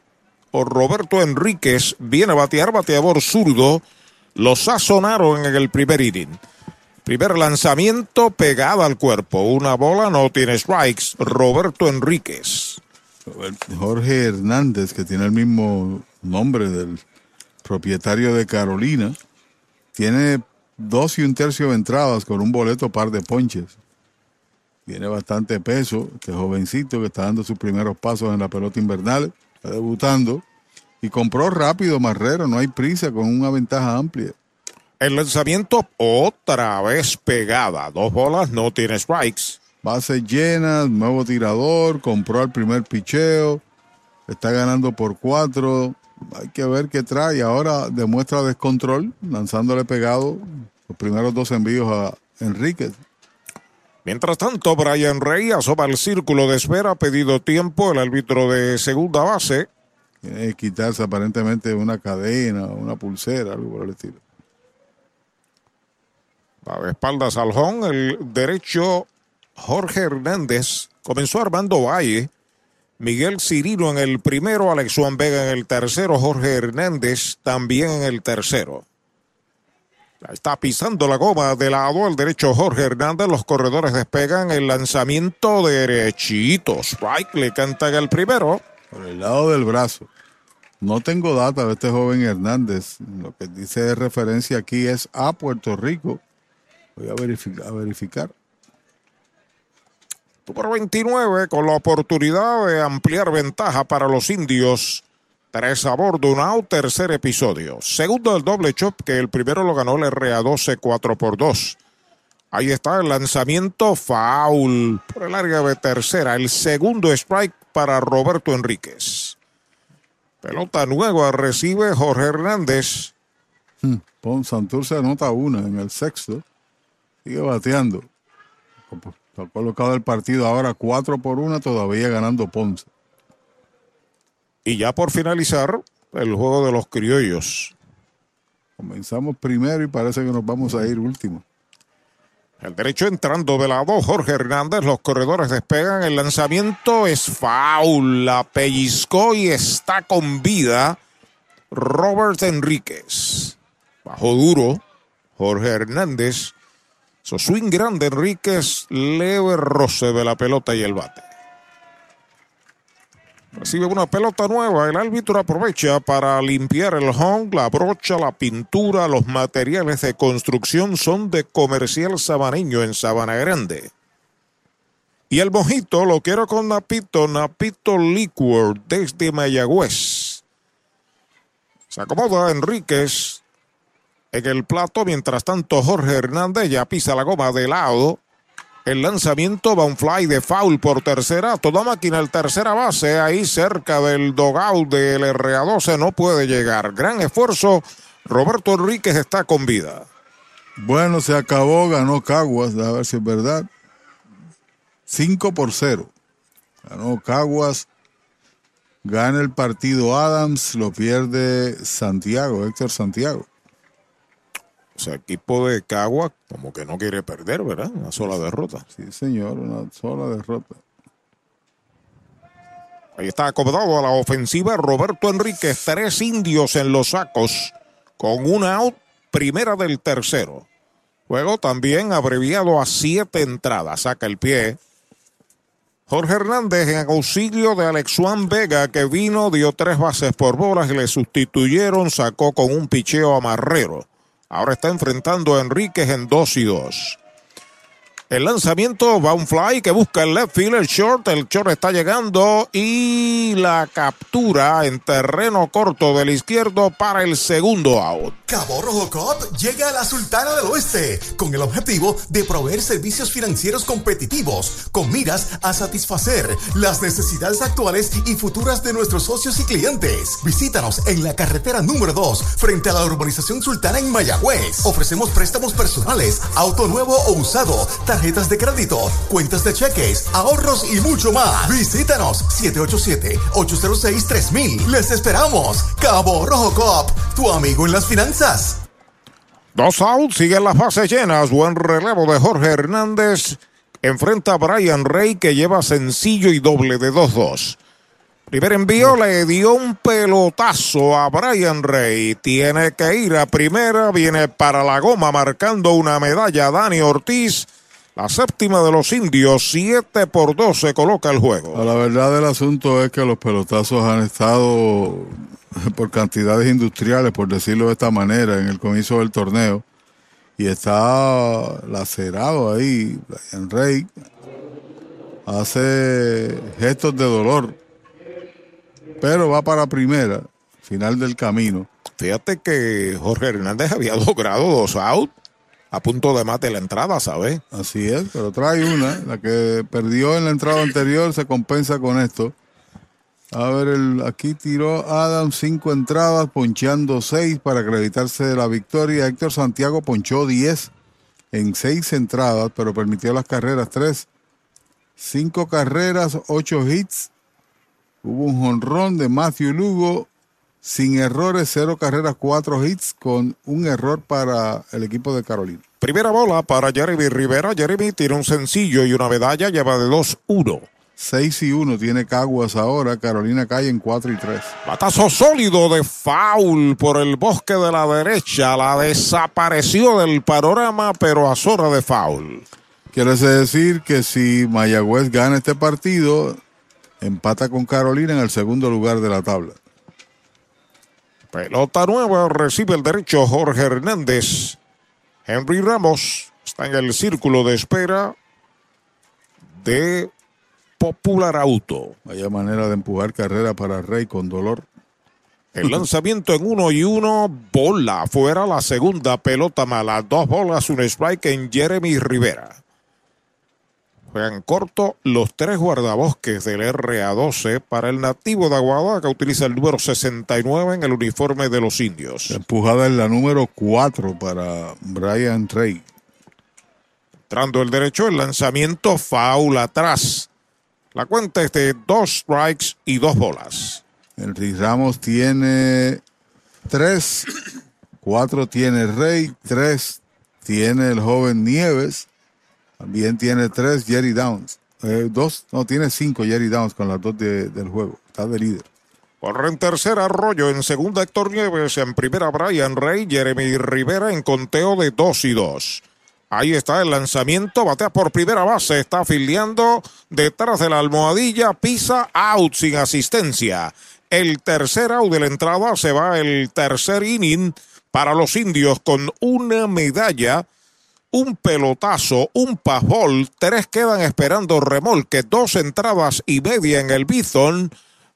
o Roberto Enríquez viene a batear, bateador zurdo. Lo sazonaron en el primer inning. Primer lanzamiento pegada al cuerpo. Una bola, no tiene strikes. Roberto Enríquez. Jorge Hernández, que tiene el mismo nombre del propietario de Carolina, tiene dos y un tercio de entradas con un boleto par de ponches. Tiene bastante peso, este jovencito que está dando sus primeros pasos en la pelota invernal, está debutando. Y compró rápido Marrero, no hay prisa, con una ventaja amplia. El lanzamiento otra vez pegada. Dos bolas, no tiene strikes. Bases llenas, nuevo tirador, compró el primer picheo, está ganando por cuatro. Hay que ver qué trae. Ahora demuestra descontrol, lanzándole pegado los primeros dos envíos a Enríquez. Mientras tanto, Brian Rey asoma el círculo de espera, ha pedido tiempo el árbitro de segunda base. Tiene que quitarse aparentemente una cadena, una pulsera, algo por el estilo. Va de espaldas al home, el derecho Jorge Hernández. Comenzó Armando Valle. Miguel Cirilo en el primero, Alex Juan Vega en el tercero, Jorge Hernández también en el tercero. Está pisando la goma de lado el derecho Jorge Hernández. Los corredores despegan el lanzamiento derechito. Strike le cantan el primero. Por el lado del brazo. No tengo data de este joven Hernández. Lo que dice de referencia aquí es a Puerto Rico. Voy a verificar. A verificar. Número 29 con la oportunidad de ampliar ventaja para los indios. Tres a bordo, un out, tercer episodio. Segundo el doble chop, que el primero lo ganó el RA12 4 por 2. Ahí está el lanzamiento foul por el área de tercera. El segundo strike para Roberto Enríquez. Pelota nueva recibe Jorge Hernández. Hmm. Pon Santurce anota una en el sexto. Sigue bateando. Ha colocado el partido ahora 4 por 1, todavía ganando Ponce. Y ya por finalizar, el juego de los criollos. Comenzamos primero y parece que nos vamos a ir último. El derecho entrando de lado, Jorge Hernández, los corredores despegan, el lanzamiento es foul, la pellizcó y está con vida Robert Enríquez. Bajo duro, Jorge Hernández, su swing grande Enríquez, leve roce de la pelota y el bate. Recibe una pelota nueva. El árbitro aprovecha para limpiar el home, la brocha, la pintura, los materiales de construcción son de comercial sabaneño en Sabana Grande. Y el mojito lo quiero con Napito, Napito Liquor desde Mayagüez. Se acomoda Enríquez en el plato. Mientras tanto, Jorge Hernández ya pisa la goma de lado. El lanzamiento va un fly de foul por tercera. Toda máquina el tercera base. Ahí cerca del dogout del RA12 no puede llegar. Gran esfuerzo. Roberto Enríquez está con vida. Bueno, se acabó, ganó Caguas, a ver si es verdad. 5 por 0. Ganó Caguas. Gana el partido Adams, lo pierde Santiago, Héctor Santiago. Sea, equipo de Cagua como que no quiere perder, ¿verdad? Una sola derrota. Sí, señor, una sola derrota. Ahí está acomodado a la ofensiva Roberto Enríquez. Tres indios en los sacos con un out, primera del tercero. Juego también abreviado a siete entradas. Saca el pie. Jorge Hernández en auxilio de Alex Juan Vega que vino, dio tres bases por bolas y le sustituyeron, sacó con un picheo a Marrero. Ahora está enfrentando a Enríquez en 2 y 2. El lanzamiento va un fly que busca el left field, el short, el short está llegando y la captura en terreno corto del izquierdo para el segundo out. Cabo Rojo Coop llega a la Sultana del Oeste con el objetivo de proveer servicios financieros competitivos con miras a satisfacer las necesidades actuales y futuras de nuestros socios y clientes. Visítanos en la carretera número 2 frente a la urbanización Sultana en Mayagüez. Ofrecemos préstamos personales, auto nuevo o usado, tarjetas de crédito, cuentas de cheques, ahorros y mucho más. Visítanos 787-806-3000. Les esperamos. Cabo Rojo Coop, tu amigo en las finanzas. Dos outs, siguen las bases llenas. Buen relevo de Jorge Hernández. Enfrenta a Brian Rey que lleva sencillo y doble de 2-2. Primer envío le dio un pelotazo a Brian Rey. Tiene que ir a primera. Viene para la goma marcando una medalla Dani Ortiz. La séptima de los indios, 7 por 2 se coloca el juego. La verdad del asunto es que los pelotazos han estado por cantidades industriales, por decirlo de esta manera, en el comienzo del torneo. Y está lacerado ahí. Brian Rey hace gestos de dolor. Pero va para primera, final del camino. Fíjate que Jorge Hernández había *laughs* logrado dos outs a punto de mate la entrada, ¿sabes? Así es, pero trae una. La que perdió en la entrada anterior se compensa con esto. A ver, el, aquí tiró Adam cinco entradas, poncheando seis para acreditarse de la victoria. Héctor Santiago ponchó diez en seis entradas, pero permitió las carreras tres. Cinco carreras, ocho hits. Hubo un jonrón de Matthew Lugo, sin errores, cero carreras, cuatro hits, con un error para el equipo de Carolina. Primera bola para Jeremy Rivera. Jeremy tiene un sencillo y una medalla, lleva de 2-1. 6 y 1 tiene Caguas ahora, Carolina cae en 4 y 3. Batazo sólido de foul por el bosque de la derecha. La desapareció del panorama, pero a zona de foul. Quiere decir que si Mayagüez gana este partido, empata con Carolina en el segundo lugar de la tabla. Pelota nueva, recibe el derecho Jorge Hernández. Henry Ramos está en el círculo de espera de Popular Auto. Vaya manera de empujar carrera para Rey con dolor. El *laughs* lanzamiento en uno y uno, bola fuera la segunda pelota mala. Dos bolas, un strike en Jeremy Rivera. Juegan corto los tres guardabosques del RA12 para el nativo de Aguada que utiliza el número 69 en el uniforme de los indios. Empujada en la número 4 para Brian Rey. Entrando el derecho, el lanzamiento foul atrás. La cuenta es de dos strikes y dos bolas. Henry Ramos tiene tres, cuatro tiene Rey, tres tiene el joven Nieves, también tiene tres Jerry Downs, eh, dos, no, tiene cinco Jerry Downs con las dos de- del juego, está de líder. Corre en tercera Arroyo, en segunda Héctor Nieves, en primera Brian Rey, Jeremy Rivera en conteo de 2 y 2. Ahí está el lanzamiento, batea por primera base, está afiliando detrás de la almohadilla, pisa out sin asistencia. El tercer out de la entrada se va el tercer inning para los indios con una medalla, un pelotazo, un pasbol, tres quedan esperando remolque, dos entradas y media en el Bison.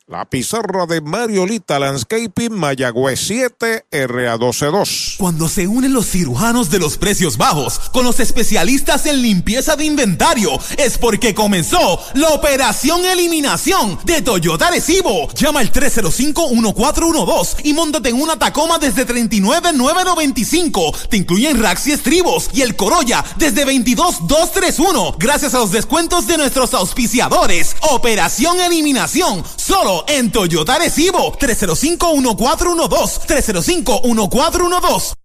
La pizarra de Mariolita Landscaping Mayagüez 7 RA122. Cuando se unen los cirujanos de los precios bajos con los especialistas en limpieza de inventario, es porque comenzó la operación eliminación de Toyota Recibo. Llama al 305-1412 y móntate en una Tacoma desde 39,995. Te incluyen racks y estribos y el Corolla desde 22,231. Gracias a los descuentos de nuestros auspiciadores. Operación eliminación solo en Toyota Recibo. 305-1412. 305-1412.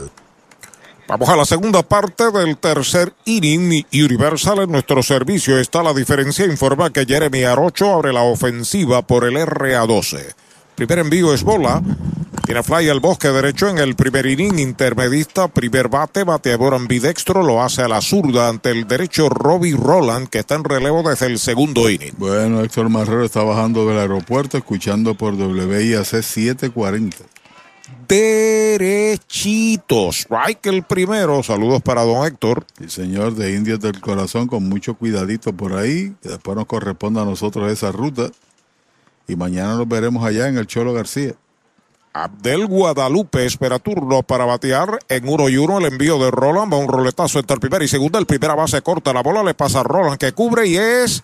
Vamos a la segunda parte del tercer inning Universal en nuestro servicio está la diferencia. Informa que Jeremy Arocho abre la ofensiva por el RA12. Primer envío es bola. Tiene fly al bosque derecho en el primer inning, intermedista, primer bate, bateador ambidextro, lo hace a la zurda ante el derecho Robbie Roland, que está en relevo desde el segundo inning. Bueno, Héctor Marrero está bajando del aeropuerto, escuchando por WIAC 740. Derechito, strike el primero, saludos para don Héctor. El señor de Indias del Corazón, con mucho cuidadito por ahí, que después nos corresponde a nosotros esa ruta. Y mañana nos veremos allá en el Cholo García. Abdel Guadalupe espera turno para batear en uno y uno el envío de Roland. Va un roletazo entre el primer y segunda. El primera base corta la bola, le pasa a Roland que cubre y es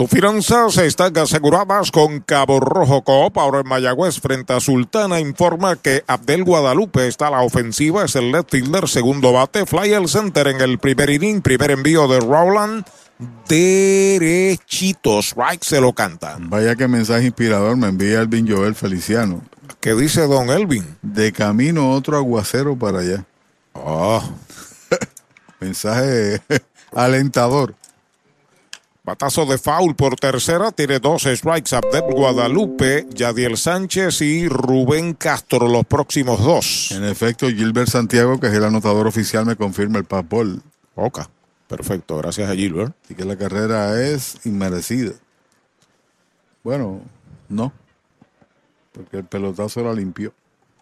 Tus finanzas están aseguradas con Cabo Rojo Coop. Ahora en Mayagüez, frente a Sultana, informa que Abdel Guadalupe está a la ofensiva. Es el left fielder, segundo bate. Fly al center en el primer inning. Primer envío de Rowland. Derechitos. Strike se lo canta. Vaya que mensaje inspirador me envía Elvin Joel Feliciano. ¿Qué dice don Elvin? De camino otro aguacero para allá. Oh. *laughs* mensaje *laughs* alentador. Batazo de foul por tercera, tiene dos strikes Abdel Guadalupe, Yadiel Sánchez y Rubén Castro los próximos dos. En efecto, Gilbert Santiago, que es el anotador oficial, me confirma el papol. Ok, perfecto, gracias a Gilbert. Así que la carrera es inmerecida. Bueno, no, porque el pelotazo la limpió.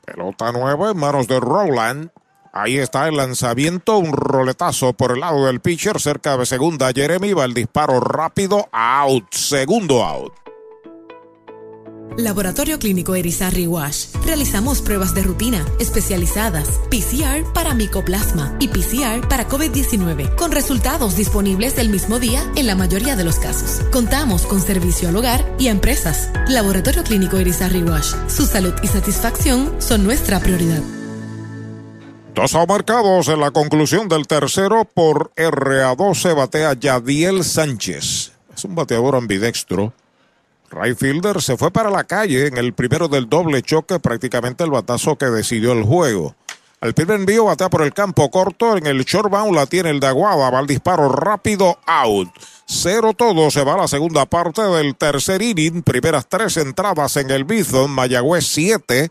Pelota nueva en manos de Rowland. Ahí está el lanzamiento, un roletazo por el lado del pitcher, cerca de segunda. Jeremy va el disparo rápido, out, segundo out. Laboratorio Clínico Erizarri Wash. Realizamos pruebas de rutina especializadas, PCR para micoplasma y PCR para COVID-19, con resultados disponibles el mismo día en la mayoría de los casos. Contamos con servicio al hogar y a empresas. Laboratorio Clínico Erizarri Wash. Su salud y satisfacción son nuestra prioridad. Dos marcados en la conclusión del tercero por RA12 batea Yadiel Sánchez. Es un bateador ambidextro. Right fielder se fue para la calle en el primero del doble choque, prácticamente el batazo que decidió el juego. Al primer envío batea por el campo corto, en el short bound la tiene el de Aguada, va al disparo rápido, out. Cero todo, se va a la segunda parte del tercer inning, primeras tres entradas en el Bison, Mayagüez 7,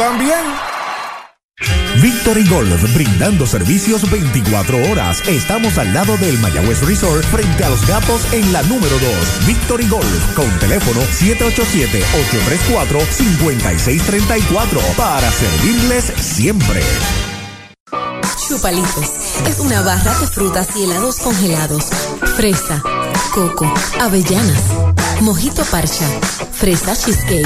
también. Victory Golf, brindando servicios 24 horas. Estamos al lado del Mayagüez Resort, frente a los gatos en la número 2. Victory Golf, con teléfono 787-834-5634, para servirles siempre. Chupalitos es una barra de frutas y helados congelados. Fresa, coco, avellanas, mojito parcha, fresa cheesecake,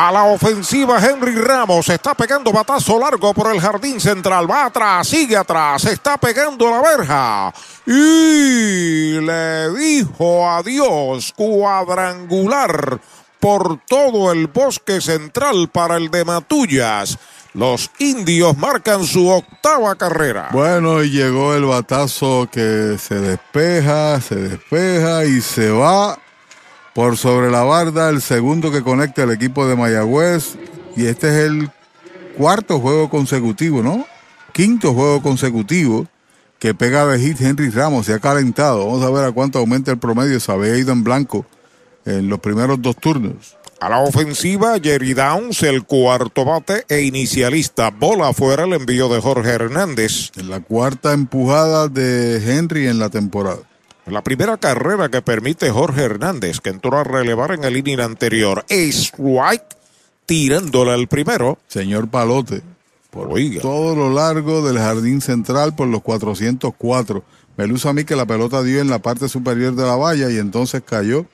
A la ofensiva, Henry Ramos está pegando batazo largo por el jardín central. Va atrás, sigue atrás, está pegando la verja. Y le dijo adiós cuadrangular por todo el bosque central para el de Matullas. Los indios marcan su octava carrera. Bueno, y llegó el batazo que se despeja, se despeja y se va por sobre la barda, el segundo que conecta el equipo de Mayagüez. Y este es el cuarto juego consecutivo, ¿no? Quinto juego consecutivo que pega de hit Henry Ramos. Se ha calentado. Vamos a ver a cuánto aumenta el promedio. Se había ido en blanco en los primeros dos turnos. A la ofensiva, Jerry Downs, el cuarto bate e inicialista. Bola afuera el envío de Jorge Hernández. En la cuarta empujada de Henry en la temporada. La primera carrera que permite Jorge Hernández, que entró a relevar en el inning anterior. Strike, tirándole al primero. Señor Palote, por todo lo largo del jardín central por los 404. Me luce a mí que la pelota dio en la parte superior de la valla y entonces cayó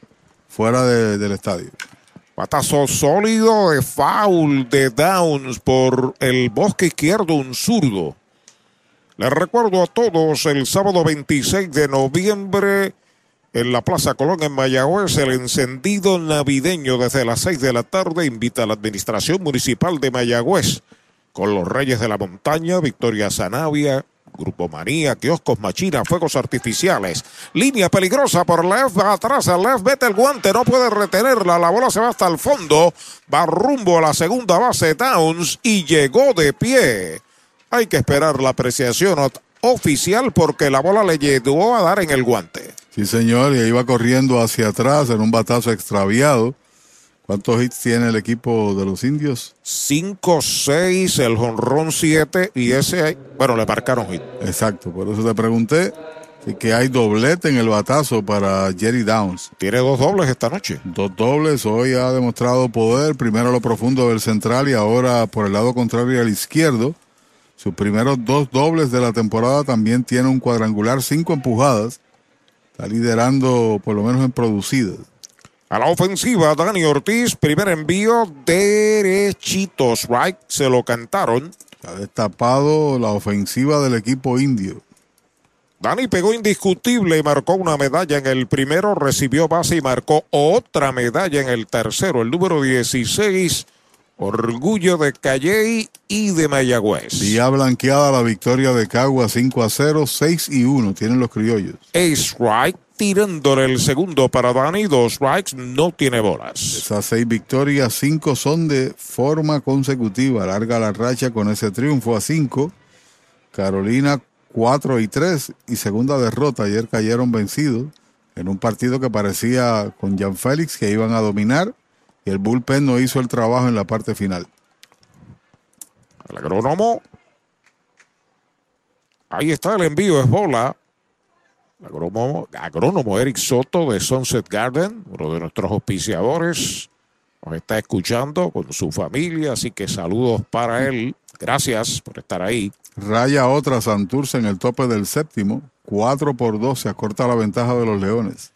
fuera de- del estadio. Patazo sólido de foul de Downs por el bosque izquierdo, un zurdo. Les recuerdo a todos el sábado 26 de noviembre en la Plaza Colón en Mayagüez, el encendido navideño desde las 6 de la tarde invita a la Administración Municipal de Mayagüez con los Reyes de la Montaña, Victoria Zanavia, Grupo Manía, Kioscos Machina, Fuegos Artificiales. Línea peligrosa por left, va atrás left, vete el guante, no puede retenerla, la bola se va hasta el fondo, va rumbo a la segunda base Downs y llegó de pie. Hay que esperar la apreciación oficial porque la bola le llegó a dar en el guante. Sí, señor, y ahí va corriendo hacia atrás en un batazo extraviado. ¿Cuántos hits tiene el equipo de los indios? 5-6, el jonrón 7 y ese, bueno, le marcaron hit. Exacto, por eso te pregunté si que hay doblete en el batazo para Jerry Downs. Tiene dos dobles esta noche. Dos dobles, hoy ha demostrado poder, primero a lo profundo del central y ahora por el lado contrario al izquierdo. Sus primeros dos dobles de la temporada también tiene un cuadrangular, cinco empujadas. Está liderando por lo menos en producidas. A la ofensiva, Dani Ortiz, primer envío derechito, strike, se lo cantaron. Ha destapado la ofensiva del equipo indio. Dani pegó indiscutible y marcó una medalla en el primero, recibió base y marcó otra medalla en el tercero, el número 16, orgullo de Calley y de Mayagüez. Vía blanqueada la victoria de Cagua 5 a 0, 6 y 1 tienen los criollos. A strike, tirándole el segundo para Dani, dos strikes, no tiene bolas. Esas seis victorias, cinco son de forma consecutiva. Larga la racha con ese triunfo a cinco. Carolina 4 y 3 y segunda derrota. Ayer cayeron vencidos en un partido que parecía con Jan Félix que iban a dominar y el bullpen no hizo el trabajo en la parte final. El agrónomo. Ahí está el envío, es bola. El agrónomo, agrónomo Eric Soto de Sunset Garden, uno de nuestros auspiciadores, nos está escuchando con su familia, así que saludos para él. Gracias por estar ahí. Raya otra Santurce en el tope del séptimo. 4 por 2 se acorta la ventaja de los Leones.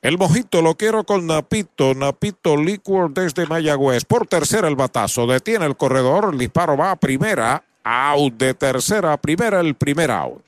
El mojito lo quiero con Napito, Napito Liquor desde Mayagüez. Por tercera el batazo, detiene el corredor, el disparo va a primera, out de tercera a primera, el primer out.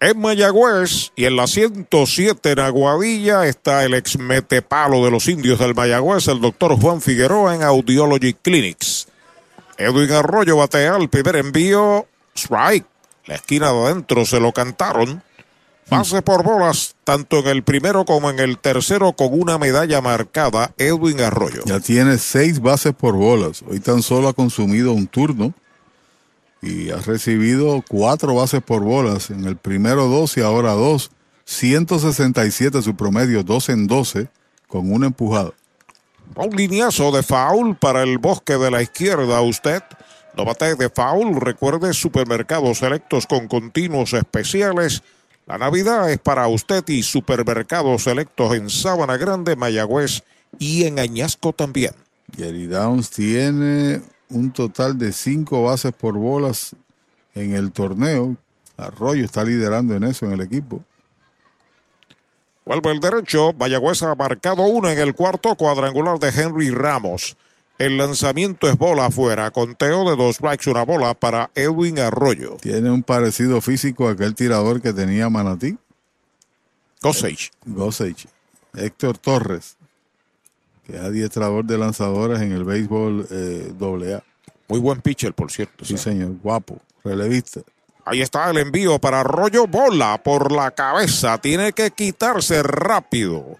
En Mayagüez y en la 107 en Aguadilla está el ex metepalo de los indios del Mayagüez, el doctor Juan Figueroa en Audiology Clinics. Edwin Arroyo batea el primer envío, strike. La esquina de adentro se lo cantaron. Base por bolas, tanto en el primero como en el tercero, con una medalla marcada, Edwin Arroyo. Ya tiene seis bases por bolas. Hoy tan solo ha consumido un turno y ha recibido cuatro bases por bolas. En el primero dos y ahora dos. 167 su promedio, 12 en 12, con una empujada. Un lineazo de foul para el bosque de la izquierda. Usted no bate de foul. Recuerde supermercados selectos con continuos especiales. La Navidad es para usted y supermercados selectos en Sabana Grande, Mayagüez y en Añasco también. Jerry Downs tiene un total de cinco bases por bolas en el torneo. Arroyo está liderando en eso en el equipo. Vuelve el derecho. Mayagüez ha marcado uno en el cuarto cuadrangular de Henry Ramos. El lanzamiento es bola afuera. Conteo de dos strikes, una bola para Edwin Arroyo. Tiene un parecido físico a aquel tirador que tenía Manatí. Gossage. Gossage. Héctor Torres, que es adiestrador de lanzadores en el béisbol eh, AA. Muy buen pitcher, por cierto. Sí, señor. Guapo. Relevista. Ahí está el envío para Arroyo. Bola por la cabeza. Tiene que quitarse rápido.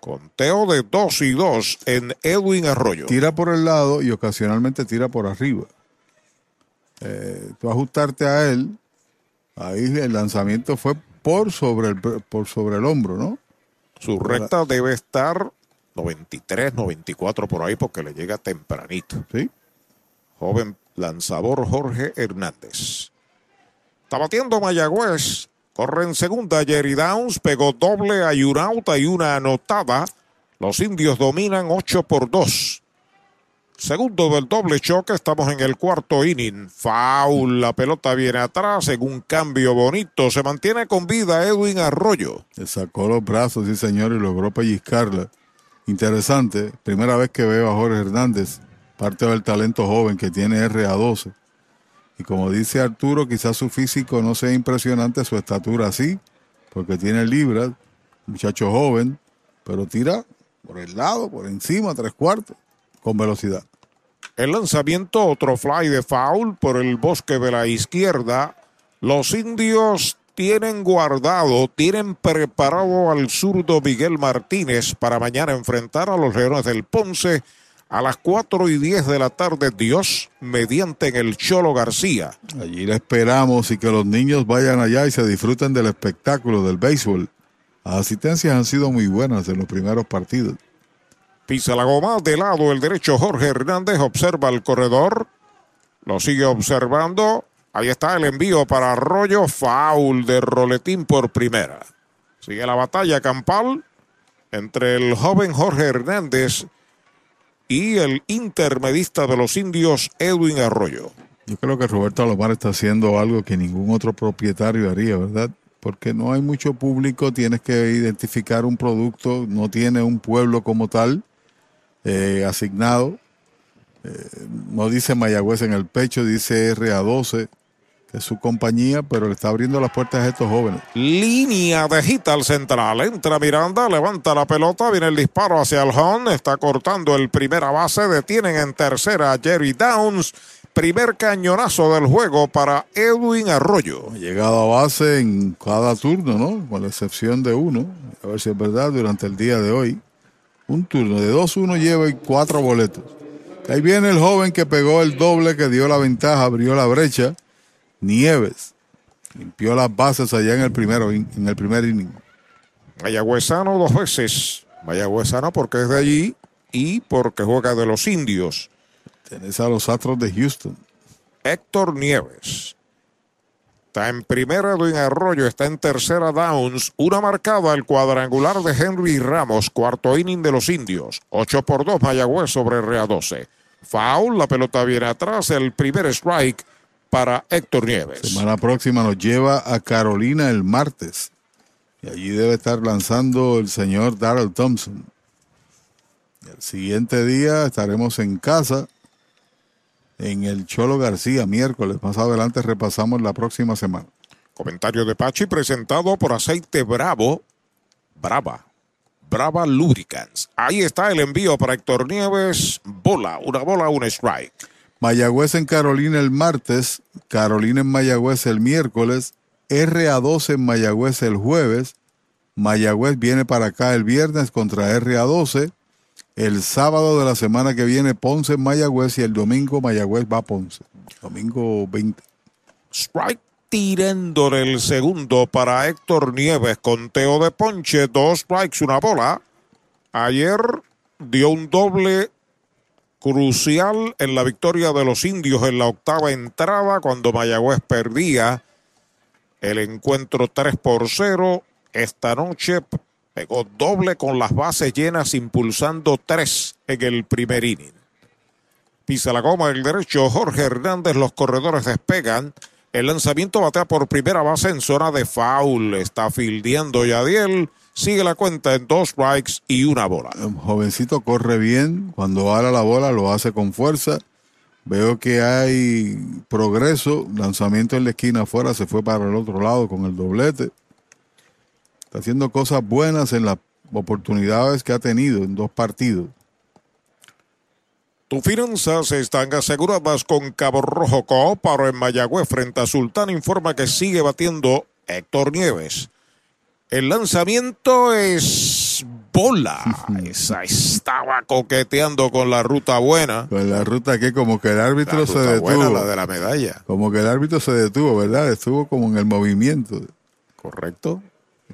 Conteo de 2 y 2 en Edwin Arroyo. Tira por el lado y ocasionalmente tira por arriba. Eh, tú ajustarte a él, ahí el lanzamiento fue por sobre el, por sobre el hombro, ¿no? Su recta debe estar 93, 94 por ahí porque le llega tempranito. Sí. Joven lanzador Jorge Hernández. Está batiendo Mayagüez. Corre en segunda Jerry Downs. Pegó doble a Yurauta y una anotada. Los indios dominan 8 por 2. Segundo del doble choque. Estamos en el cuarto inning. Foul. La pelota viene atrás en un cambio bonito. Se mantiene con vida Edwin Arroyo. Le sacó los brazos, sí señor, y logró pellizcarla. Interesante. Primera vez que veo a Jorge Hernández. Parte del talento joven que tiene RA12. Y como dice Arturo, quizás su físico no sea impresionante, su estatura sí, porque tiene libras, muchacho joven, pero tira por el lado, por encima, tres cuartos, con velocidad. El lanzamiento, otro fly de foul por el bosque de la izquierda. Los indios tienen guardado, tienen preparado al zurdo Miguel Martínez para mañana enfrentar a los Leones del Ponce a las 4 y 10 de la tarde, Dios mediante en el Cholo García. Allí le esperamos y que los niños vayan allá y se disfruten del espectáculo del béisbol. Las asistencias han sido muy buenas en los primeros partidos. Pisa la goma de lado el derecho Jorge Hernández, observa el corredor, lo sigue observando. Ahí está el envío para Arroyo, foul de Roletín por primera. Sigue la batalla campal entre el joven Jorge Hernández y el intermedista de los indios, Edwin Arroyo. Yo creo que Roberto Alomar está haciendo algo que ningún otro propietario haría, ¿verdad? Porque no hay mucho público, tienes que identificar un producto, no tiene un pueblo como tal eh, asignado. Eh, no dice Mayagüez en el pecho, dice RA12, que es su compañía, pero le está abriendo las puertas a estos jóvenes. Línea de hit al central. Entra Miranda, levanta la pelota, viene el disparo hacia el home, está cortando el primera base, detienen en tercera a Jerry Downs. Primer cañonazo del juego para Edwin Arroyo. Llegado a base en cada turno, ¿no? Con la excepción de uno. A ver si es verdad, durante el día de hoy. Un turno de 2-1 lleva y cuatro boletos. Ahí viene el joven que pegó el doble, que dio la ventaja, abrió la brecha. Nieves. Limpió las bases allá en el primero, en el primer inning. Mayagüezano dos veces. Mayagüezano porque es de allí y porque juega de los indios. Tenés a los Astros de Houston. Héctor Nieves. Está en primera Edwin Arroyo, está en tercera Downs. Una marcada el cuadrangular de Henry Ramos, cuarto inning de los indios. 8 por 2 Mayagüez sobre RA12. Foul, la pelota viene atrás, el primer strike para Héctor Nieves. Semana próxima nos lleva a Carolina el martes. Y allí debe estar lanzando el señor Darrell Thompson. El siguiente día estaremos en casa en el Cholo García, miércoles. Más adelante repasamos la próxima semana. Comentario de Pachi presentado por Aceite Bravo. Brava. Brava Lubricants. Ahí está el envío para Héctor Nieves. Bola, una bola, un strike. Mayagüez en Carolina el martes, Carolina en Mayagüez el miércoles, RA12 en Mayagüez el jueves. Mayagüez viene para acá el viernes contra RA12. El sábado de la semana que viene Ponce en Mayagüez y el domingo Mayagüez va a Ponce. Domingo 20. Strike tirándole el segundo para Héctor Nieves. Conteo de ponche, dos strikes, una bola. Ayer dio un doble crucial en la victoria de los indios en la octava entrada cuando Mayagüez perdía el encuentro 3 por 0. Esta noche pegó doble con las bases llenas impulsando 3 en el primer inning. Pisa la goma el derecho Jorge Hernández, los corredores despegan. El lanzamiento batea por primera base en zona de foul. Está fildeando Yadiel. Sigue la cuenta en dos strikes y una bola. El jovencito corre bien. Cuando ala la bola lo hace con fuerza. Veo que hay progreso. Lanzamiento en la esquina afuera. Se fue para el otro lado con el doblete. Está haciendo cosas buenas en las oportunidades que ha tenido en dos partidos. Tus finanzas están aseguradas con Cabo Rojo Coop, pero en Mayagüez frente a Sultán informa que sigue batiendo Héctor Nieves. El lanzamiento es bola. *laughs* Esa estaba coqueteando con la ruta buena. Con la ruta que como que el árbitro La se ruta detuvo. buena, la de la medalla. Como que el árbitro se detuvo, ¿verdad? Estuvo como en el movimiento. Correcto.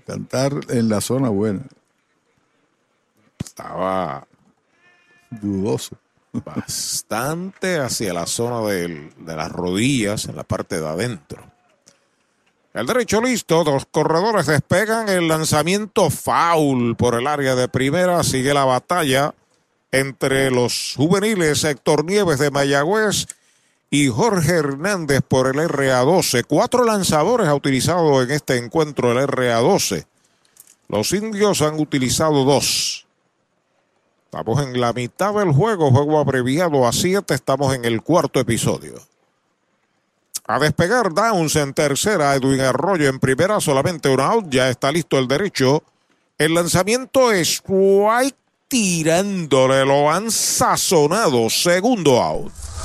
Cantar en la zona buena. Estaba dudoso. Bastante hacia la zona del- de las rodillas, en la parte de adentro. El derecho listo, dos corredores despegan el lanzamiento foul por el área de primera. Sigue la batalla entre los juveniles Héctor Nieves de Mayagüez y Jorge Hernández por el RA12. Cuatro lanzadores ha utilizado en este encuentro el RA12. Los indios han utilizado dos. Estamos en la mitad del juego, juego abreviado a siete. Estamos en el cuarto episodio. A despegar Downs en tercera, Edwin Arroyo en primera, solamente un out, ya está listo el derecho. El lanzamiento es White tirándole, lo han sazonado, segundo out.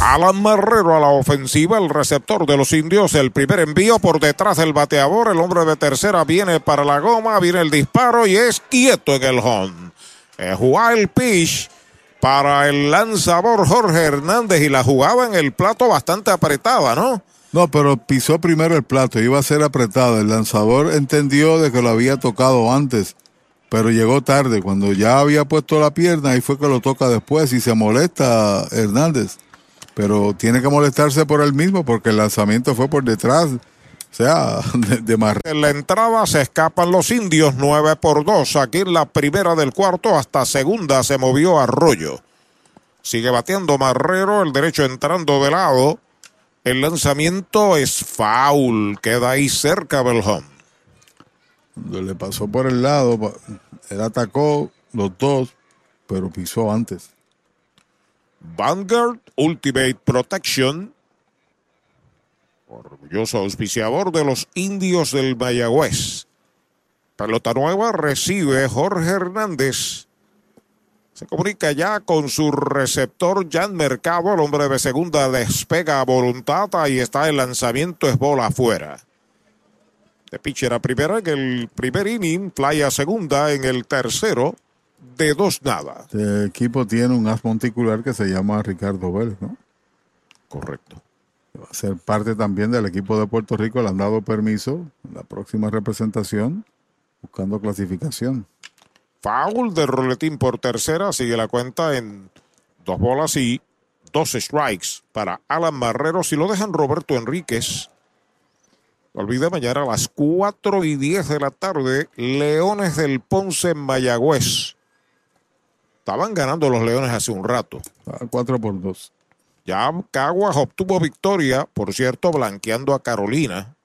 Alan Marrero a la ofensiva, el receptor de los indios, el primer envío por detrás del bateador, el hombre de tercera viene para la goma, viene el disparo y es quieto en el home. Es wild pitch para el lanzador Jorge Hernández y la jugaba en el plato bastante apretada, ¿no? No, pero pisó primero el plato, iba a ser apretado. El lanzador entendió de que lo había tocado antes, pero llegó tarde. Cuando ya había puesto la pierna, ahí fue que lo toca después y se molesta Hernández. Pero tiene que molestarse por él mismo porque el lanzamiento fue por detrás. O sea, *laughs* de, de Marrero. En la entrada se escapan los indios 9 por 2. Aquí en la primera del cuarto hasta segunda se movió Arroyo. Sigue bateando Marrero, el derecho entrando de lado. El lanzamiento es foul, queda ahí cerca. Cuando le pasó por el lado, él atacó los dos, pero pisó antes. Vanguard Ultimate Protection, orgulloso auspiciador de los indios del Mayagüez. Pelota nueva recibe Jorge Hernández. Se comunica ya con su receptor Jan Mercado, el hombre de segunda despega a voluntad. Ahí está el lanzamiento, es bola afuera. De pitcher a primera en el primer inning, fly a segunda en el tercero, de dos nada. Este equipo tiene un as monticular que se llama Ricardo Vélez, ¿no? Correcto. Va a ser parte también del equipo de Puerto Rico. Le han dado permiso en la próxima representación, buscando clasificación. Foul de Roletín por tercera. Sigue la cuenta en dos bolas y dos strikes para Alan Marrero. Si lo dejan Roberto Enríquez. No olvide mañana a las 4 y 10 de la tarde. Leones del Ponce en Mayagüez. Estaban ganando los Leones hace un rato. 4 por 2. Ya Caguas obtuvo victoria, por cierto, blanqueando a Carolina.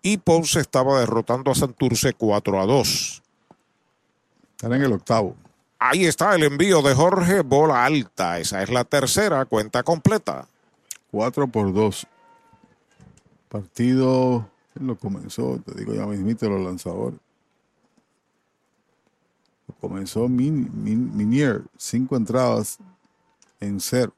y Ponce estaba derrotando a Santurce 4 a 2. Están en el octavo. Ahí está el envío de Jorge, bola alta. Esa es la tercera, cuenta completa. 4 por 2. Partido, ¿quién lo comenzó? Te digo ya mismito los lanzadores. Comenzó Min, Min- Minier, cinco entradas en cero.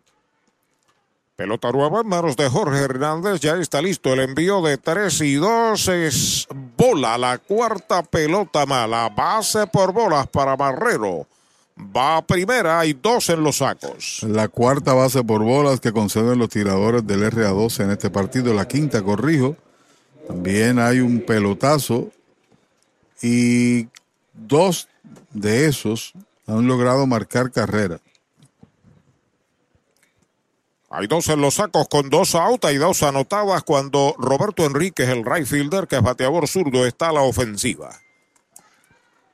Pelota nueva en manos de Jorge Hernández. Ya está listo el envío de 3 y 2. Es bola, la cuarta pelota mala. Base por bolas para Barrero. Va a primera, hay dos en los sacos. La cuarta base por bolas que conceden los tiradores del RA12 en este partido. La quinta, corrijo. También hay un pelotazo. Y dos de esos han logrado marcar carrera. Hay dos en los sacos con dos out y dos anotadas cuando Roberto Enríquez, el right fielder, que es bateador zurdo, está a la ofensiva.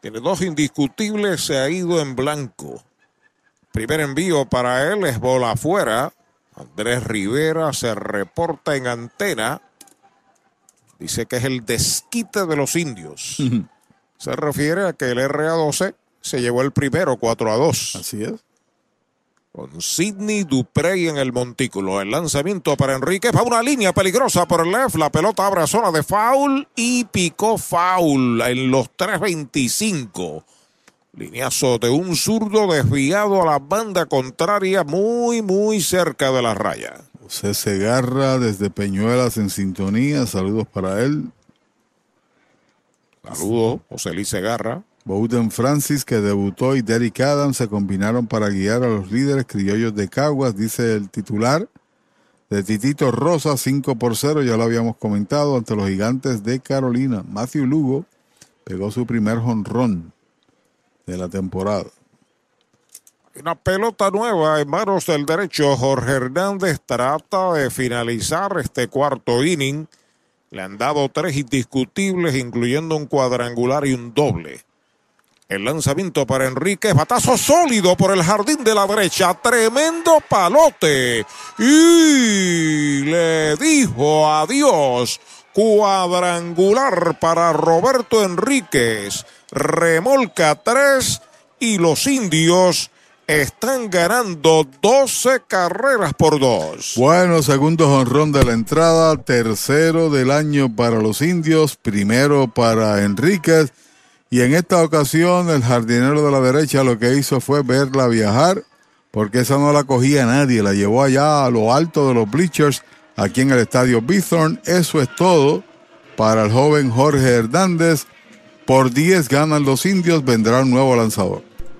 Tiene dos indiscutibles, se ha ido en blanco. Primer envío para él es bola afuera. Andrés Rivera se reporta en antena. Dice que es el desquite de los indios. Se refiere a que el RA12 se llevó el primero 4 a 2. Así es. Con Sidney Duprey en el montículo. El lanzamiento para Enrique. Va una línea peligrosa por el left. La pelota abre a zona de foul y picó foul en los 3.25. Lineazo de un zurdo desviado a la banda contraria, muy, muy cerca de la raya. José Segarra desde Peñuelas en sintonía. Saludos para él. Saludos, José Luis Segarra. Bowden Francis, que debutó, y Derek Adams se combinaron para guiar a los líderes criollos de Caguas, dice el titular. De Titito Rosa, 5 por 0, ya lo habíamos comentado, ante los gigantes de Carolina. Matthew Lugo pegó su primer jonrón de la temporada. Una pelota nueva en manos del derecho. Jorge Hernández trata de finalizar este cuarto inning. Le han dado tres indiscutibles, incluyendo un cuadrangular y un doble. El lanzamiento para Enrique, batazo sólido por el jardín de la derecha, tremendo palote. Y le dijo adiós. Cuadrangular para Roberto Enríquez. Remolca tres y los indios están ganando 12 carreras por dos. Bueno, segundo jonrón de la entrada, tercero del año para los indios, primero para Enríquez. Y en esta ocasión el jardinero de la derecha lo que hizo fue verla viajar, porque esa no la cogía nadie, la llevó allá a lo alto de los bleachers, aquí en el estadio Bithorn. Eso es todo para el joven Jorge Hernández. Por 10 ganan los indios, vendrá un nuevo lanzador.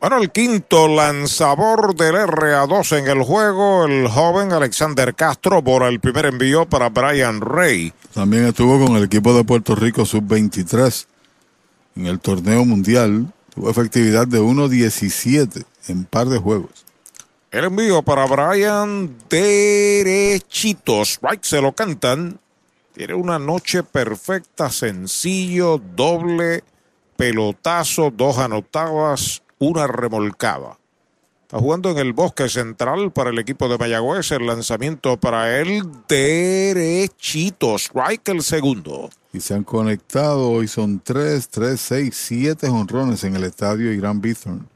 Bueno, el quinto lanzador del RA2 en el juego, el joven Alexander Castro, por el primer envío para Brian Rey. También estuvo con el equipo de Puerto Rico sub-23 en el torneo mundial. Tuvo efectividad de 1.17 en par de juegos. El envío para Brian derechitos. Strike se lo cantan. Tiene una noche perfecta, sencillo, doble, pelotazo, dos anotadas, una remolcada. Está jugando en el bosque central para el equipo de Mayagüez. El lanzamiento para él derechito. Strike el segundo. Y se han conectado. Hoy son 3, 3, 6, 7 honrones en el estadio Irán Bithorn.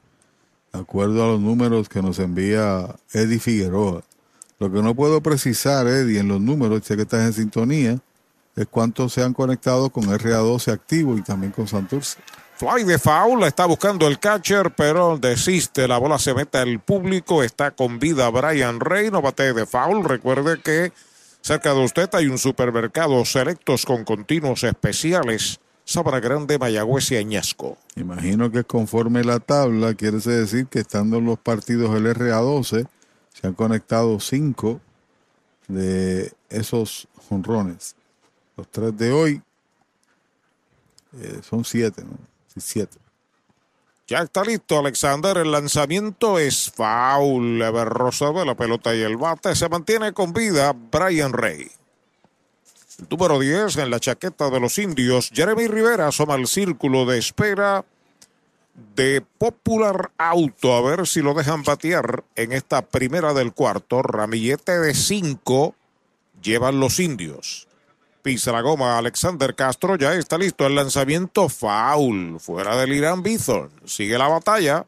De acuerdo a los números que nos envía Eddie Figueroa. Lo que no puedo precisar, Eddie, en los números, sé que estás en sintonía, es cuántos se han conectado con RA12 activo y también con Santurce. Fly de foul, está buscando el catcher, pero desiste. La bola se mete al público. Está con vida Brian Rey. No bate de foul. Recuerde que cerca de usted hay un supermercado selectos con continuos especiales. Sabra Grande, Mayagüez y Añasco. Imagino que conforme la tabla, quiere decir que estando en los partidos del RA12, se han conectado cinco de esos jonrones. Los tres de hoy eh, son siete, ¿no? Ya está listo Alexander. El lanzamiento es foul. Rosa de la pelota y el bate. Se mantiene con vida Brian Rey. El número 10 en la chaqueta de los indios. Jeremy Rivera asoma al círculo de espera de Popular Auto. A ver si lo dejan batear en esta primera del cuarto. Ramillete de 5 llevan los indios. Pisa la goma Alexander Castro. Ya está listo el lanzamiento foul. Fuera del Irán Bithorn. Sigue la batalla.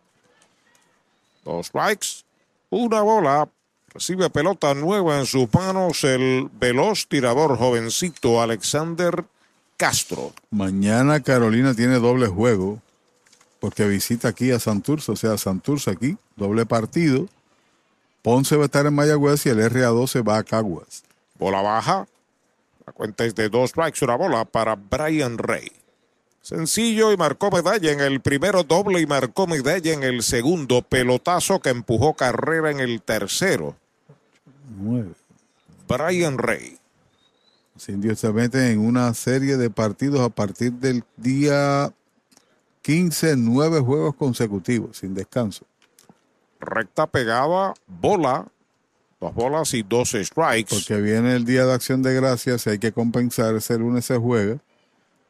Dos strikes. Una bola. Recibe pelota nueva en sus manos el veloz tirador jovencito Alexander Castro. Mañana Carolina tiene doble juego porque visita aquí a Santurce, o sea, Santurce aquí, doble partido. Ponce va a estar en Mayagüez y el RA12 va a Caguas. Bola baja. La cuenta es de dos strikes, una bola para Brian Rey. Sencillo y marcó medalla en el primero, doble y marcó medalla en el segundo. Pelotazo que empujó carrera en el tercero. Nueve. Brian Rey. Indios se meten en una serie de partidos a partir del día 15, nueve juegos consecutivos, sin descanso. Recta pegada, bola, dos bolas y dos strikes. Porque viene el día de acción de gracias y hay que compensar. Ese lunes se juega.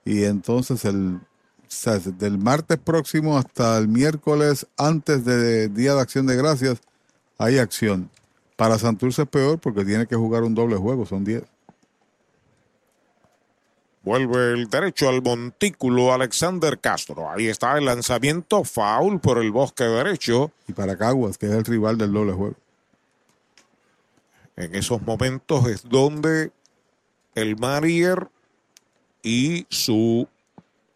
Y entonces el, o sea, del martes próximo hasta el miércoles antes del día de acción de gracias hay acción. Para Santurce es peor porque tiene que jugar un doble juego, son 10. Vuelve el derecho al montículo Alexander Castro. Ahí está el lanzamiento foul por el bosque derecho. Y para Caguas, que es el rival del doble juego. En esos momentos es donde el Marier y su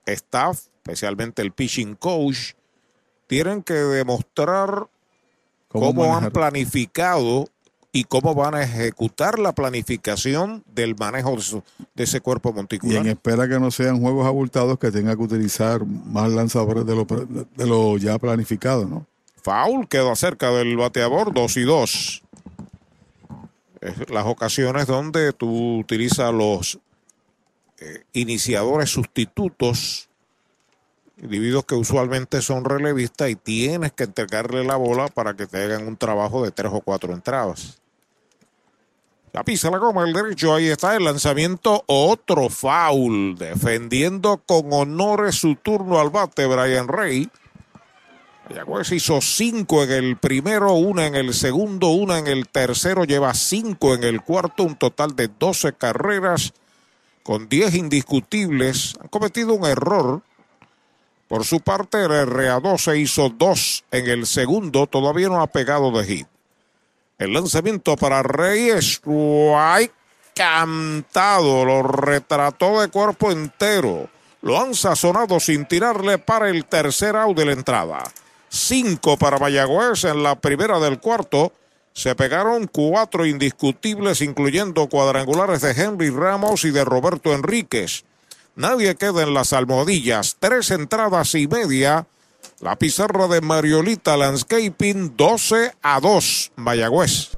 staff, especialmente el pitching coach, tienen que demostrar cómo, ¿Cómo han planificado y cómo van a ejecutar la planificación del manejo de, su- de ese cuerpo Y en monticular. espera que no sean juegos abultados que tenga que utilizar más lanzadores de lo, de lo ya planificado, ¿no? Foul queda cerca del bateador, 2 y 2. Las ocasiones donde tú utilizas los eh, iniciadores sustitutos, individuos que usualmente son relevistas y tienes que entregarle la bola para que te hagan un trabajo de tres o cuatro entradas. La pisa la goma el derecho, ahí está el lanzamiento, otro foul, defendiendo con honores su turno al bate Brian Rey. Mayagüez hizo cinco en el primero, una en el segundo, una en el tercero, lleva cinco en el cuarto, un total de 12 carreras con 10 indiscutibles. Han cometido un error. Por su parte, el RA12 hizo dos en el segundo, todavía no ha pegado de hit. El lanzamiento para Reyes, Strike cantado, lo retrató de cuerpo entero. Lo han sazonado sin tirarle para el tercer out de la entrada. Cinco para Mayagüez en la primera del cuarto. Se pegaron cuatro indiscutibles, incluyendo cuadrangulares de Henry Ramos y de Roberto Enríquez. Nadie queda en las almohadillas. Tres entradas y media. La pizarra de Mariolita Landscaping 12 a 2. Mayagüez.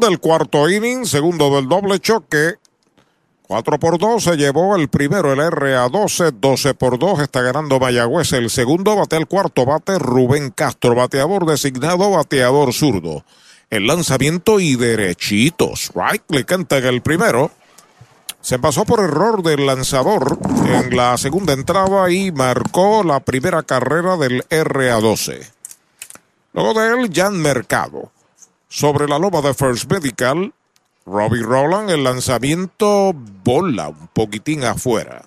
del cuarto inning, segundo del doble choque. 4 por 2 se llevó el primero, el RA12, 12 por 2 está ganando Mayagüez. El segundo bate el cuarto bate Rubén Castro, bateador designado, bateador zurdo. El lanzamiento y derechitos. Right, le canta en el primero. Se pasó por error del lanzador en la segunda entrada y marcó la primera carrera del RA12. Luego de él, Jan Mercado sobre la loma de First Medical. Robbie Roland, el lanzamiento bola un poquitín afuera.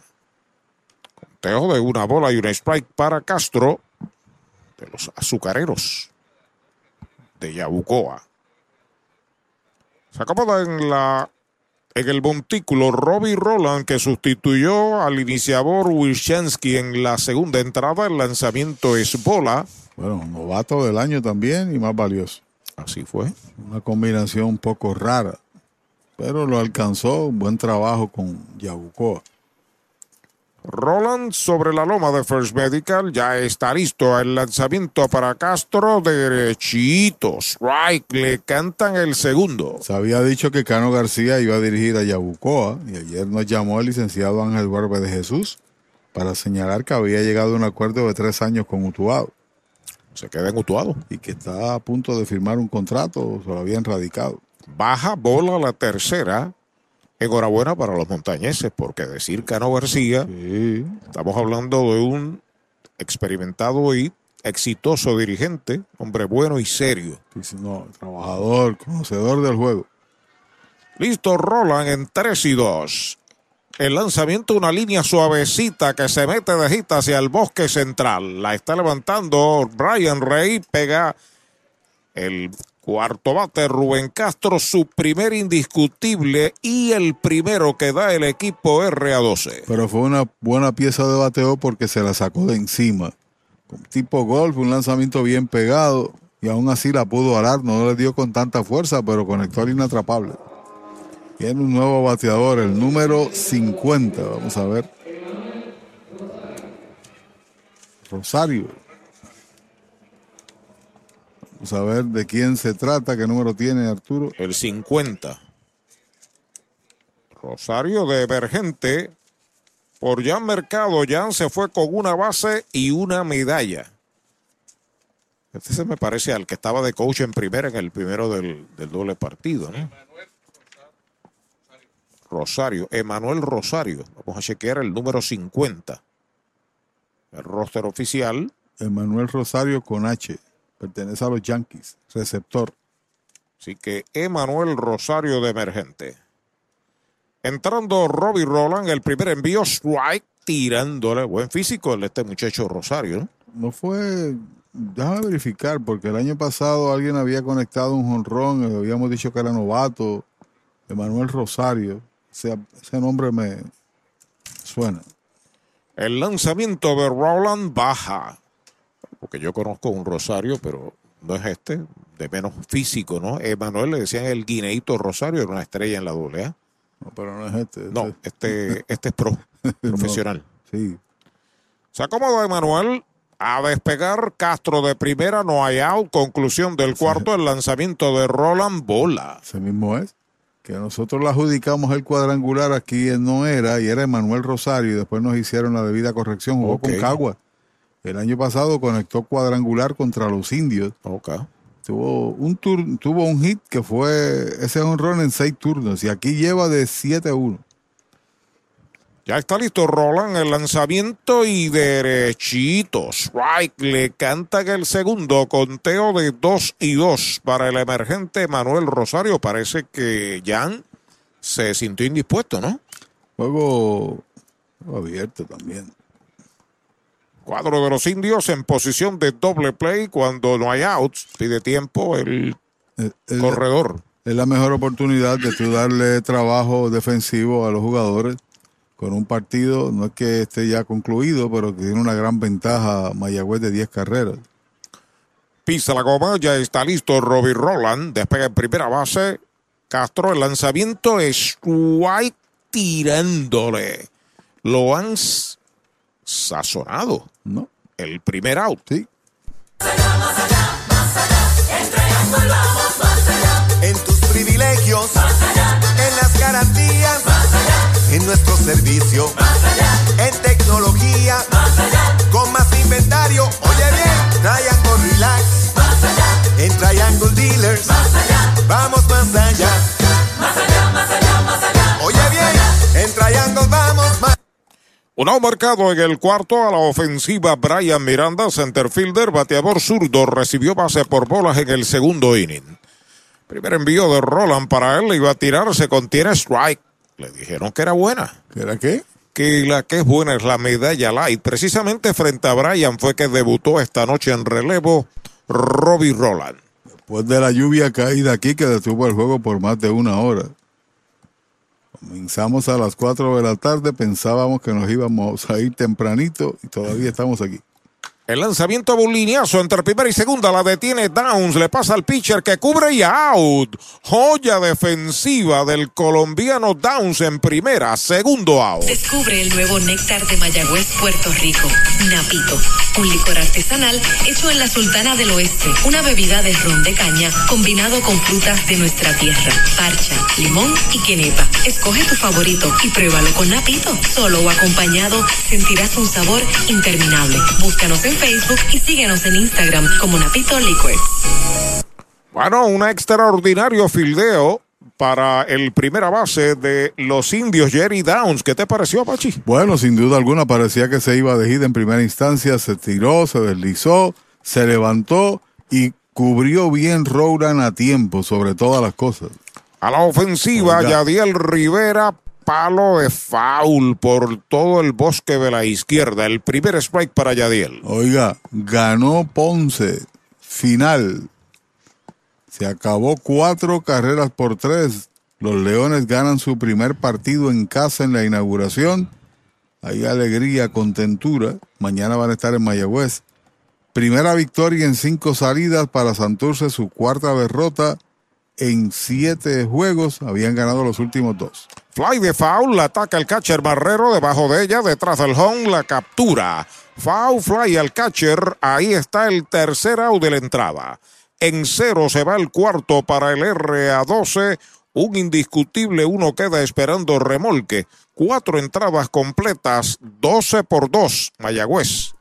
Conteo de una bola y un strike para Castro de los azucareros de Yabucoa. Se acomoda en la en el montículo Robbie Roland que sustituyó al iniciador Wilczynski en la segunda entrada. El lanzamiento es bola. Bueno, novato del año también y más valioso. Así fue. Una combinación un poco rara, pero lo alcanzó. Un buen trabajo con Yabucoa. Roland sobre la loma de First Medical. Ya está listo el lanzamiento para Castro. Derechito. Strike. Le cantan el segundo. Se había dicho que Cano García iba a dirigir a Yabucoa y ayer nos llamó el licenciado Ángel Barbe de Jesús para señalar que había llegado a un acuerdo de tres años con Utuado. Se queda en Utuado. Y que está a punto de firmar un contrato, se lo habían radicado. Baja bola la tercera. Enhorabuena para los montañeses, porque decir Cano García, estamos hablando de un experimentado y exitoso dirigente, hombre bueno y serio. No, trabajador, conocedor del juego. Listo, Roland en 3 y 2. El lanzamiento, una línea suavecita que se mete de gita hacia el bosque central. La está levantando Brian Rey, pega el Cuarto bate Rubén Castro, su primer indiscutible y el primero que da el equipo RA12. Pero fue una buena pieza de bateo porque se la sacó de encima. Con tipo golf, un lanzamiento bien pegado y aún así la pudo arar. No le dio con tanta fuerza, pero conectó al inatrapable. Tiene un nuevo bateador, el número 50. Vamos a ver. Rosario. Vamos a ver de quién se trata, qué número tiene Arturo. El 50. Rosario de Emergente. Por Jan Mercado, Jan se fue con una base y una medalla. Este se me parece al que estaba de coach en primera en el primero del, del doble partido, ¿no? Rosario, Emanuel Rosario. Vamos a chequear el número 50. El roster oficial. Emanuel Rosario con H. Pertenece a los Yankees. Receptor. Así que Emanuel Rosario de emergente. Entrando Robbie Roland, el primer envío, strike, tirándole. Buen físico el este muchacho Rosario. ¿no? Fue. Déjame verificar, porque el año pasado alguien había conectado un jonrón, habíamos dicho que era novato, Emanuel Rosario. Ese, ese nombre me suena. El lanzamiento de Roland baja. Porque yo conozco un Rosario, pero no es este, de menos físico, ¿no? Emanuel le decían el guineito Rosario, era una estrella en la doble A. No, pero no es este. No, este, este es pro, *laughs* profesional. Sí. Se acomoda Emanuel a despegar. Castro de primera, no hay out. Conclusión del cuarto, el lanzamiento de Roland Bola. Ese mismo es. Que nosotros le adjudicamos el cuadrangular aquí no era, y era Emanuel Rosario, y después nos hicieron la debida corrección. Jugó Ok. con Cagua. El año pasado conectó cuadrangular contra los indios. Tuvo un tur- tuvo un hit que fue ese honrón en seis turnos, y aquí lleva de 7-1. Ya está listo Roland, el lanzamiento y derechito. Strike le canta que el segundo conteo de 2 y 2 para el emergente Manuel Rosario. Parece que Jan se sintió indispuesto, ¿no? Juego abierto también. Cuadro de los indios en posición de doble play cuando no hay outs. Pide tiempo el El- corredor. Es la mejor oportunidad de tú darle trabajo defensivo a los jugadores con un partido, no es que esté ya concluido, pero que tiene una gran ventaja Mayagüez de 10 carreras. Pisa la goma, ya está listo Robbie Roland. Despega en primera base. Castro, el lanzamiento es White tirándole. Lo han sazonado. No. El primer out. Sí. En tus privilegios, en las garantías, nuestro servicio, en tecnología, con más inventario. Oye bien, Triangle Relax, en Triangle Dealers, vamos más allá. Oye bien, en Triangle vamos más. Un out marcado en el cuarto a la ofensiva Brian Miranda, centerfielder, bateador zurdo, recibió base por bolas en el segundo inning. Primer envío de Roland para él, iba a tirarse, contiene strike. Le dijeron que era buena. ¿Que era qué? Que la que es buena es la medalla light. Precisamente frente a Brian fue que debutó esta noche en relevo Robbie Roland. Después de la lluvia caída aquí que detuvo el juego por más de una hora. Comenzamos a las 4 de la tarde, pensábamos que nos íbamos a ir tempranito y todavía estamos aquí. El lanzamiento lineazo entre primera y segunda la detiene Downs, le pasa al pitcher que cubre y out. Joya defensiva del colombiano Downs en primera, segundo out. Descubre el nuevo néctar de Mayagüez, Puerto Rico. Napito, un licor artesanal hecho en la Sultana del Oeste. Una bebida de ron de caña combinado con frutas de nuestra tierra. Parcha, limón y quenepa. Escoge tu favorito y pruébalo con Napito. Solo o acompañado sentirás un sabor interminable. Búscanos en Facebook y síguenos en Instagram como Napito Liquors. Bueno, un extraordinario fildeo para el primera base de los indios, Jerry Downs. ¿Qué te pareció, Pachi? Bueno, sin duda alguna parecía que se iba de gira en primera instancia, se tiró, se deslizó, se levantó y cubrió bien Rowland a tiempo sobre todas las cosas. A la ofensiva. Yadiel Rivera, palo de foul por todo el bosque de la izquierda. El primer strike para Yadiel. Oiga, ganó Ponce, final. Se acabó cuatro carreras por tres. Los Leones ganan su primer partido en casa en la inauguración. Hay alegría, contentura. Mañana van a estar en Mayagüez. Primera victoria en cinco salidas para Santurce, su cuarta derrota en siete juegos. Habían ganado los últimos dos. Fly de foul, ataca el catcher Barrero debajo de ella, detrás del home, la captura. Foul fly al catcher, ahí está el tercer out de la entrada. En cero se va el cuarto para el RA12, un indiscutible uno queda esperando remolque. Cuatro entradas completas, 12 por 2, Mayagüez.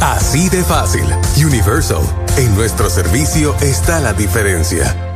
Así de fácil. Universal. En nuestro servicio está la diferencia.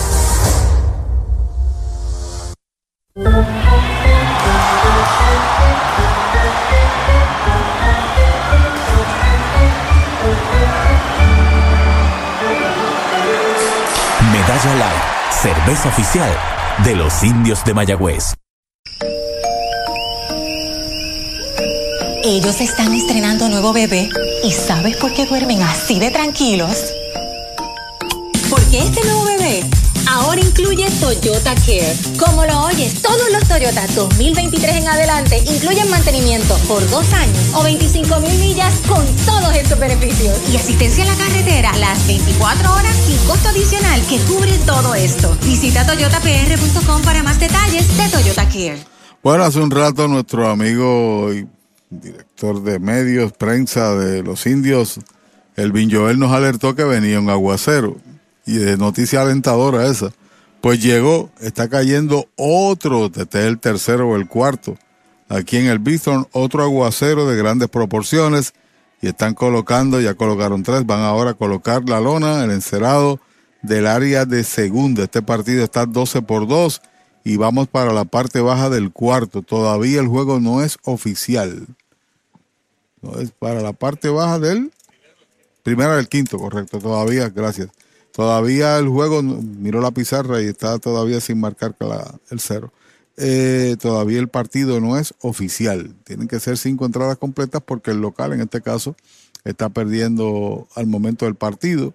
Medalla Light, cerveza oficial de los indios de Mayagüez. Ellos están estrenando nuevo bebé y ¿sabes por qué duermen así de tranquilos? Porque este nuevo bebé ahora incluye Toyota Care. Como lo oyes, todos los Toyota 2023 en adelante incluyen mantenimiento por dos años o 25 mil millas con todos estos beneficios. Y asistencia en la carretera las 24 horas sin costo adicional que cubre todo esto. Visita toyotapr.com para más detalles de Toyota Care. Bueno, hace un rato nuestro amigo y director de medios, prensa de los indios, Elvin Joel nos alertó que venía un aguacero. Y de noticia alentadora esa. Pues llegó, está cayendo otro, este es el tercero o el cuarto. Aquí en el Bithorn, otro aguacero de grandes proporciones. Y están colocando, ya colocaron tres, van ahora a colocar la lona, el encerado del área de segunda. Este partido está 12 por 2 y vamos para la parte baja del cuarto. Todavía el juego no es oficial. No, es para la parte baja del primera del quinto, correcto. Todavía, gracias. Todavía el juego, miró la pizarra y está todavía sin marcar el cero. Eh, todavía el partido no es oficial. Tienen que ser cinco entradas completas porque el local, en este caso, está perdiendo al momento del partido.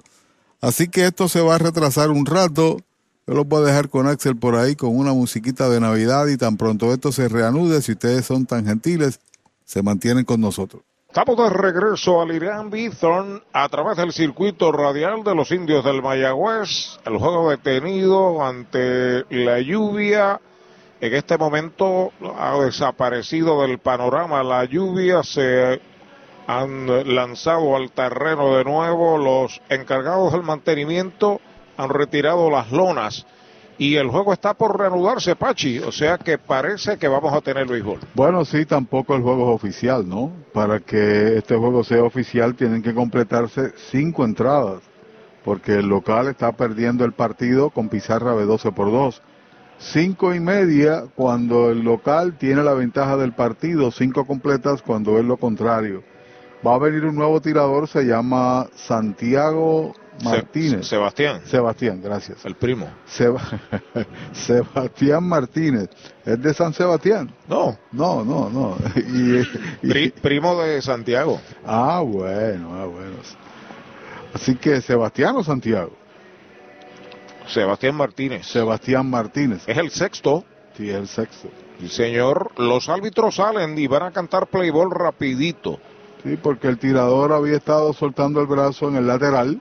Así que esto se va a retrasar un rato. Yo lo voy a dejar con Axel por ahí con una musiquita de Navidad y tan pronto esto se reanude, si ustedes son tan gentiles, se mantienen con nosotros. Estamos de regreso al Irán Bithorn a través del circuito radial de los indios del Mayagüez. El juego detenido ante la lluvia. En este momento ha desaparecido del panorama la lluvia. Se han lanzado al terreno de nuevo. Los encargados del mantenimiento han retirado las lonas. Y el juego está por reanudarse, Pachi. O sea que parece que vamos a tener béisbol. Bueno, sí, tampoco el juego es oficial, ¿no? Para que este juego sea oficial tienen que completarse cinco entradas, porque el local está perdiendo el partido con pizarra de 12 por 2. Cinco y media cuando el local tiene la ventaja del partido, cinco completas cuando es lo contrario. Va a venir un nuevo tirador, se llama Santiago Martínez. Sebastián. Sebastián, gracias. El primo. Seba- *laughs* Sebastián Martínez. ¿Es de San Sebastián? No. No, no, no. *laughs* Y- y- Pri- primo de Santiago. ah, bueno, ah, bueno. Así que Sebastián o Santiago. Sebastián Martínez. Sebastián Martínez. Es el sexto. Sí, es el sexto. Sí, señor. Los árbitros salen y van a cantar playball rapidito. Sí, porque el tirador había estado soltando el brazo en el lateral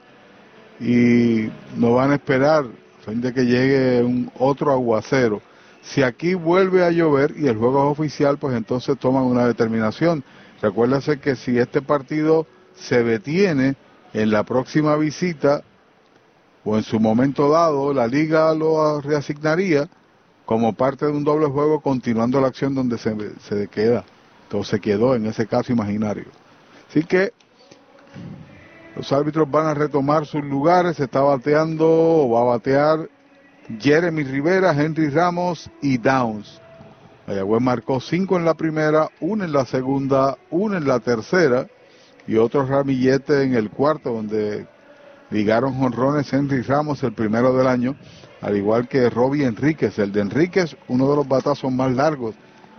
y no van a esperar a fin de que llegue un otro aguacero. Si aquí vuelve a llover y el juego es oficial, pues entonces toman una determinación. Recuérdense que si este partido se detiene en la próxima visita o en su momento dado, la liga lo reasignaría como parte de un doble juego continuando la acción donde se, se queda. Entonces quedó en ese caso imaginario. Así que los árbitros van a retomar sus lugares. Está bateando o va a batear Jeremy Rivera, Henry Ramos y Downs. Mayagüez marcó cinco en la primera, uno en la segunda, uno en la tercera y otro ramillete en el cuarto donde ligaron jonrones Henry Ramos el primero del año, al igual que Robbie Enríquez. El de Enríquez, uno de los batazos más largos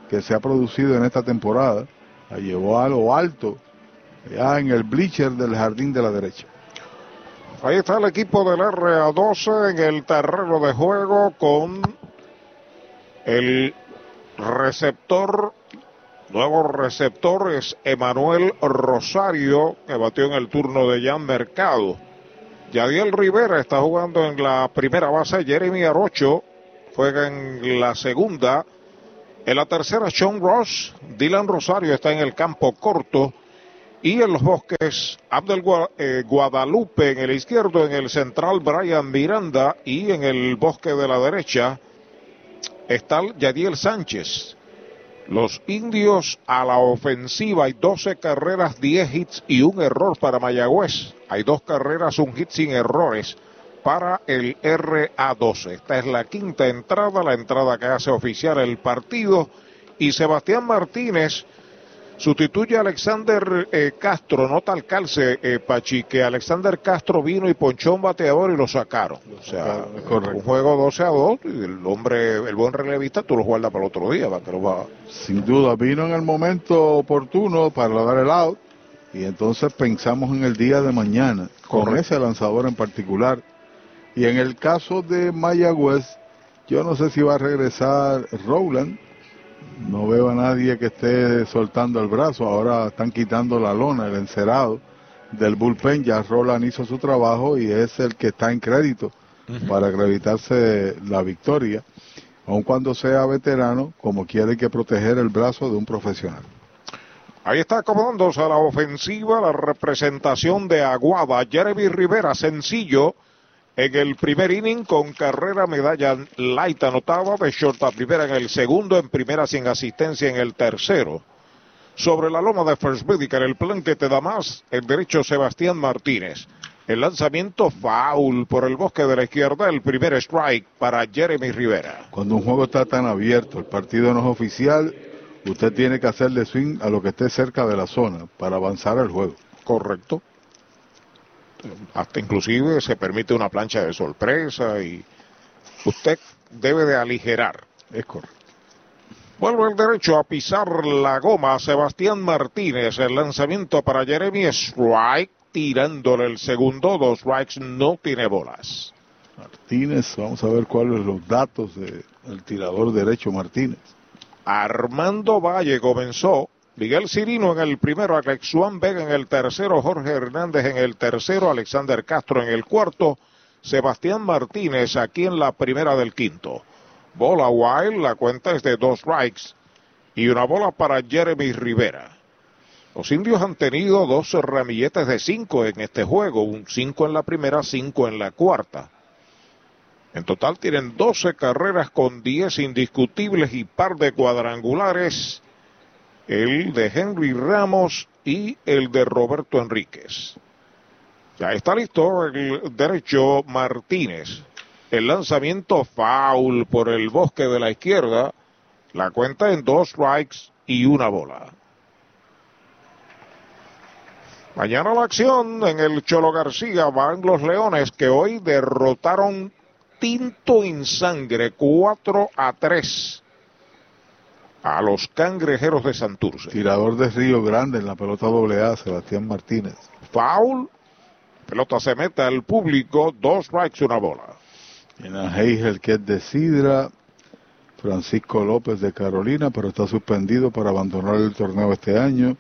que se ha producido en esta temporada. La llevó a lo alto, ya en el bleacher del jardín de la derecha. Ahí está el equipo del RA12 en el terreno de juego con el receptor, nuevo receptor es Emanuel Rosario, que batió en el turno de Jan Mercado. Yadiel Rivera está jugando en la primera base, Jeremy Arocho juega en la segunda. En la tercera, Sean Ross, Dylan Rosario está en el campo corto. Y en los bosques, Abdel eh, Guadalupe en el izquierdo, en el central, Brian Miranda. Y en el bosque de la derecha está Yadiel Sánchez. Los indios a la ofensiva, hay 12 carreras, 10 hits y un error para Mayagüez. Hay dos carreras, un hit sin errores para el RA12. Esta es la quinta entrada, la entrada que hace oficial el partido. Y Sebastián Martínez sustituye a Alexander eh, Castro, nota al calce, eh, Pachi, que Alexander Castro vino y ponchó un bateador y lo sacaron. O sea, un juego 12 a 2, y el hombre, el buen relevista, tú lo guardas para el otro día, que lo va. Sin duda, vino en el momento oportuno para dar el out y entonces pensamos en el día de mañana con Correcto. ese lanzador en particular. Y en el caso de Mayagüez, yo no sé si va a regresar Rowland. No veo a nadie que esté soltando el brazo. Ahora están quitando la lona, el encerado del bullpen. Ya Rowland hizo su trabajo y es el que está en crédito para acreditarse la victoria. Aun cuando sea veterano, como quiere hay que proteger el brazo de un profesional. Ahí está acomodándose a la ofensiva la representación de Aguada. Jeremy Rivera, sencillo, en el primer inning con carrera medalla light anotada de short a primera en el segundo, en primera sin asistencia en el tercero. Sobre la loma de First Medical, el plan que te da más, el derecho Sebastián Martínez. El lanzamiento foul por el bosque de la izquierda, el primer strike para Jeremy Rivera. Cuando un juego está tan abierto, el partido no es oficial, usted tiene que hacerle swing a lo que esté cerca de la zona para avanzar el juego. Correcto. Hasta inclusive se permite una plancha de sorpresa y usted debe de aligerar. Es correcto. Vuelve el derecho a pisar la goma Sebastián Martínez. El lanzamiento para Jeremy Strike, tirándole el segundo. Dos strikes, no tiene bolas. Martínez, vamos a ver cuáles son los datos del tirador derecho Martínez. Armando Valle comenzó. Miguel Cirino en el primero, Alex Juan Vega en el tercero, Jorge Hernández en el tercero, Alexander Castro en el cuarto, Sebastián Martínez aquí en la primera del quinto. Bola Wild, la cuenta es de dos strikes y una bola para Jeremy Rivera. Los indios han tenido dos ramilletes de cinco en este juego, un cinco en la primera, cinco en la cuarta. En total tienen 12 carreras con 10 indiscutibles y par de cuadrangulares. El de Henry Ramos y el de Roberto Enríquez. Ya está listo el derecho Martínez. El lanzamiento foul por el bosque de la izquierda. La cuenta en dos strikes y una bola. Mañana la acción en el Cholo García van los Leones que hoy derrotaron tinto en sangre 4 a 3 a los cangrejeros de Santurce. Tirador de Río Grande en la pelota doble A, Sebastián Martínez. Foul. Pelota se mete al público, dos strikes, una bola. En el que es de Sidra, Francisco López de Carolina, pero está suspendido para abandonar el torneo este año.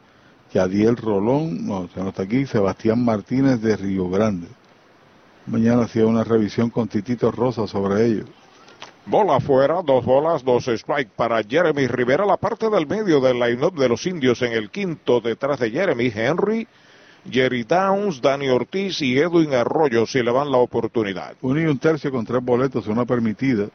Yadiel Rolón, no, se no está aquí, Sebastián Martínez de Río Grande. Mañana hacía una revisión con Titito Rosa sobre ellos. Bola afuera, dos bolas, dos strike para Jeremy Rivera, la parte del medio del line-up de los indios en el quinto, detrás de Jeremy Henry, Jerry Downs, Dani Ortiz y Edwin Arroyo si le van la oportunidad. Uno y un tercio con tres boletos, una permitida.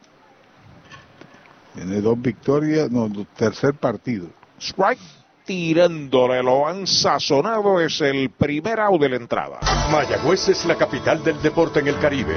Tiene dos victorias, no, tercer partido. Strike tirándole, lo han sazonado, es el primer out de la entrada. Mayagüez es la capital del deporte en el Caribe.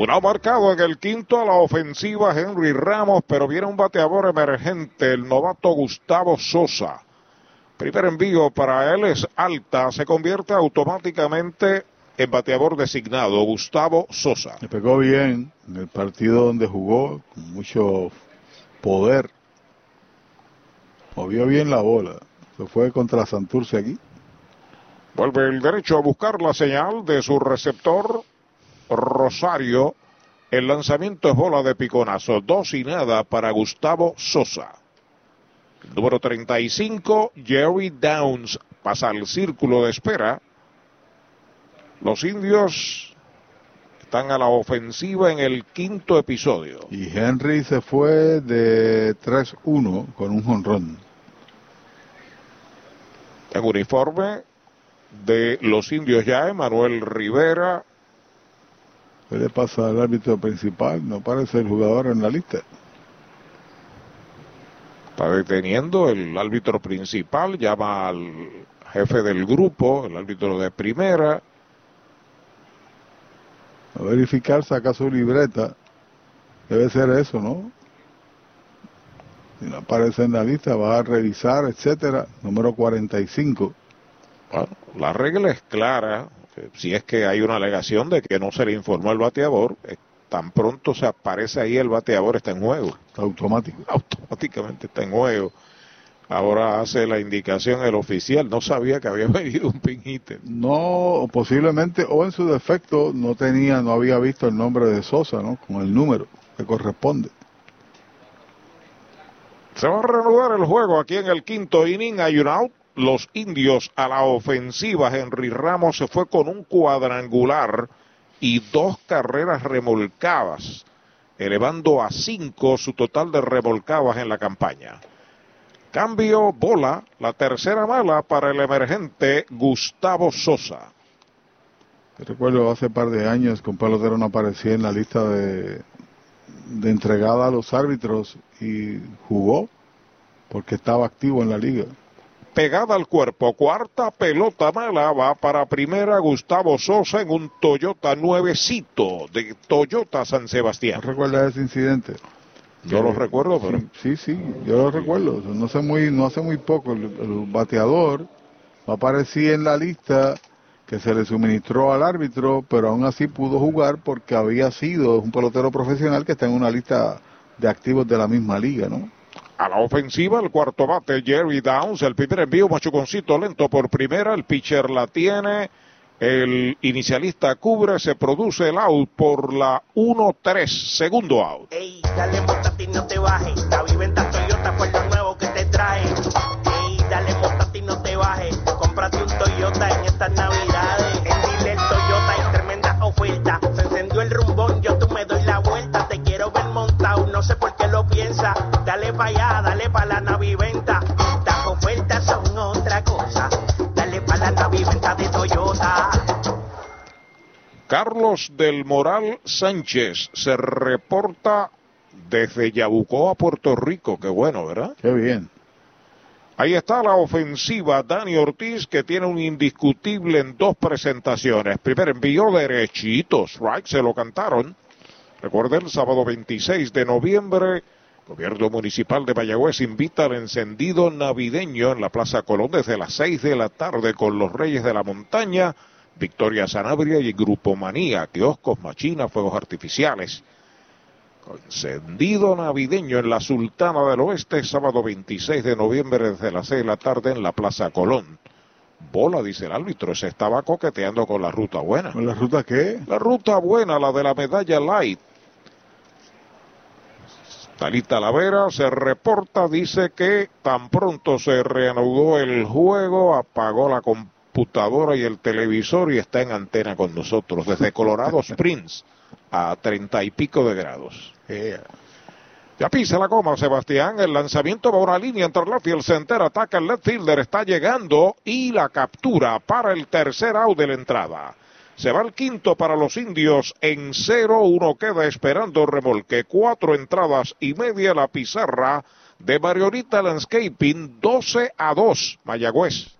Un out marcado en el quinto a la ofensiva Henry Ramos, pero viene un bateador emergente, el novato Gustavo Sosa. Primer envío para él es alta, se convierte automáticamente en bateador designado, Gustavo Sosa. Le pegó bien en el partido donde jugó, con mucho poder. Movió bien la bola. Se fue contra Santurce aquí. Vuelve el derecho a buscar la señal de su receptor, Rosario. El lanzamiento es bola de piconazo. Dos y nada para Gustavo Sosa. Número 35, Jerry Downs pasa al círculo de espera. Los indios están a la ofensiva en el quinto episodio. Y Henry se fue de 3-1 con un jonrón. En uniforme de los indios ya, Emanuel Rivera. ¿Qué le pasa al árbitro principal? No parece el jugador en la lista. Está deteniendo el árbitro principal, llama al jefe del grupo, el árbitro de primera. A verificar, saca su libreta. Debe ser eso, ¿no? Si no aparece en la lista, va a revisar, etcétera. Número 45. Bueno, la regla es clara. Si es que hay una alegación de que no se le informó al bateador, eh, tan pronto se aparece ahí el bateador está en juego. Automático. Automáticamente está en juego. Ahora hace la indicación el oficial. No sabía que había *laughs* venido un pin hitter. No, posiblemente, o en su defecto, no tenía, no había visto el nombre de Sosa, ¿no? Con el número que corresponde. Se va a reanudar el juego aquí en el quinto inning. Hay un out. Los indios a la ofensiva. Henry Ramos se fue con un cuadrangular y dos carreras remolcadas, elevando a cinco su total de remolcadas en la campaña. Cambio bola, la tercera mala para el emergente Gustavo Sosa. Recuerdo hace par de años que un pelotero no aparecía en la lista de entregada a los árbitros y jugó porque estaba activo en la liga. Pegada al cuerpo, cuarta pelota mala va para primera Gustavo Sosa en un Toyota nuevecito de Toyota San Sebastián. ¿No recuerdas ese incidente? Yo lo recuerdo, pero... Sí, sí, yo lo recuerdo. No hace muy, no hace muy poco el, el bateador aparecía en la lista que se le suministró al árbitro, pero aún así pudo jugar porque había sido un pelotero profesional que está en una lista de activos de la misma liga, ¿no? A la ofensiva, el cuarto bate, Jerry Downs. El primer envío, machuconcito lento por primera. El pitcher la tiene. El inicialista cubre. Se produce el out por la 1-3. Segundo out. Ey, dale no te bajes. La Toyota fue lo nuevo que te trae. Ey, dale no te bajes. Cómprate un Toyota en estas navidades. Piensa. Dale pa' allá, dale pa' la naviventa. Las ofertas son otra cosa. Dale pa' la naviventa de Toyota. Carlos del Moral Sánchez se reporta desde Yabucoa, Puerto Rico. Qué bueno, ¿verdad? Qué bien. Ahí está la ofensiva Dani Ortiz que tiene un indiscutible en dos presentaciones. Primer envío derechitos, right, se lo cantaron. Recuerden, el sábado 26 de noviembre, Gobierno Municipal de Mayagüez invita al encendido navideño en la Plaza Colón desde las 6 de la tarde con los Reyes de la Montaña, Victoria Sanabria y Grupo Manía, kioscos, machinas, fuegos artificiales. Encendido navideño en la Sultana del Oeste, sábado 26 de noviembre desde las 6 de la tarde en la Plaza Colón. Bola, dice el árbitro, se estaba coqueteando con la ruta buena. ¿Con la ruta qué? La ruta buena, la de la medalla light. Talita Lavera se reporta, dice que tan pronto se reanudó el juego, apagó la computadora y el televisor y está en antena con nosotros desde Colorado *laughs* Springs a treinta y pico de grados. Ya pisa la coma, Sebastián. El lanzamiento va a una línea entre left y el center. Ataca el left fielder. Está llegando y la captura para el tercer out de la entrada. Se va el quinto para los indios en cero. Uno queda esperando remolque. Cuatro entradas y media la pizarra de Mariorita Landscaping. 12 a 2. Mayagüez.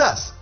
us.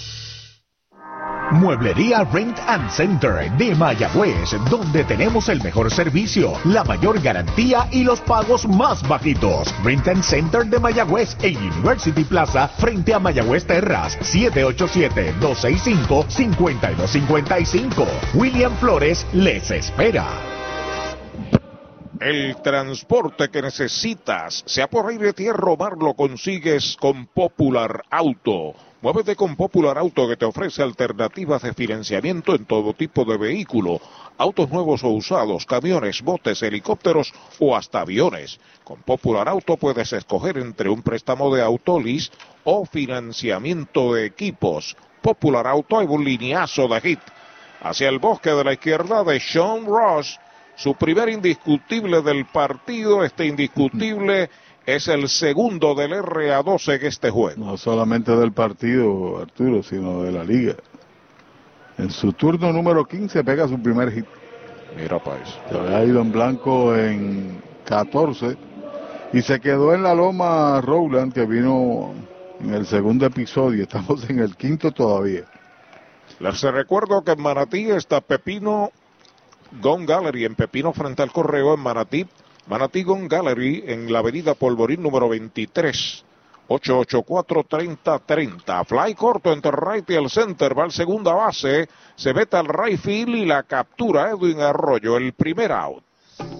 Mueblería Rent and Center de Mayagüez, donde tenemos el mejor servicio, la mayor garantía y los pagos más bajitos. Rent and Center de Mayagüez en University Plaza, frente a Mayagüez Terras, 787-265-5255. William Flores les espera. El transporte que necesitas, sea por aire, tierra o mar, lo consigues con Popular Auto. Muévete con Popular Auto que te ofrece alternativas de financiamiento en todo tipo de vehículo, autos nuevos o usados, camiones, botes, helicópteros o hasta aviones. Con Popular Auto puedes escoger entre un préstamo de autolis o financiamiento de equipos. Popular Auto hay un lineazo de hit hacia el bosque de la izquierda de Sean Ross. Su primer indiscutible del partido, este indiscutible es el segundo del RA12 en este juego. No solamente del partido, Arturo, sino de la liga. En su turno número 15 pega su primer hit. Mira, país. Se había ido en blanco en 14 y se quedó en la loma Rowland que vino en el segundo episodio. *laughs* Estamos en el quinto todavía. Les recuerdo que en Manatí está Pepino Gone Gallery, en Pepino frente al correo en Manatí. Manatí Gone Gallery en la avenida Polvorín número 23. 884-3030. Fly corto entre right y el center. Va al segunda base. Se mete al right field y la captura Edwin Arroyo. El primer out.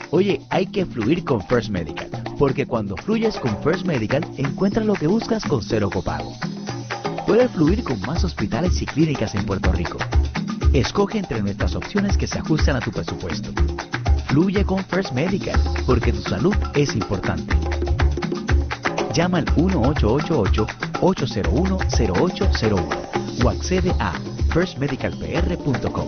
Oye, hay que fluir con First Medical, porque cuando fluyes con First Medical encuentras lo que buscas con cero copago. Puedes fluir con más hospitales y clínicas en Puerto Rico. Escoge entre nuestras opciones que se ajustan a tu presupuesto. Fluye con First Medical, porque tu salud es importante. Llama al 1888-801-0801 o accede a firstmedicalpr.com.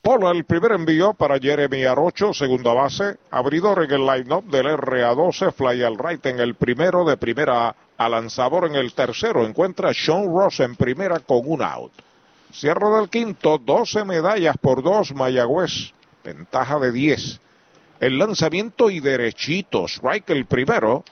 Polo, el primer envío para Jeremy Arocho, segunda base. Abridor en el line-up del RA12, fly al right en el primero, de primera a lanzador en el tercero. Encuentra Sean Ross en primera con un out. Cierre del quinto, 12 medallas por dos, Mayagüez. Ventaja de 10. El lanzamiento y derechito. Strike el primero.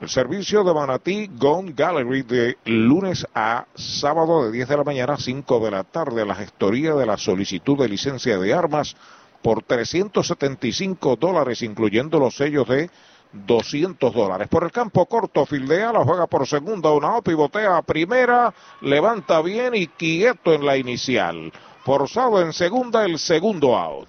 El servicio de Manatí Gone Gallery de lunes a sábado de 10 de la mañana a 5 de la tarde. La gestoría de la solicitud de licencia de armas por 375 dólares, incluyendo los sellos de 200 dólares. Por el campo corto, fildea, la juega por segunda, una o pivotea a primera, levanta bien y quieto en la inicial. Forzado en segunda, el segundo out.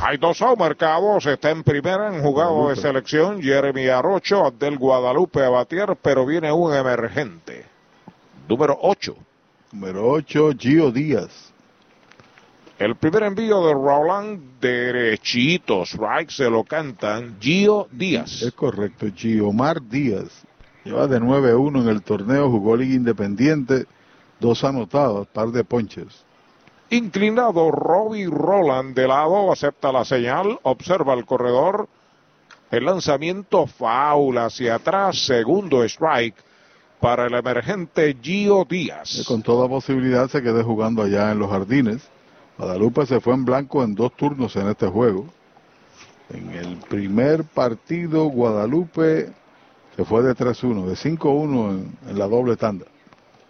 Hay dos marcados, está en primera en jugado de selección Jeremy Arocho, Abdel Guadalupe Abatier, pero viene un emergente. Número 8. Número 8, Gio Díaz. El primer envío de Roland, derechito, strike, se lo cantan Gio Díaz. Es correcto, Giomar Díaz. Lleva de 9-1 en el torneo, jugó Liga Independiente, dos anotados, par de ponches. Inclinado, Robbie Roland de lado, acepta la señal, observa el corredor. El lanzamiento faula hacia atrás, segundo strike para el emergente Gio Díaz. Con toda posibilidad se quede jugando allá en los jardines. Guadalupe se fue en blanco en dos turnos en este juego. En el primer partido, Guadalupe se fue de 3-1, de 5-1 en, en la doble tanda.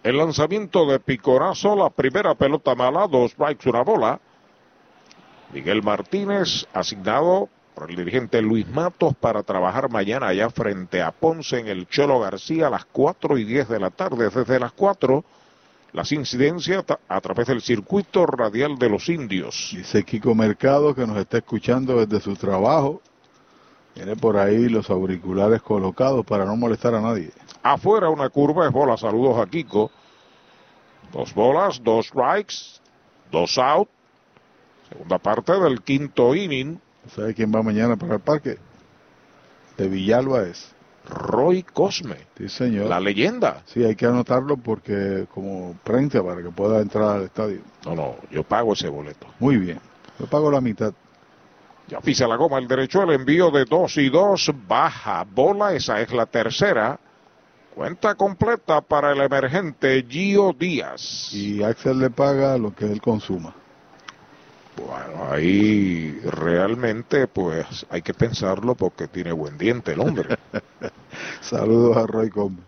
El lanzamiento de Picorazo, la primera pelota mala, dos strikes, una bola. Miguel Martínez, asignado por el dirigente Luis Matos para trabajar mañana allá frente a Ponce en el Cholo García a las 4 y 10 de la tarde. Desde las 4, las incidencias a través del circuito radial de los indios. Dice Kiko Mercado que nos está escuchando desde su trabajo. Tiene por ahí los auriculares colocados para no molestar a nadie. Afuera una curva es bola. Saludos a Kiko. Dos bolas, dos strikes, dos out. Segunda parte del quinto inning. ¿Sabe quién va mañana para el parque? De Villalba es. Roy Cosme. Sí, señor. La leyenda. Sí, hay que anotarlo porque como prensa para que pueda entrar al estadio. No, no, yo pago ese boleto. Muy bien. Yo pago la mitad. Ya pisa la goma el derecho, el envío de dos y dos, baja bola, esa es la tercera. Cuenta completa para el emergente Gio Díaz. Y Axel le paga lo que él consuma. Bueno, ahí realmente pues hay que pensarlo porque tiene buen diente el hombre. *laughs* Saludos a Roy Gómez.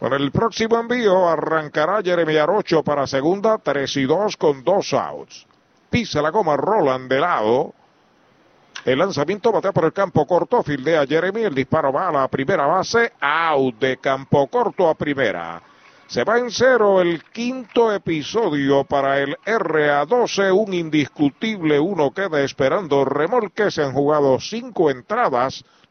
Con el próximo envío arrancará Jeremy Arocho para segunda, 3 y 2 con dos outs. Pisa la goma Roland de lado. El lanzamiento batea por el campo corto, fildea Jeremy, el disparo va a la primera base, out de campo corto a primera. Se va en cero el quinto episodio para el RA12, un indiscutible uno queda esperando remolque, se han jugado cinco entradas,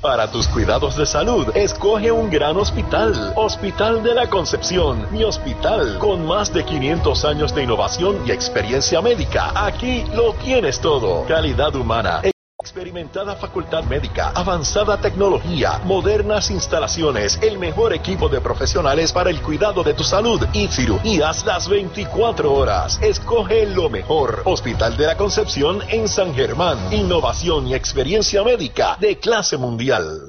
Para tus cuidados de salud, escoge un gran hospital. Hospital de la Concepción, mi hospital, con más de 500 años de innovación y experiencia médica. Aquí lo tienes todo. Calidad humana. Experimentada facultad médica, avanzada tecnología, modernas instalaciones, el mejor equipo de profesionales para el cuidado de tu salud y cirugías las 24 horas. Escoge lo mejor. Hospital de la Concepción en San Germán. Innovación y experiencia médica de clase mundial.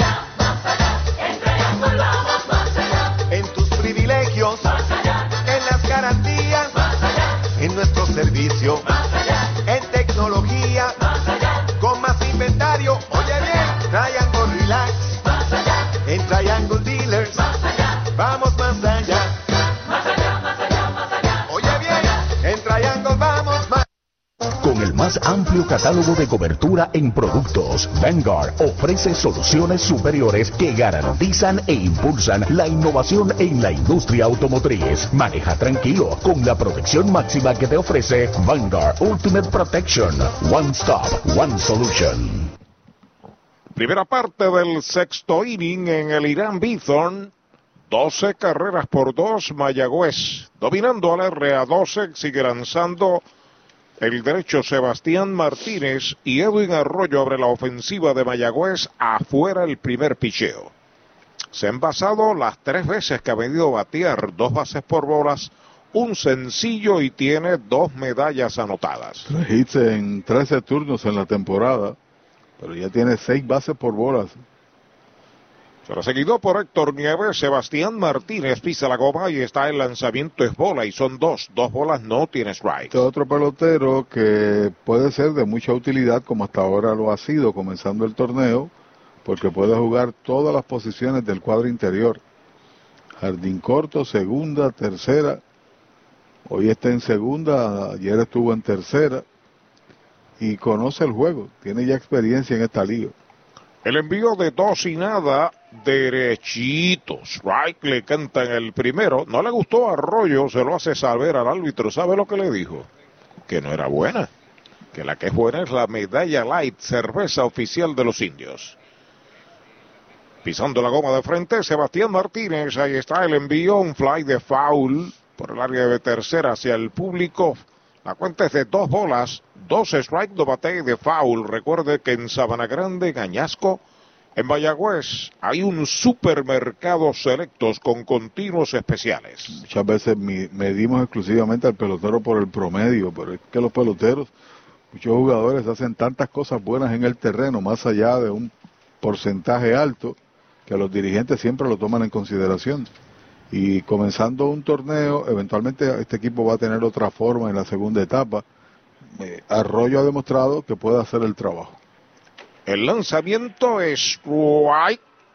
Servicio, más amplio catálogo de cobertura en productos, Vanguard ofrece soluciones superiores que garantizan e impulsan la innovación en la industria automotriz. Maneja tranquilo con la protección máxima que te ofrece Vanguard Ultimate Protection. One Stop, One Solution. Primera parte del sexto inning en el Irán Bithorn. 12 carreras por 2 Mayagüez. Dominando al RA12, sigue lanzando el derecho Sebastián Martínez y Edwin Arroyo abre la ofensiva de Mayagüez afuera el primer picheo. Se han basado las tres veces que ha venido batear, dos bases por bolas, un sencillo y tiene dos medallas anotadas. Tres en 13 turnos en la temporada, pero ya tiene seis bases por bolas. Será seguido por Héctor Nieves, Sebastián Martínez pisa la goma y está el lanzamiento es bola y son dos, dos bolas no tiene strike. Este otro pelotero que puede ser de mucha utilidad como hasta ahora lo ha sido comenzando el torneo, porque puede jugar todas las posiciones del cuadro interior. Jardín corto, segunda, tercera. Hoy está en segunda, ayer estuvo en tercera y conoce el juego, tiene ya experiencia en esta liga. El envío de dos y nada, derechito. Strike le canta en el primero. No le gustó a Arroyo, se lo hace saber al árbitro. ¿Sabe lo que le dijo? Que no era buena. Que la que es buena es la medalla light, cerveza oficial de los indios. Pisando la goma de frente, Sebastián Martínez. Ahí está el envío, un fly de foul por el área de tercera hacia el público. La cuenta es de dos bolas, dos strike, do bate de foul. Recuerde que en Sabana Grande, en Añasco, en Mayagüez, hay un supermercado selectos con continuos especiales. Muchas veces medimos exclusivamente al pelotero por el promedio, pero es que los peloteros, muchos jugadores hacen tantas cosas buenas en el terreno, más allá de un porcentaje alto, que los dirigentes siempre lo toman en consideración. Y comenzando un torneo, eventualmente este equipo va a tener otra forma en la segunda etapa. eh, Arroyo ha demostrado que puede hacer el trabajo. El lanzamiento es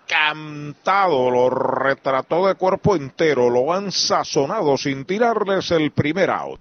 cantado, lo retrató de cuerpo entero, lo han sazonado sin tirarles el primer out.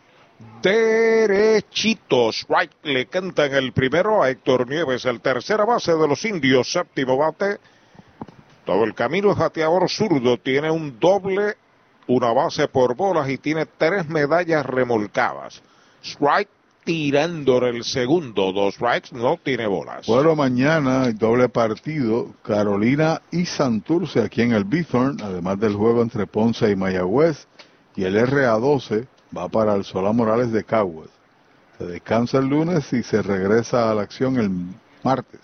derechitos. Right le cantan el primero a Héctor Nieves, el tercera base de los indios, séptimo bate. Todo el camino es bateador zurdo, tiene un doble, una base por bolas y tiene tres medallas remolcadas. Strike tirando el segundo, dos strikes, no tiene bolas. Bueno, mañana hay doble partido, Carolina y Santurce aquí en el Bithorn, además del juego entre Ponce y Mayagüez y el RA12 va para el Solá Morales de Caguas. Se descansa el lunes y se regresa a la acción el martes.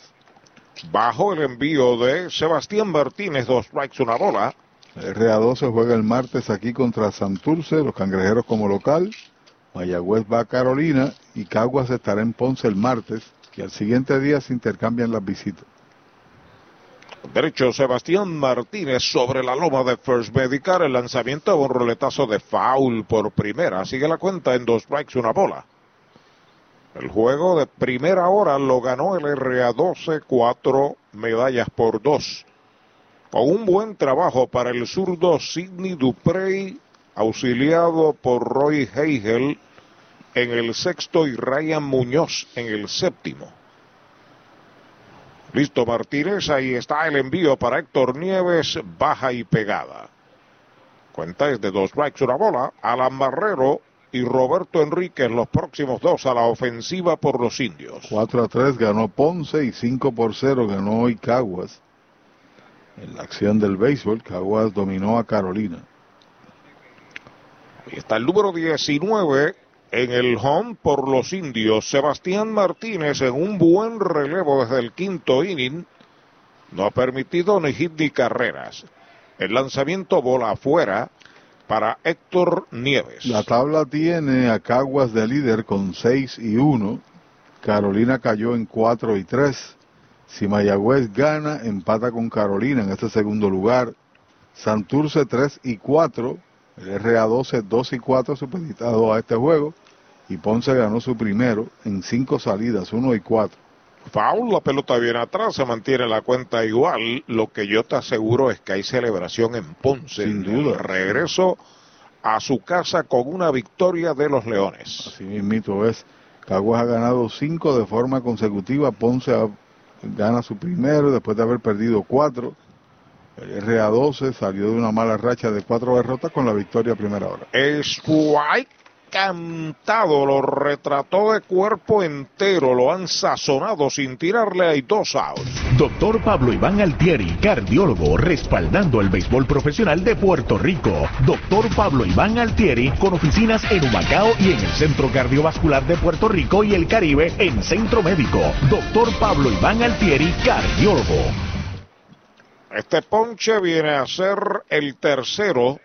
Bajo el envío de Sebastián Martínez, dos strikes, una bola. El RA12 juega el martes aquí contra Santurce, los cangrejeros como local. Mayagüez va a Carolina y Caguas estará en Ponce el martes y al siguiente día se intercambian las visitas. Derecho Sebastián Martínez sobre la loma de First Medical. El lanzamiento de un roletazo de foul por primera. Sigue la cuenta en dos strikes, una bola. El juego de primera hora lo ganó el RA12, cuatro medallas por dos. Con un buen trabajo para el zurdo Sidney Duprey, auxiliado por Roy Heigel en el sexto y Ryan Muñoz en el séptimo. Listo Martínez, ahí está el envío para Héctor Nieves, baja y pegada. Cuenta es de dos strikes, una bola. Alan Barrero y Roberto Enríquez, los próximos dos a la ofensiva por los indios. 4 a 3 ganó Ponce y 5 por 0 ganó hoy Caguas. En la acción del béisbol, Caguas dominó a Carolina. Ahí está el número 19 en el home por los indios. Sebastián Martínez en un buen relevo desde el quinto inning. No ha permitido ni hit ni carreras. El lanzamiento bola afuera para Héctor Nieves. La tabla tiene a Caguas de líder con 6 y 1. Carolina cayó en 4 y 3. Si Mayagüez gana, empata con Carolina en este segundo lugar. Santurce 3 y 4. El RA12 2 y 4 supeditado a este juego. Y Ponce ganó su primero en 5 salidas, 1 y 4. Foul, la pelota viene atrás, se mantiene la cuenta igual. Lo que yo te aseguro es que hay celebración en Ponce. Sin duda. Regreso a su casa con una victoria de los Leones. Así mismito es. Caguas ha ganado 5 de forma consecutiva. Ponce ha- gana su primero después de haber perdido 4. El RA12 salió de una mala racha de 4 derrotas con la victoria a primera hora. Strike cantado, lo retrató de cuerpo entero, lo han sazonado sin tirarle, hay dos outs. Doctor Pablo Iván Altieri, cardiólogo, respaldando el béisbol profesional de Puerto Rico. Doctor Pablo Iván Altieri, con oficinas en Humacao y en el Centro Cardiovascular de Puerto Rico y el Caribe en Centro Médico. Doctor Pablo Iván Altieri, cardiólogo. Este ponche viene a ser el tercero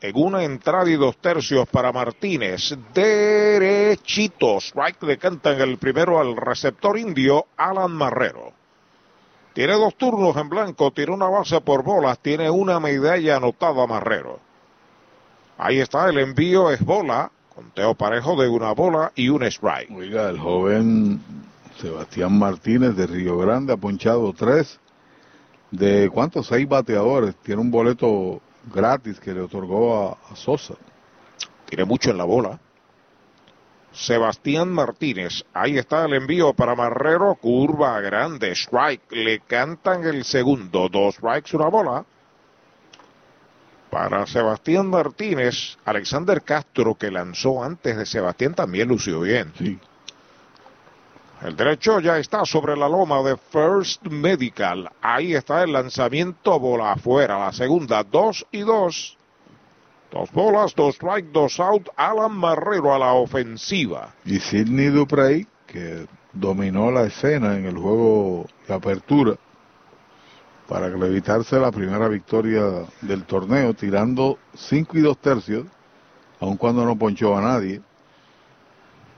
en una entrada y dos tercios para Martínez. Derechito. Strike le cantan el primero al receptor indio, Alan Marrero. Tiene dos turnos en blanco, tiene una base por bolas, tiene una medalla anotada Marrero. Ahí está, el envío es bola, conteo parejo de una bola y un strike. Oiga, el joven Sebastián Martínez de Río Grande ha ponchado 3 de cuántos, 6 bateadores. Tiene un boleto gratis que le otorgó a, a Sosa. Tiene mucho en la bola. Sebastián Martínez, ahí está el envío para Marrero, curva grande, strike, le cantan el segundo, dos strikes, una bola. Para Sebastián Martínez, Alexander Castro, que lanzó antes de Sebastián, también lució bien. El derecho ya está sobre la loma de First Medical. Ahí está el lanzamiento, bola afuera. La segunda, dos y dos. Dos bolas, dos strike, dos out. Alan Marrero a la ofensiva. Y Sidney Duprey que dominó la escena en el juego de apertura para evitarse la primera victoria del torneo, tirando 5 y 2 tercios, aun cuando no ponchó a nadie.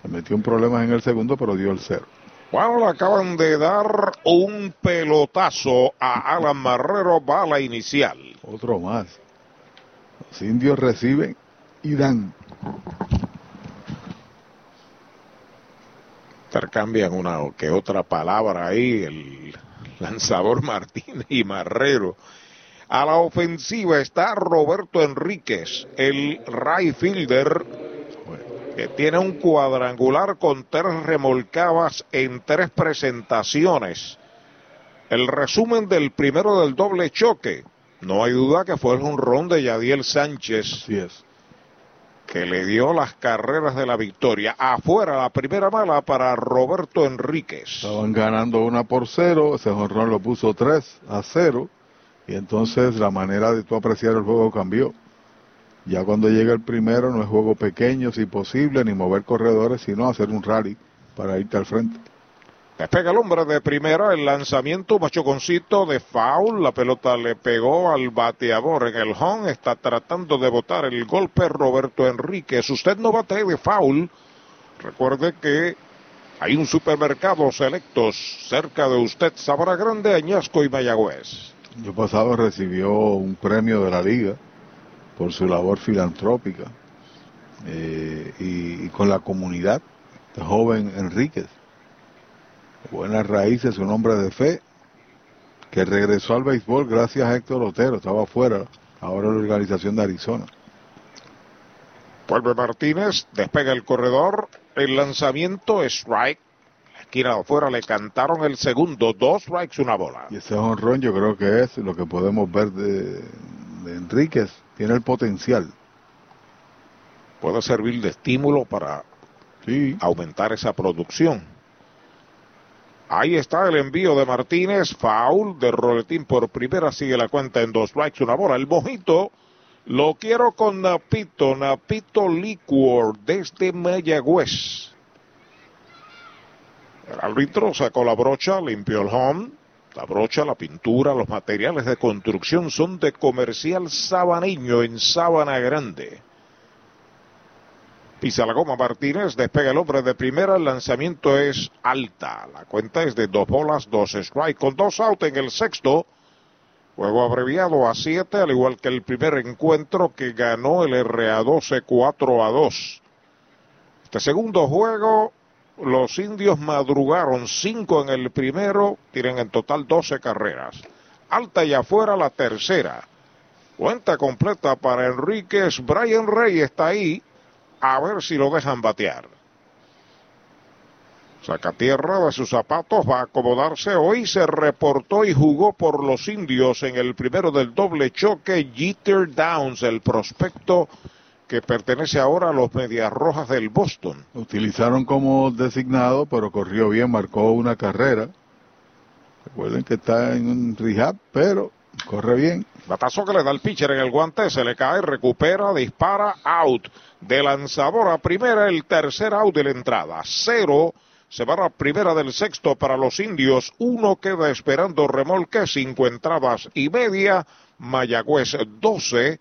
Metió un problema en el segundo, pero dio el cero. Bueno, le acaban de dar un pelotazo a Alan Marrero, bala inicial. Otro más. Los indios reciben y dan. Intercambian una que otra palabra ahí, el lanzador *laughs* Martínez y Marrero. A la ofensiva está Roberto Enríquez, el right fielder, que tiene un cuadrangular con tres remolcadas en tres presentaciones. El resumen del primero del doble choque. No hay duda que fue el honrón de Yadiel Sánchez. Que le dio las carreras de la victoria. Afuera la primera mala para Roberto Enríquez. Estaban ganando una por cero, ese jonrón lo puso tres a cero, y entonces la manera de tú apreciar el juego cambió. Ya cuando llega el primero no es juego pequeño, si posible, ni mover corredores, sino hacer un rally para irte al frente. Despega el hombre de primera, el lanzamiento, machoconcito de foul, la pelota le pegó al bateador en el home, está tratando de botar el golpe Roberto Enríquez. Usted no bate de foul, recuerde que hay un supermercado selectos cerca de usted, Sabra Grande, Añasco y Mayagüez. El año pasado recibió un premio de la liga por su labor filantrópica eh, y, y con la comunidad de joven Enríquez. Buenas raíces, un hombre de fe que regresó al béisbol gracias a Héctor Otero, estaba afuera, ahora en la organización de Arizona. Vuelve Martínez, despega el corredor, el lanzamiento es strike. La esquina de afuera le cantaron el segundo, dos strikes, una bola. Y ese honrón yo creo que es lo que podemos ver de, de Enríquez, tiene el potencial. Puede servir de estímulo para aumentar esa producción. Ahí está el envío de Martínez, foul de Roletín por primera, sigue la cuenta en dos strikes, una bola. El mojito lo quiero con Napito, Napito Liquor desde Mayagüez. El árbitro sacó la brocha, limpió el home. La brocha, la pintura, los materiales de construcción son de comercial sabaneño en Sabana Grande. Pisa la goma Martínez, despega el hombre de primera, el lanzamiento es alta. La cuenta es de dos bolas, dos strike, con dos out en el sexto. Juego abreviado a siete, al igual que el primer encuentro que ganó el RA12 4 a 2. Este segundo juego, los indios madrugaron cinco en el primero, tienen en total 12 carreras. Alta y afuera la tercera. Cuenta completa para Enríquez. Brian Rey está ahí a ver si lo dejan batear. Saca tierra de sus zapatos, va a acomodarse. Hoy se reportó y jugó por los indios en el primero del doble choque. Jeter Downs, el prospecto que pertenece ahora a los Medias Rojas del Boston. Lo utilizaron como designado, pero corrió bien, marcó una carrera. Recuerden que está en un rehab, pero corre bien. Batazo que le da el pitcher en el guante, se le cae, recupera, dispara, out. De lanzador a primera, el tercer out de la entrada. Cero. Se va a la primera del sexto para los indios. Uno queda esperando remolque, cinco entradas y media. Mayagüez 12,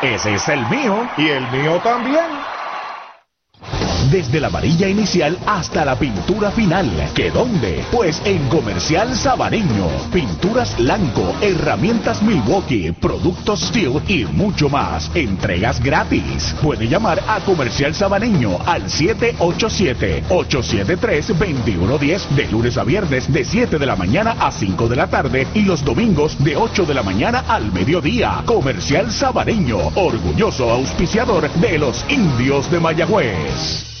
Ese es el mío. Y el mío también. Desde la varilla inicial hasta la pintura final. ¿Que dónde? Pues en Comercial Sabaneño. Pinturas Blanco, herramientas Milwaukee, productos Steel y mucho más. Entregas gratis. Puede llamar a Comercial Sabaneño al 787-873-2110 de lunes a viernes de 7 de la mañana a 5 de la tarde y los domingos de 8 de la mañana al mediodía. Comercial Sabaneño, orgulloso auspiciador de los indios de Mayagüez.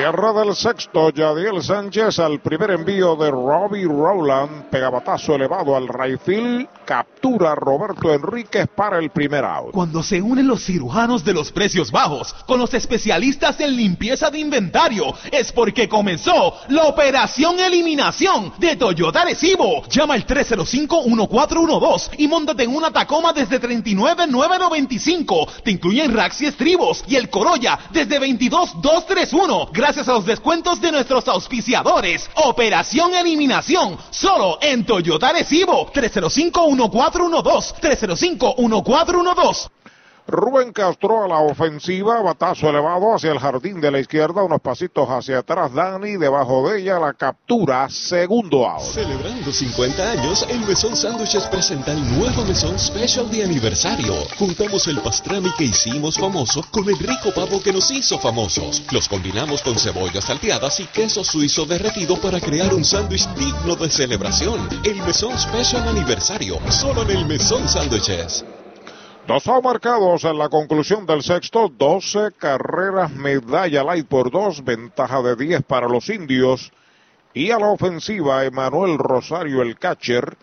Cierra del sexto, Yadiel Sánchez al primer envío de Robbie Rowland, pegabatazo elevado al Rayfield, captura Roberto Enríquez para el primer out. Cuando se unen los cirujanos de los precios bajos con los especialistas en limpieza de inventario, es porque comenzó la operación eliminación de Toyota Recibo. Llama al 305-1412 y móntate en una Tacoma desde 39,995. Te incluyen racks y estribos y el Corolla desde 22,231 gracias a los descuentos de nuestros auspiciadores. Operación Eliminación, solo en Toyota Recibo, 305-1412, 305-1412. Rubén Castro a la ofensiva, batazo elevado hacia el jardín de la izquierda, unos pasitos hacia atrás, Dani, debajo de ella la captura, segundo out. Celebrando 50 años, el Mesón Sándwiches presenta el nuevo Mesón Special de aniversario. Juntamos el pastrami que hicimos famoso con el rico pavo que nos hizo famosos. Los combinamos con cebollas salteadas y queso suizo derretido para crear un sándwich digno de celebración. El Mesón Special Aniversario, solo en el Mesón Sándwiches. Dos marcados en la conclusión del sexto, 12 carreras, medalla light por dos, ventaja de 10 para los indios. Y a la ofensiva, Emanuel Rosario, el catcher,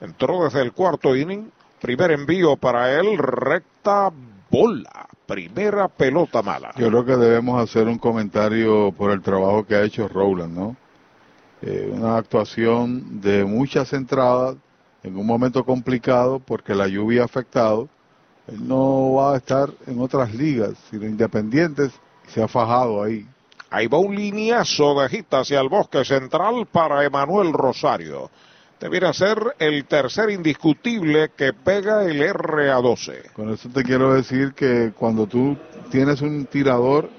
entró desde el cuarto inning. Primer envío para él, recta bola. Primera pelota mala. Yo creo que debemos hacer un comentario por el trabajo que ha hecho Rowland, ¿no? Eh, una actuación de muchas entradas en un momento complicado porque la lluvia ha afectado él no va a estar en otras ligas, sino independientes, y se ha fajado ahí. Ahí va un lineazo de gita hacia el bosque central para Emanuel Rosario. Debiera ser el tercer indiscutible que pega el RA12. Con eso te quiero decir que cuando tú tienes un tirador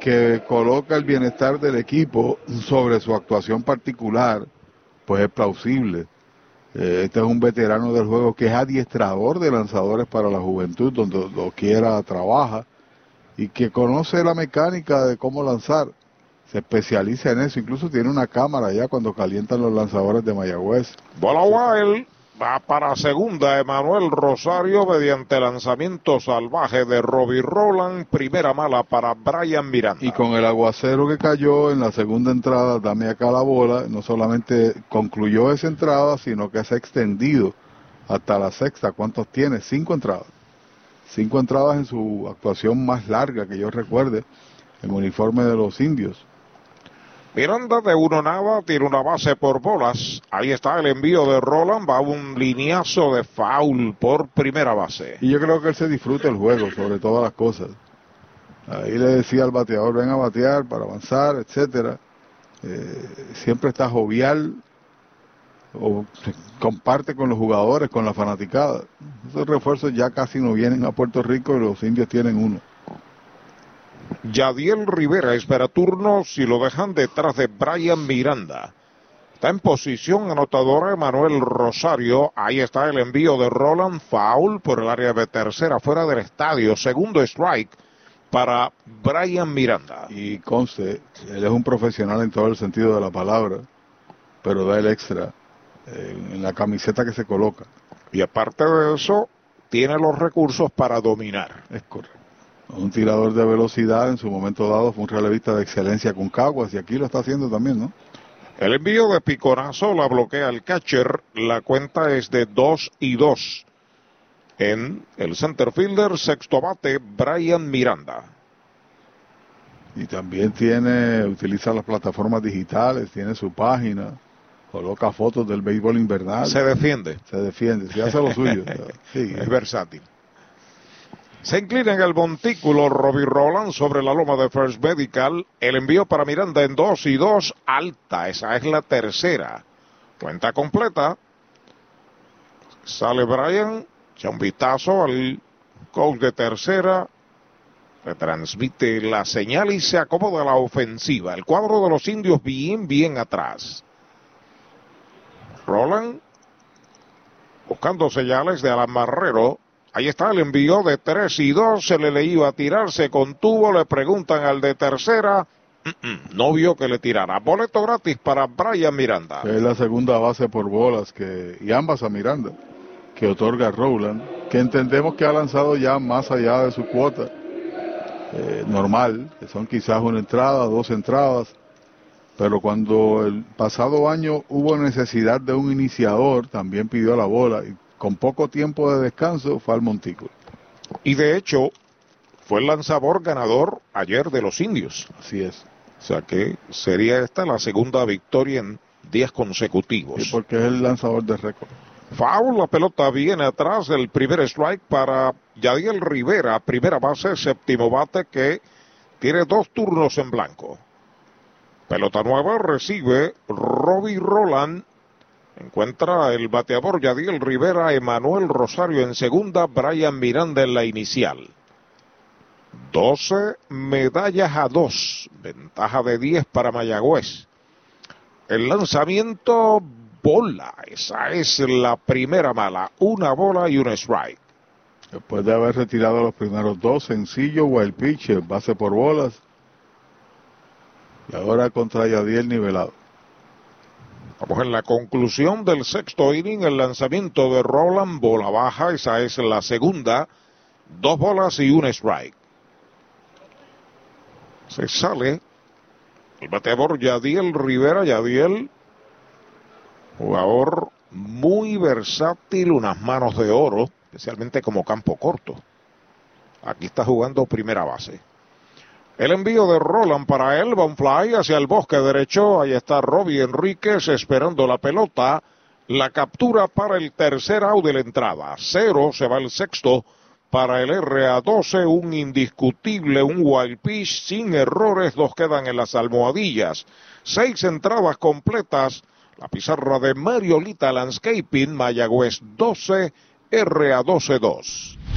que coloca el bienestar del equipo sobre su actuación particular, pues es plausible. Eh, este es un veterano del juego que es adiestrador de lanzadores para la juventud, donde lo quiera trabaja y que conoce la mecánica de cómo lanzar. Se especializa en eso, incluso tiene una cámara ya cuando calientan los lanzadores de Mayagüez. Bola wild, va para segunda Emanuel Rosario mediante lanzamiento salvaje de Robbie Roland, primera mala para Brian Miranda. Y con el aguacero que cayó en la segunda entrada, dame acá la bola, no solamente concluyó esa entrada, sino que se ha extendido hasta la sexta. ¿Cuántos tiene? Cinco entradas. Cinco entradas en su actuación más larga que yo recuerde, en uniforme de los indios. Miranda de uno nada, tiene una base por bolas. Ahí está el envío de Roland, va un lineazo de foul por primera base. Y yo creo que él se disfruta el juego, sobre todas las cosas. Ahí le decía al bateador, ven a batear para avanzar, etcétera. Eh, siempre está jovial, o comparte con los jugadores, con la fanaticada. Esos refuerzos ya casi no vienen a Puerto Rico y los indios tienen uno. Yadiel Rivera espera turno si lo dejan detrás de Brian Miranda. Está en posición anotadora Manuel Rosario. Ahí está el envío de Roland Foul por el área de tercera fuera del estadio. Segundo strike para Brian Miranda. Y conste, él es un profesional en todo el sentido de la palabra, pero da el extra en, en la camiseta que se coloca. Y aparte de eso, tiene los recursos para dominar. Es correcto. Un tirador de velocidad en su momento dado fue un relevista de excelencia con Caguas y aquí lo está haciendo también, ¿no? El envío de piconazo la bloquea el catcher. La cuenta es de 2 y 2. En el center fielder, sexto bate, Brian Miranda. Y también tiene, utiliza las plataformas digitales, tiene su página, coloca fotos del béisbol invernal. Se defiende. Se defiende, se hace lo suyo. *laughs* Sí. Es versátil. Se inclina en el montículo Robbie Roland sobre la loma de First Medical. El envío para Miranda en 2 y 2, alta. Esa es la tercera. Cuenta completa. Sale Brian, echa un vistazo al coach de tercera. Le transmite la señal y se acomoda la ofensiva. El cuadro de los indios bien, bien atrás. Roland buscando señales de Alan Marrero. Ahí está el envío de 3 y 2. Se le, iba a tirar, se contuvo. Le preguntan al de tercera. No vio que le tirara. Boleto gratis para Brian Miranda. Es la segunda base por bolas que, y ambas a Miranda que otorga Rowland, que entendemos que ha lanzado ya más allá de su cuota eh, normal, que son quizás una entrada, dos entradas, pero cuando el pasado año hubo necesidad de un iniciador, también pidió la bola y con poco tiempo de descanso fue al montículo. Y de hecho, fue el lanzador ganador ayer de los indios. Así es. O sea que sería esta la segunda victoria en días consecutivos. Sí, porque es el lanzador de récord. Foul, la pelota viene atrás del primer strike para Yadiel Rivera, primera base, séptimo bate que tiene dos turnos en blanco. Pelota nueva recibe Robbie Roland. Encuentra el bateador Yadiel Rivera, Emanuel Rosario en segunda, Brian Miranda en la inicial. 12 medallas a 2, ventaja de 10 para Mayagüez. El lanzamiento bola, esa es la primera mala, una bola y un strike. Después de haber retirado los primeros dos sencillos, wild pitch, base por bolas. Y ahora contra Yadiel nivelado. Vamos en la conclusión del sexto inning, el lanzamiento de Roland, bola baja, esa es la segunda, dos bolas y un strike. Se sale el bateador Yadiel Rivera, Yadiel, jugador muy versátil, unas manos de oro, especialmente como campo corto. Aquí está jugando primera base. El envío de Roland para él, va un fly hacia el bosque derecho. Ahí está Robbie Enríquez esperando la pelota. La captura para el tercer out de la entrada. Cero se va el sexto para el RA12. Un indiscutible, un wild pitch sin errores. Dos quedan en las almohadillas. Seis entradas completas. La pizarra de Mariolita Landscaping, Mayagüez 12, RA122.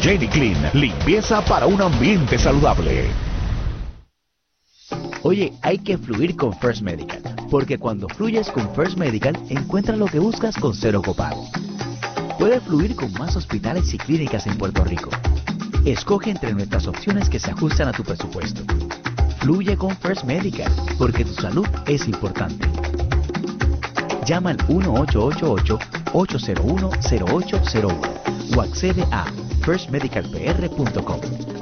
Jenny Clean, limpieza para un ambiente saludable. Oye, hay que fluir con First Medical, porque cuando fluyes con First Medical, encuentras lo que buscas con cero copago. Puedes fluir con más hospitales y clínicas en Puerto Rico. Escoge entre nuestras opciones que se ajustan a tu presupuesto. Fluye con First Medical, porque tu salud es importante. Llama al 1888-801-0801 o accede a firstmedicalpr.com.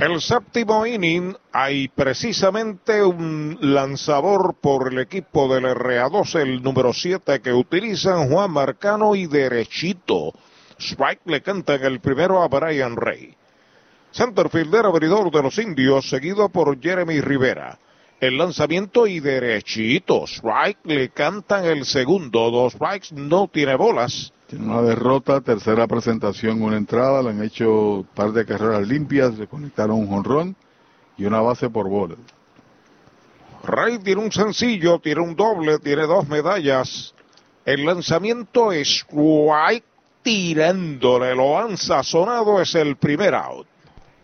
El séptimo inning hay precisamente un lanzador por el equipo del RA12, el número 7 que utilizan Juan Marcano y derechito. Strike le canta el primero a Brian Rey. Centerfielder abridor de los indios, seguido por Jeremy Rivera. El lanzamiento y derechito. Strike le cantan el segundo. Dos strikes, no tiene bolas. Tiene una derrota, tercera presentación, una entrada, le han hecho un par de carreras limpias, le conectaron un jonrón y una base por bola. Rey tiene un sencillo, tiene un doble, tiene dos medallas. El lanzamiento es White tirándole, lo han sazonado, es el primer out.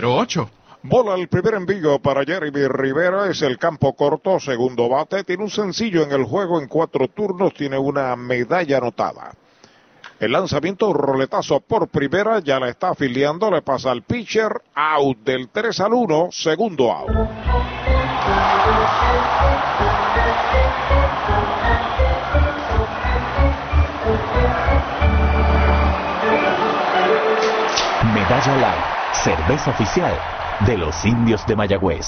408-8808 Bola el primer envío para Jeremy Rivera, es el campo corto, segundo bate, tiene un sencillo en el juego en cuatro turnos, tiene una medalla anotada. El lanzamiento roletazo por primera, ya la está afiliando, le pasa al pitcher, out del 3 al 1, segundo out. Medalla Light cerveza oficial de los indios de Mayagüez.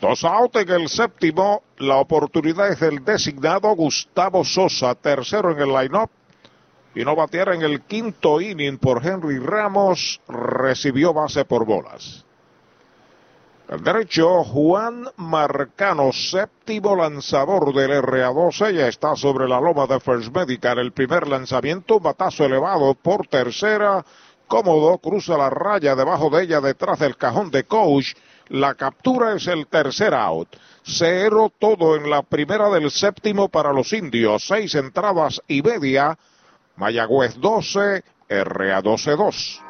Dos out en el séptimo, la oportunidad es del designado Gustavo Sosa, tercero en el line-up. Y no batear en el quinto inning por Henry Ramos, recibió base por bolas. El derecho, Juan Marcano, séptimo lanzador del RA12, ya está sobre la loma de First Medical. El primer lanzamiento, batazo elevado por tercera, cómodo, cruza la raya debajo de ella, detrás del cajón de coach. La captura es el tercer out. Cero todo en la primera del séptimo para los indios. Seis entradas y media. Mayagüez 12, RA 12-2.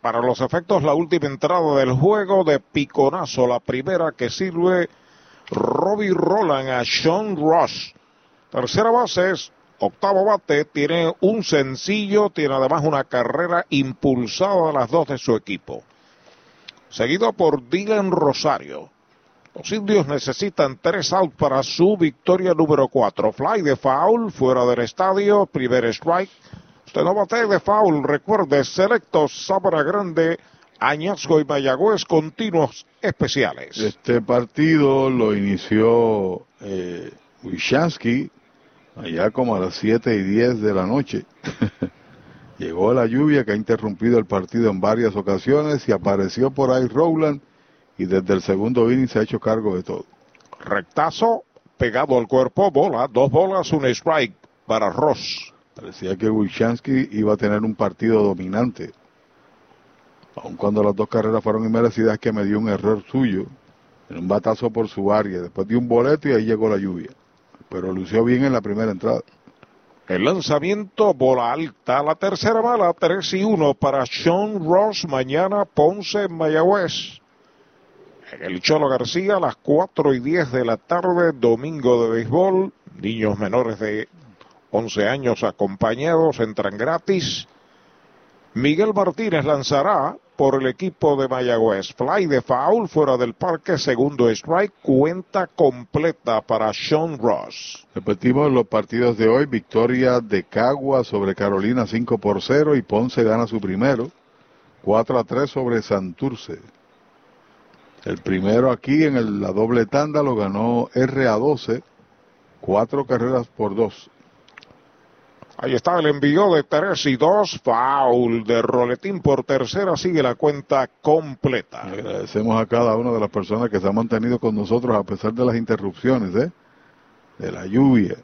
para los efectos la última entrada del juego de piconazo, la primera que sirve Robbie Roland a Sean Ross. Tercera base es octavo bate, tiene un sencillo, tiene además una carrera impulsada a las dos de su equipo. Seguido por Dylan Rosario. Los indios necesitan tres outs para su victoria número cuatro. Fly de foul, fuera del estadio, primer strike. Usted no bate de foul, recuerde, selectos, Sabra Grande, Añasco y Mayagüez, continuos especiales. Este partido lo inició eh, Wishansky allá como a las 7 y 10 de la noche. *laughs* Llegó la lluvia que ha interrumpido el partido en varias ocasiones y apareció por ahí Rowland y desde el segundo inning se ha hecho cargo de todo. Rectazo, pegado al cuerpo, bola, dos bolas, un strike para Ross. Parecía que Wilchansky iba a tener un partido dominante. Aun cuando las dos carreras fueron inmerecidas, que me dio un error suyo. En un batazo por su área. Después dio un boleto y ahí llegó la lluvia. Pero lució bien en la primera entrada. El lanzamiento, bola alta, la tercera bala, 3 y 1 para Sean Ross. Mañana Ponce Mayagüez. En el Cholo García, a las 4 y 10 de la tarde, domingo de béisbol. Niños menores de 11 años acompañados entran gratis. Miguel Martínez lanzará por el equipo de Mayagüez. Fly de foul fuera del parque, segundo strike, cuenta completa para Sean Ross. Repetimos los partidos de hoy, victoria de Cagua sobre Carolina 5 por 0 y Ponce gana su primero, 4 a 3 sobre Santurce. El primero aquí en la doble tanda lo ganó R a 12, cuatro carreras por dos. Ahí está el envío de 3 y 2. Foul de Roletín por tercera. Sigue la cuenta completa. Agradecemos a cada una de las personas que se han mantenido con nosotros a pesar de las interrupciones, ¿eh? de la lluvia.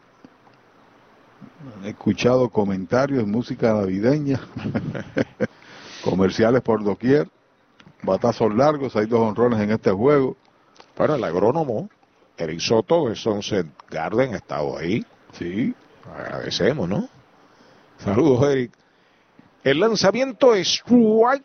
Han escuchado comentarios, música navideña, *laughs* comerciales por doquier, batazos largos. Hay dos honrones en este juego. Para el agrónomo, Eric Soto de Sunset Garden, ha estado ahí. Sí. Agradecemos, ¿no? Saludos, Eric. El lanzamiento es strike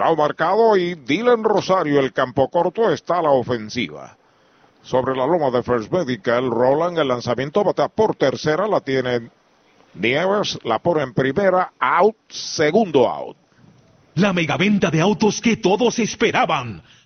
Out marcado y Dylan Rosario, el campo corto, está a la ofensiva. Sobre la loma de First Medical, Roland el lanzamiento bata por tercera, la tiene Nieves la pone en primera, out, segundo out. La megaventa de autos que todos esperaban.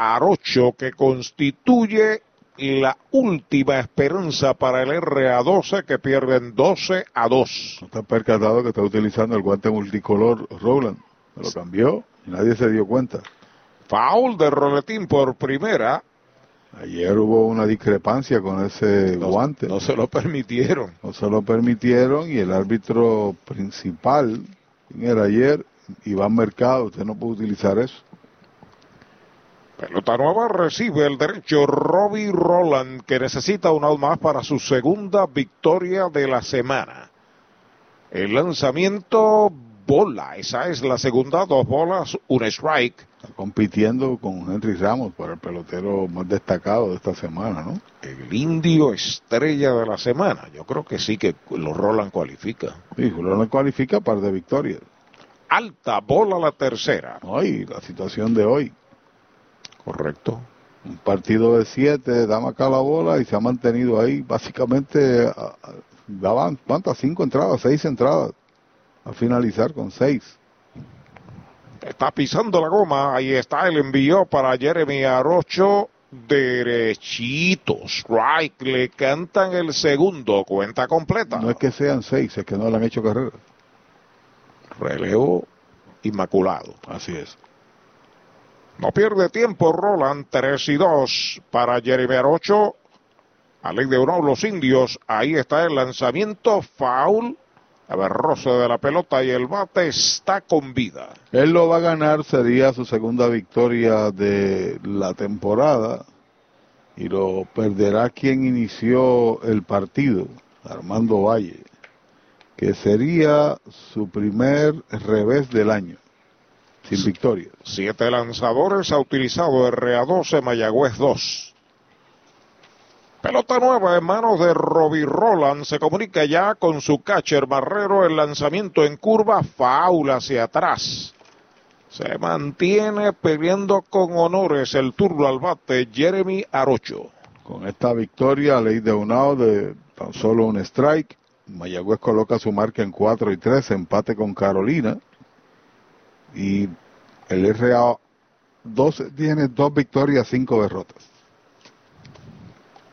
Arocho, que constituye la última esperanza para el RA12, que pierden 12 a 2. ¿No está percatado que está utilizando el guante multicolor Rowland? Me lo cambió y nadie se dio cuenta. Foul de Roletín por primera. Ayer hubo una discrepancia con ese guante. No se lo permitieron. No se lo permitieron y el árbitro principal, ¿quién era ayer? Iván Mercado, usted no puede utilizar eso. Pelota nueva recibe el derecho Robbie Roland, que necesita un out más para su segunda victoria de la semana. El lanzamiento bola, esa es la segunda, dos bolas, un strike. Está compitiendo con Henry Ramos por el pelotero más destacado de esta semana, ¿no? El indio estrella de la semana. Yo creo que sí que los Roland cualifica. Sí, Roland cualifica par de victorias. Alta bola la tercera. Hoy, la situación de hoy. Correcto. Un partido de siete, dama acá la bola y se ha mantenido ahí básicamente, daban, ¿cuántas? Cinco entradas, seis entradas. A finalizar con seis. Está pisando la goma. Ahí está el envío para Jeremy Arocho. Derechito. Strike. Le cantan el segundo. Cuenta completa. No es que sean seis, es que no le han hecho carrera. Relevo inmaculado. Así es. No pierde tiempo Roland. 3 y 2 para Jeremy Arocho. A ley de uno los indios. Ahí está el lanzamiento. Foul. A ver, de la pelota y el bate está con vida. Él lo va a ganar, sería su segunda victoria de la temporada y lo perderá quien inició el partido, Armando Valle, que sería su primer revés del año, sin victoria. Siete lanzadores ha utilizado RA12 Mayagüez 2. Pelota nueva en manos de Robbie Roland. Se comunica ya con su catcher Marrero. El lanzamiento en curva, faula hacia atrás. Se mantiene peleando con honores el turno al bate Jeremy Arocho. Con esta victoria, ley de Unao de tan solo un strike, Mayagüez coloca su marca en 4 y 3, empate con Carolina. Y el RA 12 tiene dos victorias, cinco derrotas.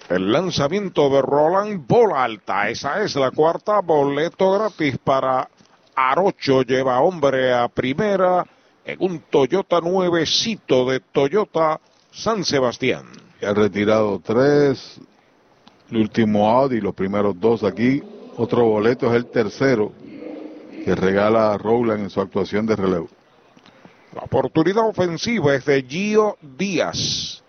El lanzamiento de Roland, bola alta. Esa es la cuarta. Boleto gratis para Arocho. Lleva hombre a primera en un Toyota nuevecito de Toyota San Sebastián. Ha retirado tres, el último y los primeros dos aquí. Otro boleto es el tercero que regala a Rowland en su actuación de relevo. La oportunidad ofensiva es de Gio Díaz.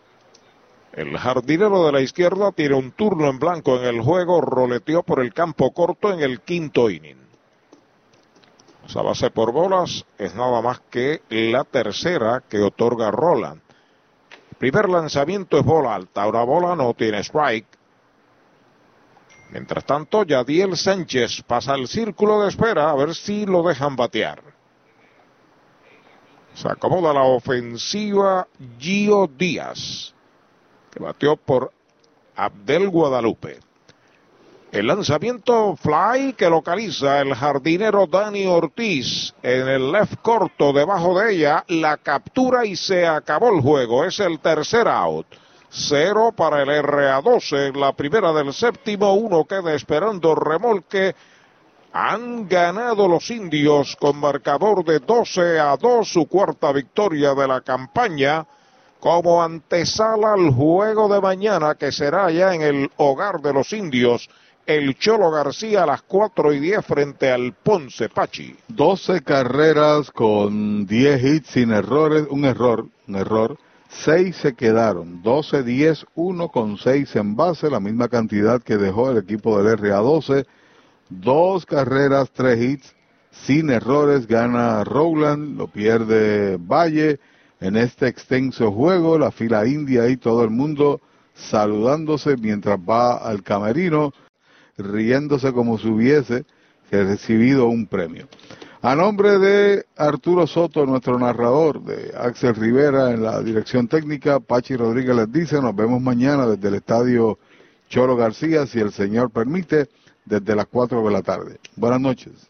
El jardinero de la izquierda tiene un turno en blanco en el juego, roleteó por el campo corto en el quinto inning. Esa base por bolas es nada más que la tercera que otorga Roland. Primer lanzamiento es bola alta, una bola no tiene strike. Mientras tanto, Yadiel Sánchez pasa al círculo de espera a ver si lo dejan batear. Se acomoda la ofensiva Gio Díaz, que batió por Abdel Guadalupe. El lanzamiento fly que localiza el jardinero Dani Ortiz en el left corto debajo de ella, la captura y se acabó el juego. Es el tercer out. Cero para el RA12, la primera del séptimo, uno queda esperando remolque. Han ganado los indios con marcador de 12 a 2 su cuarta victoria de la campaña como antesala al juego de mañana que será ya en el hogar de los indios. El Cholo García a las 4 y 10 frente al Ponce Pachi. 12 carreras con 10 hits sin errores, un error, un error. 6 se quedaron, 12, 10, 1 con 6 en base, la misma cantidad que dejó el equipo del RA12. Dos carreras, tres hits, sin errores, gana Rowland, lo pierde Valle. En este extenso juego, la fila india y todo el mundo saludándose mientras va al camerino, riéndose como si hubiese recibido un premio. A nombre de Arturo Soto, nuestro narrador, de Axel Rivera en la dirección técnica, Pachi Rodríguez les dice, nos vemos mañana desde el estadio Choro García, si el Señor permite, desde las 4 de la tarde. Buenas noches.